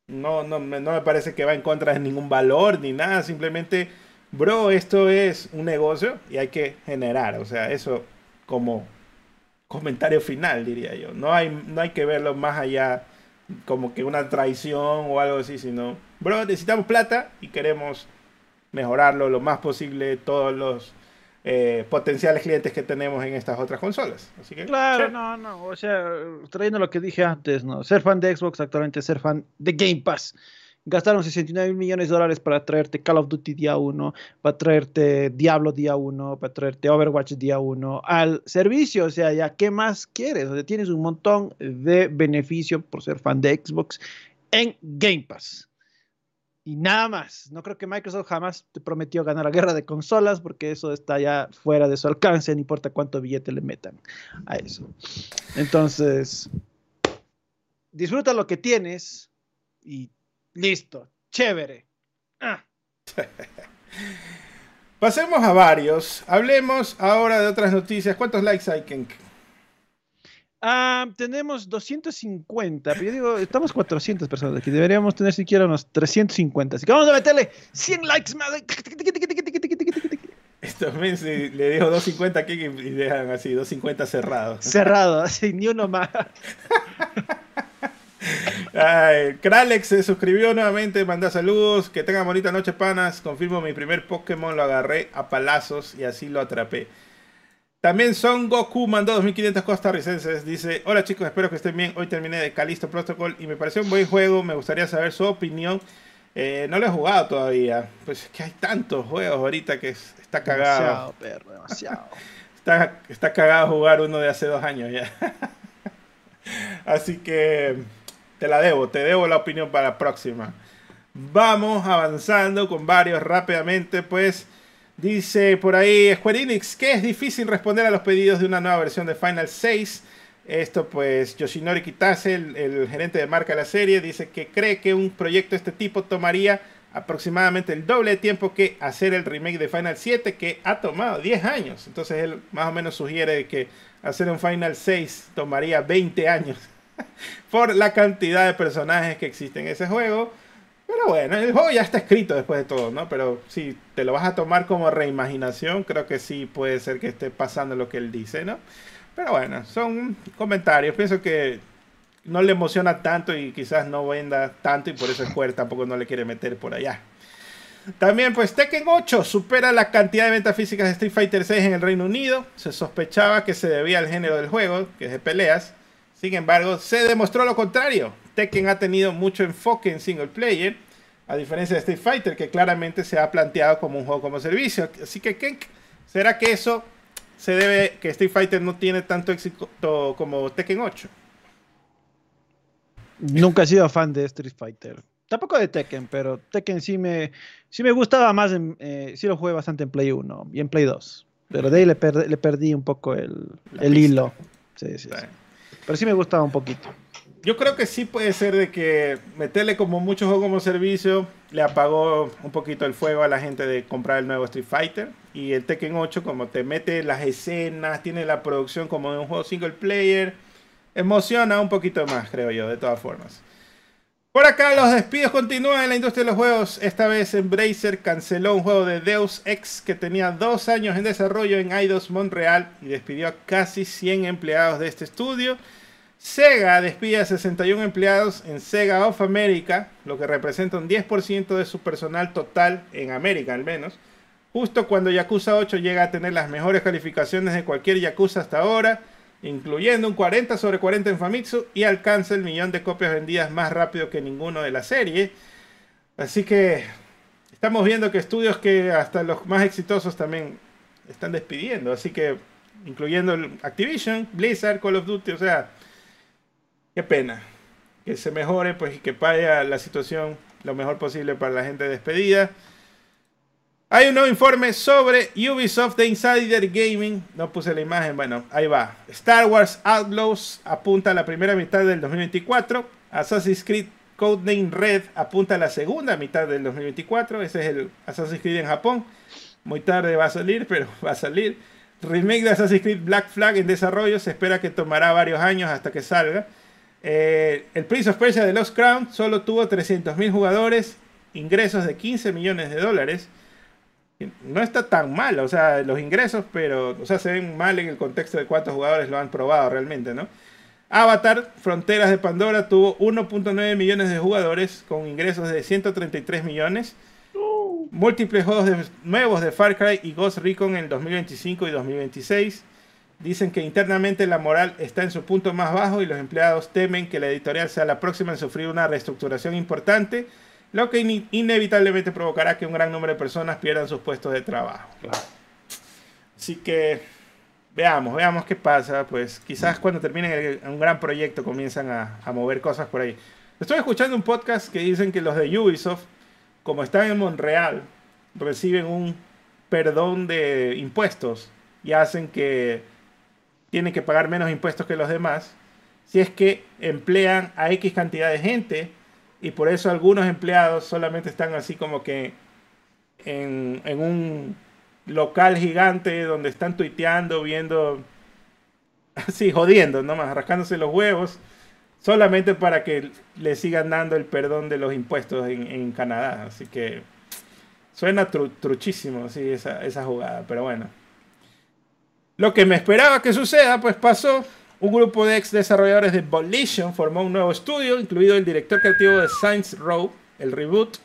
no, no, no me parece que va en contra de ningún valor ni nada, simplemente, bro, esto es un negocio y hay que generar. O sea, eso como comentario final, diría yo. No hay, no hay que verlo más allá como que una traición o algo así, sino, bro, necesitamos plata y queremos mejorarlo lo más posible todos los eh, potenciales clientes que tenemos en estas otras consolas. Así que, claro, no, no, o sea, trayendo lo que dije antes, ¿no? Ser fan de Xbox actualmente ser fan de Game Pass gastaron 69 millones de dólares para traerte Call of Duty día 1, para traerte Diablo día 1, para traerte Overwatch día 1 al servicio. O sea, ya, ¿qué más quieres? O sea, tienes un montón de beneficio por ser fan de Xbox en Game Pass. Y nada más. No creo que Microsoft jamás te prometió ganar la guerra de consolas porque eso está ya fuera de su alcance, no importa cuánto billete le metan a eso. Entonces, disfruta lo que tienes y Listo, chévere. Ah. *laughs* Pasemos a varios. Hablemos ahora de otras noticias. ¿Cuántos likes hay, Kenk? Ah, tenemos 250, pero yo digo, estamos 400 personas aquí, deberíamos tener siquiera unos 350, así que vamos a meterle 100 likes más. Estos meses le dejo 250 aquí y dejan así, 250 cerrados. Cerrado, así, ni uno más. *laughs* Ay, Kralex se suscribió nuevamente, manda saludos. Que tengan bonita noche, panas. Confirmo mi primer Pokémon, lo agarré a palazos y así lo atrapé. También Son Goku mandó 2500 costarricenses. Dice: Hola chicos, espero que estén bien. Hoy terminé de Calisto Protocol y me pareció un buen juego. Me gustaría saber su opinión. Eh, no lo he jugado todavía. Pues es que hay tantos juegos ahorita que está cagado. Demasiado, perro, demasiado. *laughs* está, está cagado jugar uno de hace dos años ya. *laughs* Así que te la debo, te debo la opinión para la próxima. Vamos avanzando con varios rápidamente, pues dice por ahí Square Enix que es difícil responder a los pedidos de una nueva versión de Final 6. Esto pues Yoshinori Kitase, el, gerente de marca de la serie, dice que cree que un proyecto de este tipo tomaría aproximadamente el doble de tiempo que hacer el remake de Final 7 que ha tomado 10 años. Entonces él más o menos sugiere que hacer un Final 6 tomaría 20 años. *laughs* por la cantidad de personajes que existen en ese juego. Pero bueno, el juego ya está escrito después de todo, ¿no? Pero si te lo vas a tomar como reimaginación, creo que sí puede ser que esté pasando lo que él dice, ¿no? Pero bueno, son comentarios. Pienso que no le emociona tanto y quizás no venda tanto y por eso Square tampoco no le quiere meter por allá. También pues Tekken 8 supera la cantidad de ventas físicas de Street Fighter 6 en el Reino Unido. Se sospechaba que se debía al género del juego, que es de peleas. Sin embargo, se demostró lo contrario. Tekken ha tenido mucho enfoque en single player, a diferencia de Street Fighter, que claramente se ha planteado como un juego como servicio. Así que, ¿será que eso se debe que Street Fighter no tiene tanto éxito como Tekken 8? Nunca he sido fan de Street Fighter. Tampoco de Tekken, pero Tekken sí me, sí me gustaba más, en, eh, sí lo jugué bastante en Play 1 y en Play 2. Pero de ahí le, le perdí un poco el, el hilo. Sí, sí, sí. Pero sí me gustaba un poquito. Yo creo que sí puede ser de que meterle como mucho juego como servicio le apagó un poquito el fuego a la gente de comprar el nuevo Street Fighter. Y el Tekken 8 como te mete las escenas, tiene la producción como de un juego single player emociona un poquito más, creo yo, de todas formas. Por acá los despidos continúan en la industria de los juegos. Esta vez Embracer canceló un juego de Deus Ex que tenía dos años en desarrollo en Eidos Montreal y despidió a casi 100 empleados de este estudio. Sega despide a 61 empleados en Sega of America, lo que representa un 10% de su personal total en América al menos. Justo cuando Yakuza 8 llega a tener las mejores calificaciones de cualquier Yakuza hasta ahora incluyendo un 40 sobre 40 en Famitsu y alcanza el millón de copias vendidas más rápido que ninguno de la serie. Así que estamos viendo que estudios que hasta los más exitosos también están despidiendo, así que incluyendo Activision, Blizzard, Call of Duty, o sea, qué pena que se mejore pues y que vaya la situación lo mejor posible para la gente despedida. Hay un nuevo informe sobre Ubisoft de Insider Gaming. No puse la imagen, bueno, ahí va. Star Wars Outlaws apunta a la primera mitad del 2024. Assassin's Creed Codename Red apunta a la segunda mitad del 2024. Ese es el Assassin's Creed en Japón. Muy tarde va a salir, *laughs* pero va a salir. Remake de Assassin's Creed Black Flag en desarrollo. Se espera que tomará varios años hasta que salga. Eh, el Prince of Persia de Lost Crown solo tuvo 300.000 jugadores, ingresos de 15 millones de dólares no está tan mal, o sea, los ingresos, pero, o sea, se ven mal en el contexto de cuántos jugadores lo han probado realmente, ¿no? Avatar, Fronteras de Pandora, tuvo 1.9 millones de jugadores con ingresos de 133 millones. Múltiples juegos nuevos de Far Cry y Ghost Recon en 2025 y 2026. Dicen que internamente la moral está en su punto más bajo y los empleados temen que la editorial sea la próxima en sufrir una reestructuración importante lo que inevitablemente provocará que un gran número de personas pierdan sus puestos de trabajo. Así que veamos, veamos qué pasa. Pues quizás cuando terminen un gran proyecto comienzan a, a, mover cosas por ahí. Estoy escuchando un podcast que dicen que los de Ubisoft, como están en Montreal, reciben un perdón de impuestos y hacen que tienen que pagar menos impuestos que los demás si es que emplean a X cantidad de gente y por eso algunos empleados solamente están así como que en, un local gigante donde están tuiteando, viendo, *laughs* así jodiendo, nomás, rascándose los huevos, solamente para que le sigan dando el perdón de los impuestos en, Canadá. Así que suena truchísimo así, esa, esa jugada, pero bueno. Lo que me esperaba que suceda, pues pasó. Un grupo de ex desarrolladores de Volition formó un nuevo estudio, incluido el director creativo de Science Row, el reboot.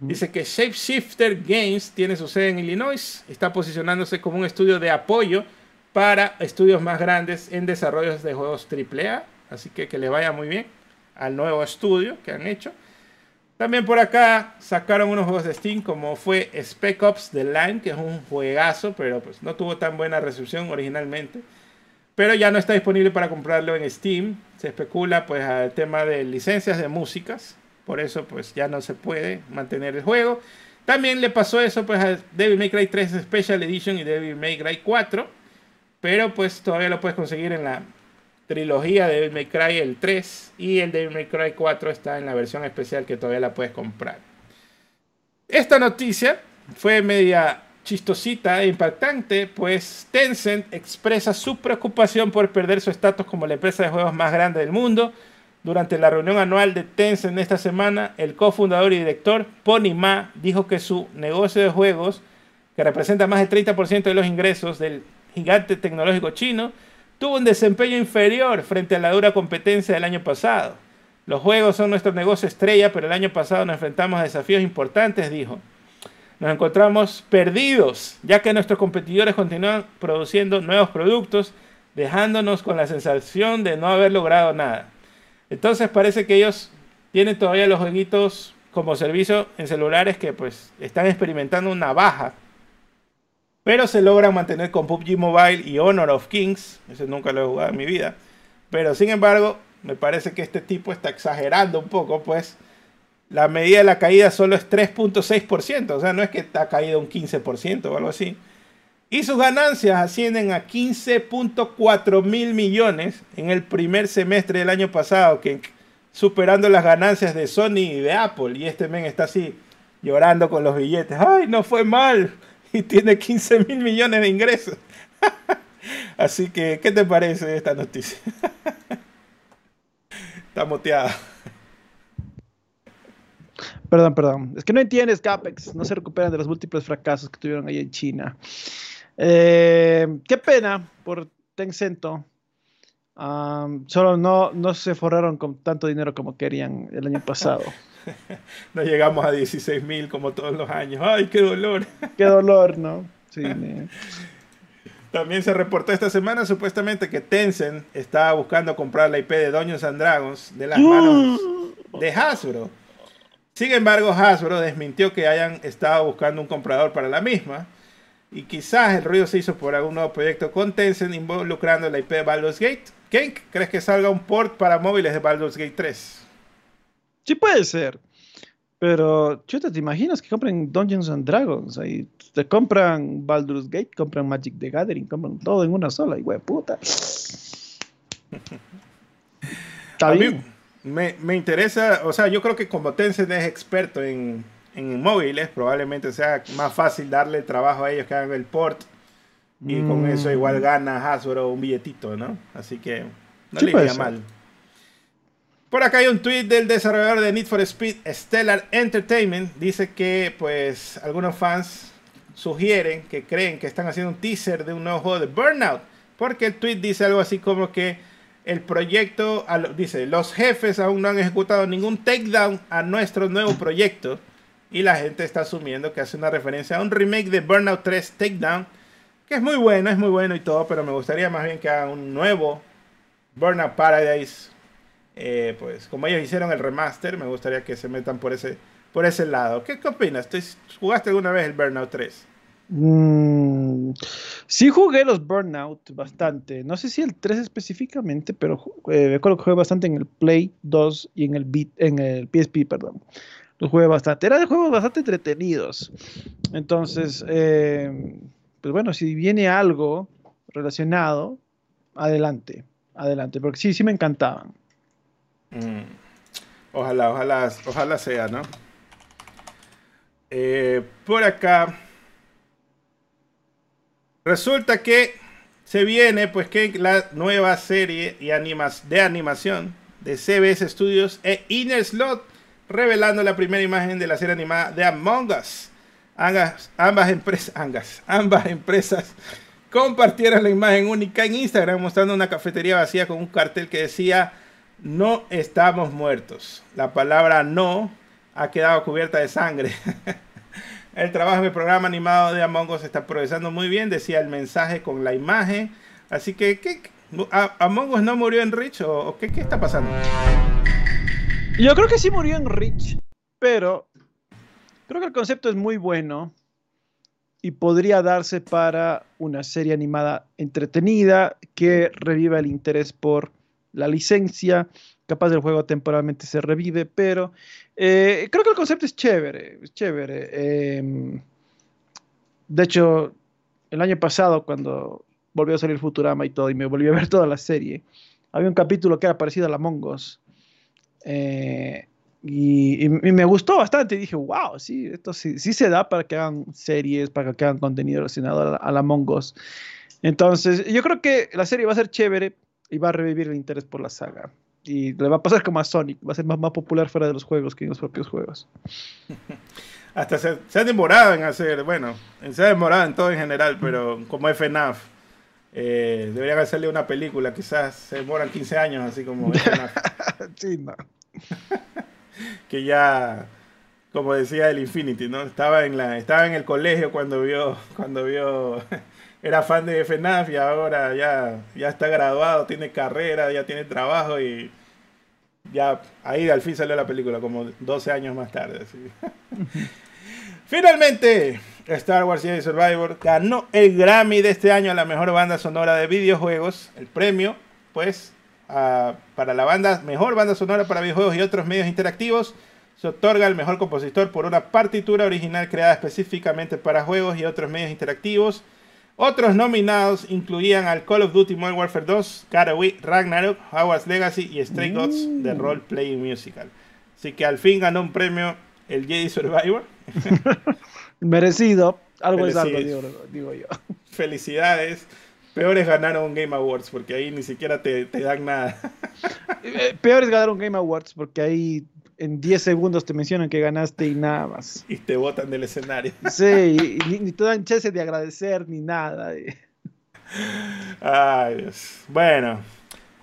Dice que Shapeshifter Games tiene su sede en Illinois, está posicionándose como un estudio de apoyo para estudios más grandes en desarrollos de juegos AAA. Así que que le vaya muy bien al nuevo estudio que han hecho. También por acá sacaron unos juegos de Steam como fue Spec Ops The Line, que es un juegazo, pero pues no tuvo tan buena recepción originalmente pero ya no está disponible para comprarlo en Steam. Se especula pues al tema de licencias de músicas, por eso pues ya no se puede mantener el juego. También le pasó eso pues a Devil May Cry 3 Special Edition y Devil May Cry 4, pero pues todavía lo puedes conseguir en la trilogía de Devil May Cry el 3 y el Devil May Cry 4 está en la versión especial que todavía la puedes comprar. Esta noticia fue media chistosita e impactante, pues Tencent expresa su preocupación por perder su estatus como la empresa de juegos más grande del mundo, Durante la reunión anual de Tencent esta semana, el cofundador y director Pony Ma dijo que su negocio de juegos, que representa más del 30% de los ingresos del gigante tecnológico chino, tuvo un desempeño inferior frente a la dura competencia del año pasado. Los juegos son nuestro negocio estrella, pero el año pasado nos enfrentamos a desafíos importantes, dijo. Nos encontramos perdidos, ya que nuestros competidores continúan produciendo nuevos productos, dejándonos con la sensación de no haber logrado nada. Entonces parece que ellos tienen todavía los jueguitos como servicio en celulares que pues están experimentando una baja. Pero se logran mantener con PUBG Mobile y Honor of Kings. Ese nunca lo he jugado en mi vida. Pero sin embargo, me parece que este tipo está exagerando un poco, pues la medida de la caída solo es 3.6%. O sea, no es que ha caído un 15% o algo así. Y sus ganancias ascienden a 15.4 mil millones en el primer semestre del año pasado, que superando las ganancias de Sony y de Apple. Y este men está así llorando con los billetes. ¡Ay, no fue mal! Y tiene 15 mil millones de ingresos. *laughs* así que, ¿qué te parece esta noticia? *laughs* está moteada. Perdón, perdón. Es que no entiendes, Capex. No se recuperan de los múltiples fracasos que tuvieron ahí en China. Eh, qué pena por Tencent. solo no, no se forraron con tanto dinero como querían el año pasado. *laughs* no llegamos a 16 mil como todos los años. ¡Ay, qué dolor! ¡Qué dolor, ¿no? *laughs* Sí. También se reportó esta semana supuestamente que Tencent estaba buscando comprar la IP de Dungeons and Dragons de las manos de Hasbro. Sin embargo, Hasbro desmintió que hayan estado buscando un comprador para la misma. Y quizás el ruido se hizo por algún nuevo proyecto con Tencent involucrando la IP de Baldur's Gate. ¿Quién crees que salga un port para móviles de Baldur's Gate 3? Sí puede ser. Pero, chuta, ¿te imaginas que compren Dungeons and Dragons? Ahí te compran Baldur's Gate, compran Magic the Gathering, compran todo en una sola, y puta. *laughs* Está bien. Me, me, interesa, o sea, yo creo que como Tencent es experto en, en móviles, probablemente sea más fácil darle trabajo a ellos que hagan el port. Y con mm. eso igual gana Hasbro un billetito, ¿no? Así que no le iría mal. Por acá hay un tweet del desarrollador de Need for Speed Stellar Entertainment. Dice que pues algunos fans sugieren que creen que están haciendo un teaser de un nuevo juego de Burnout. Porque el tweet dice algo así como que el proyecto, dice, los jefes aún no han ejecutado ningún takedown a nuestro nuevo proyecto. Y la gente está asumiendo que hace una referencia a un remake de Burnout 3 Takedown. Que es muy bueno, es muy bueno y todo, pero me gustaría más bien que hagan un nuevo Burnout Paradise eh, pues como ellos hicieron el remaster, me gustaría que se metan por ese, por ese lado. ¿Qué, opinas? ¿Jugaste alguna vez el Burnout 3? Mm, sí jugué los Burnout bastante. No sé si el 3 específicamente, pero eh, recuerdo que jugué bastante en el Play 2 y en el, Beat, en el PSP, perdón. Los jugué bastante. Eran juegos bastante entretenidos. Entonces, eh, pues bueno, si viene algo relacionado, adelante, adelante, porque sí, sí me encantaban. Mm. Ojalá, ojalá, ojalá sea, ¿no? Eh, por acá. Resulta que se viene, pues, que la nueva serie y animas, de animación de CBS Studios e Inner Slot, revelando la primera imagen de la serie animada de Among Us. Ambas, ambas, *laughs* ambas empresas compartieron la imagen única en Instagram mostrando una cafetería vacía con un cartel que decía no estamos muertos. La palabra no ha quedado cubierta de sangre. *laughs* el trabajo del programa animado de Among Us está progresando muy bien, decía el mensaje con la imagen. Así que, ¿qué, ¿Among Us no murió en Rich o, qué, qué está pasando? Yo creo que sí murió en Rich, pero creo que el concepto es muy bueno y podría darse para una serie animada entretenida que reviva el interés por la licencia, capaz del juego temporalmente se revive, pero eh, creo que el concepto es chévere, es chévere. Em, de hecho, el año pasado, cuando volvió a salir Futurama y todo, y me volví a ver toda la serie, había un capítulo que era parecido a la Mongos. Eh, y, me gustó bastante. Y dije, wow, sí, esto sí, se da para que hagan series, para que hagan contenido relacionado a la, a la Mongos. Entonces, yo creo que la serie va a ser chévere y va a revivir el interés por la saga. Y le va a pasar como a Sonic, va a ser más, más popular fuera de los juegos que en los propios juegos. *laughs* Hasta se, se ha demorado en hacer, bueno, se ha demorado en todo en general, pero como FNAF, eh, deberían hacerle una película, quizás se demoran 15 años, así como *laughs* FNAF. sí, no. *laughs* que ya, como decía el Infinity, ¿no? Estaba en la, estaba en el colegio cuando vio, cuando vio, era fan de FNAF y ahora ya, ya está graduado, tiene carrera, ya tiene trabajo y ya ahí al fin salió la película, como 12 años más tarde. así. *laughs* Finalmente, Star Wars Jedi Survivor ganó el Grammy de este año a la mejor banda sonora de videojuegos. El premio, pues, a- para la banda mejor banda sonora para videojuegos y otros medios interactivos se otorga al mejor compositor por una partitura original creada específicamente para juegos y otros medios interactivos. Otros nominados incluían al Call of Duty Modern Warfare 2, God of War, Ragnarok, Hogwarts Legacy y Stray Gods de Role Playing Musical. Así que al fin ganó un premio el Jedi Survivor. *laughs* Merecido. Algo es algo, digo, digo yo. *laughs* Felicidades. Peor es ganar un Game Awards porque ahí ni siquiera te, te dan nada. *laughs* Eh, Peor es ganar un Game Awards porque ahí en 10 segundos te mencionan que ganaste y nada más. y te botan del escenario. Sí, y, y ni, te dan chance de agradecer ni nada. *laughs* Ay, Dios. Bueno,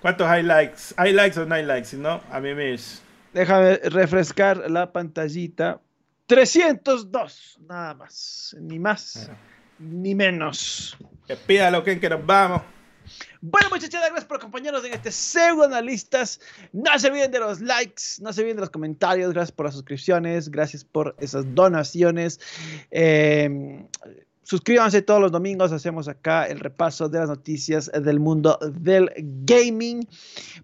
¿cuántos highlights? ¿Highlights o no highlights? Si no, a mí me es. Déjame refrescar la pantallita. 302, nada más. Ni más, ni menos. Que pídalo, Ken, que nos vamos. Bueno, muchachos, gracias por acompañarnos en este pseudo analistas. No se olviden de los likes, no se olviden de los comentarios, gracias por las suscripciones, gracias por esas donaciones. Eh, suscríbanse todos los domingos, hacemos acá el repaso de las noticias del mundo del gaming.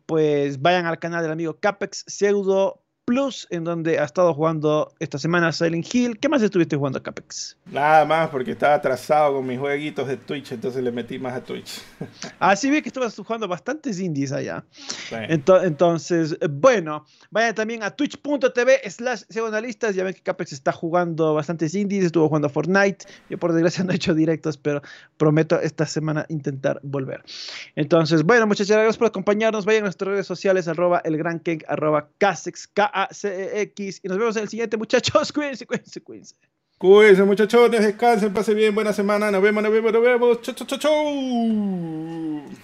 Pues vayan al canal del amigo Capex Pseudo Plus, en donde ha estado jugando esta semana Silent Hill. ¿Qué más estuviste jugando, Capex? Nada más porque estaba atrasado con mis jueguitos de Twitch, entonces le metí más a Twitch. *laughs* Ah, sí, vi que estabas jugando bastantes indies allá. Entonces, bueno, vayan también a twitch.tv slash. Ya ven que Capex está jugando bastantes indies, estuvo jugando a Fortnite. Yo por desgracia *laughs* no he hecho directos, pero prometo esta semana intentar volver. Entonces, bueno, muchachos, gracias por acompañarnos. Vayan a nuestras redes sociales, arroba el arroba Casex, K-A-C-E-X. Y nos vemos en el siguiente, muchachos. *laughs* Cuídense, cuídense, cuídense. Cuídense, muchachones, descansen, pasen bien, buena semana. Nos vemos, nos vemos, nos vemos. Chau, chau, chau, chau.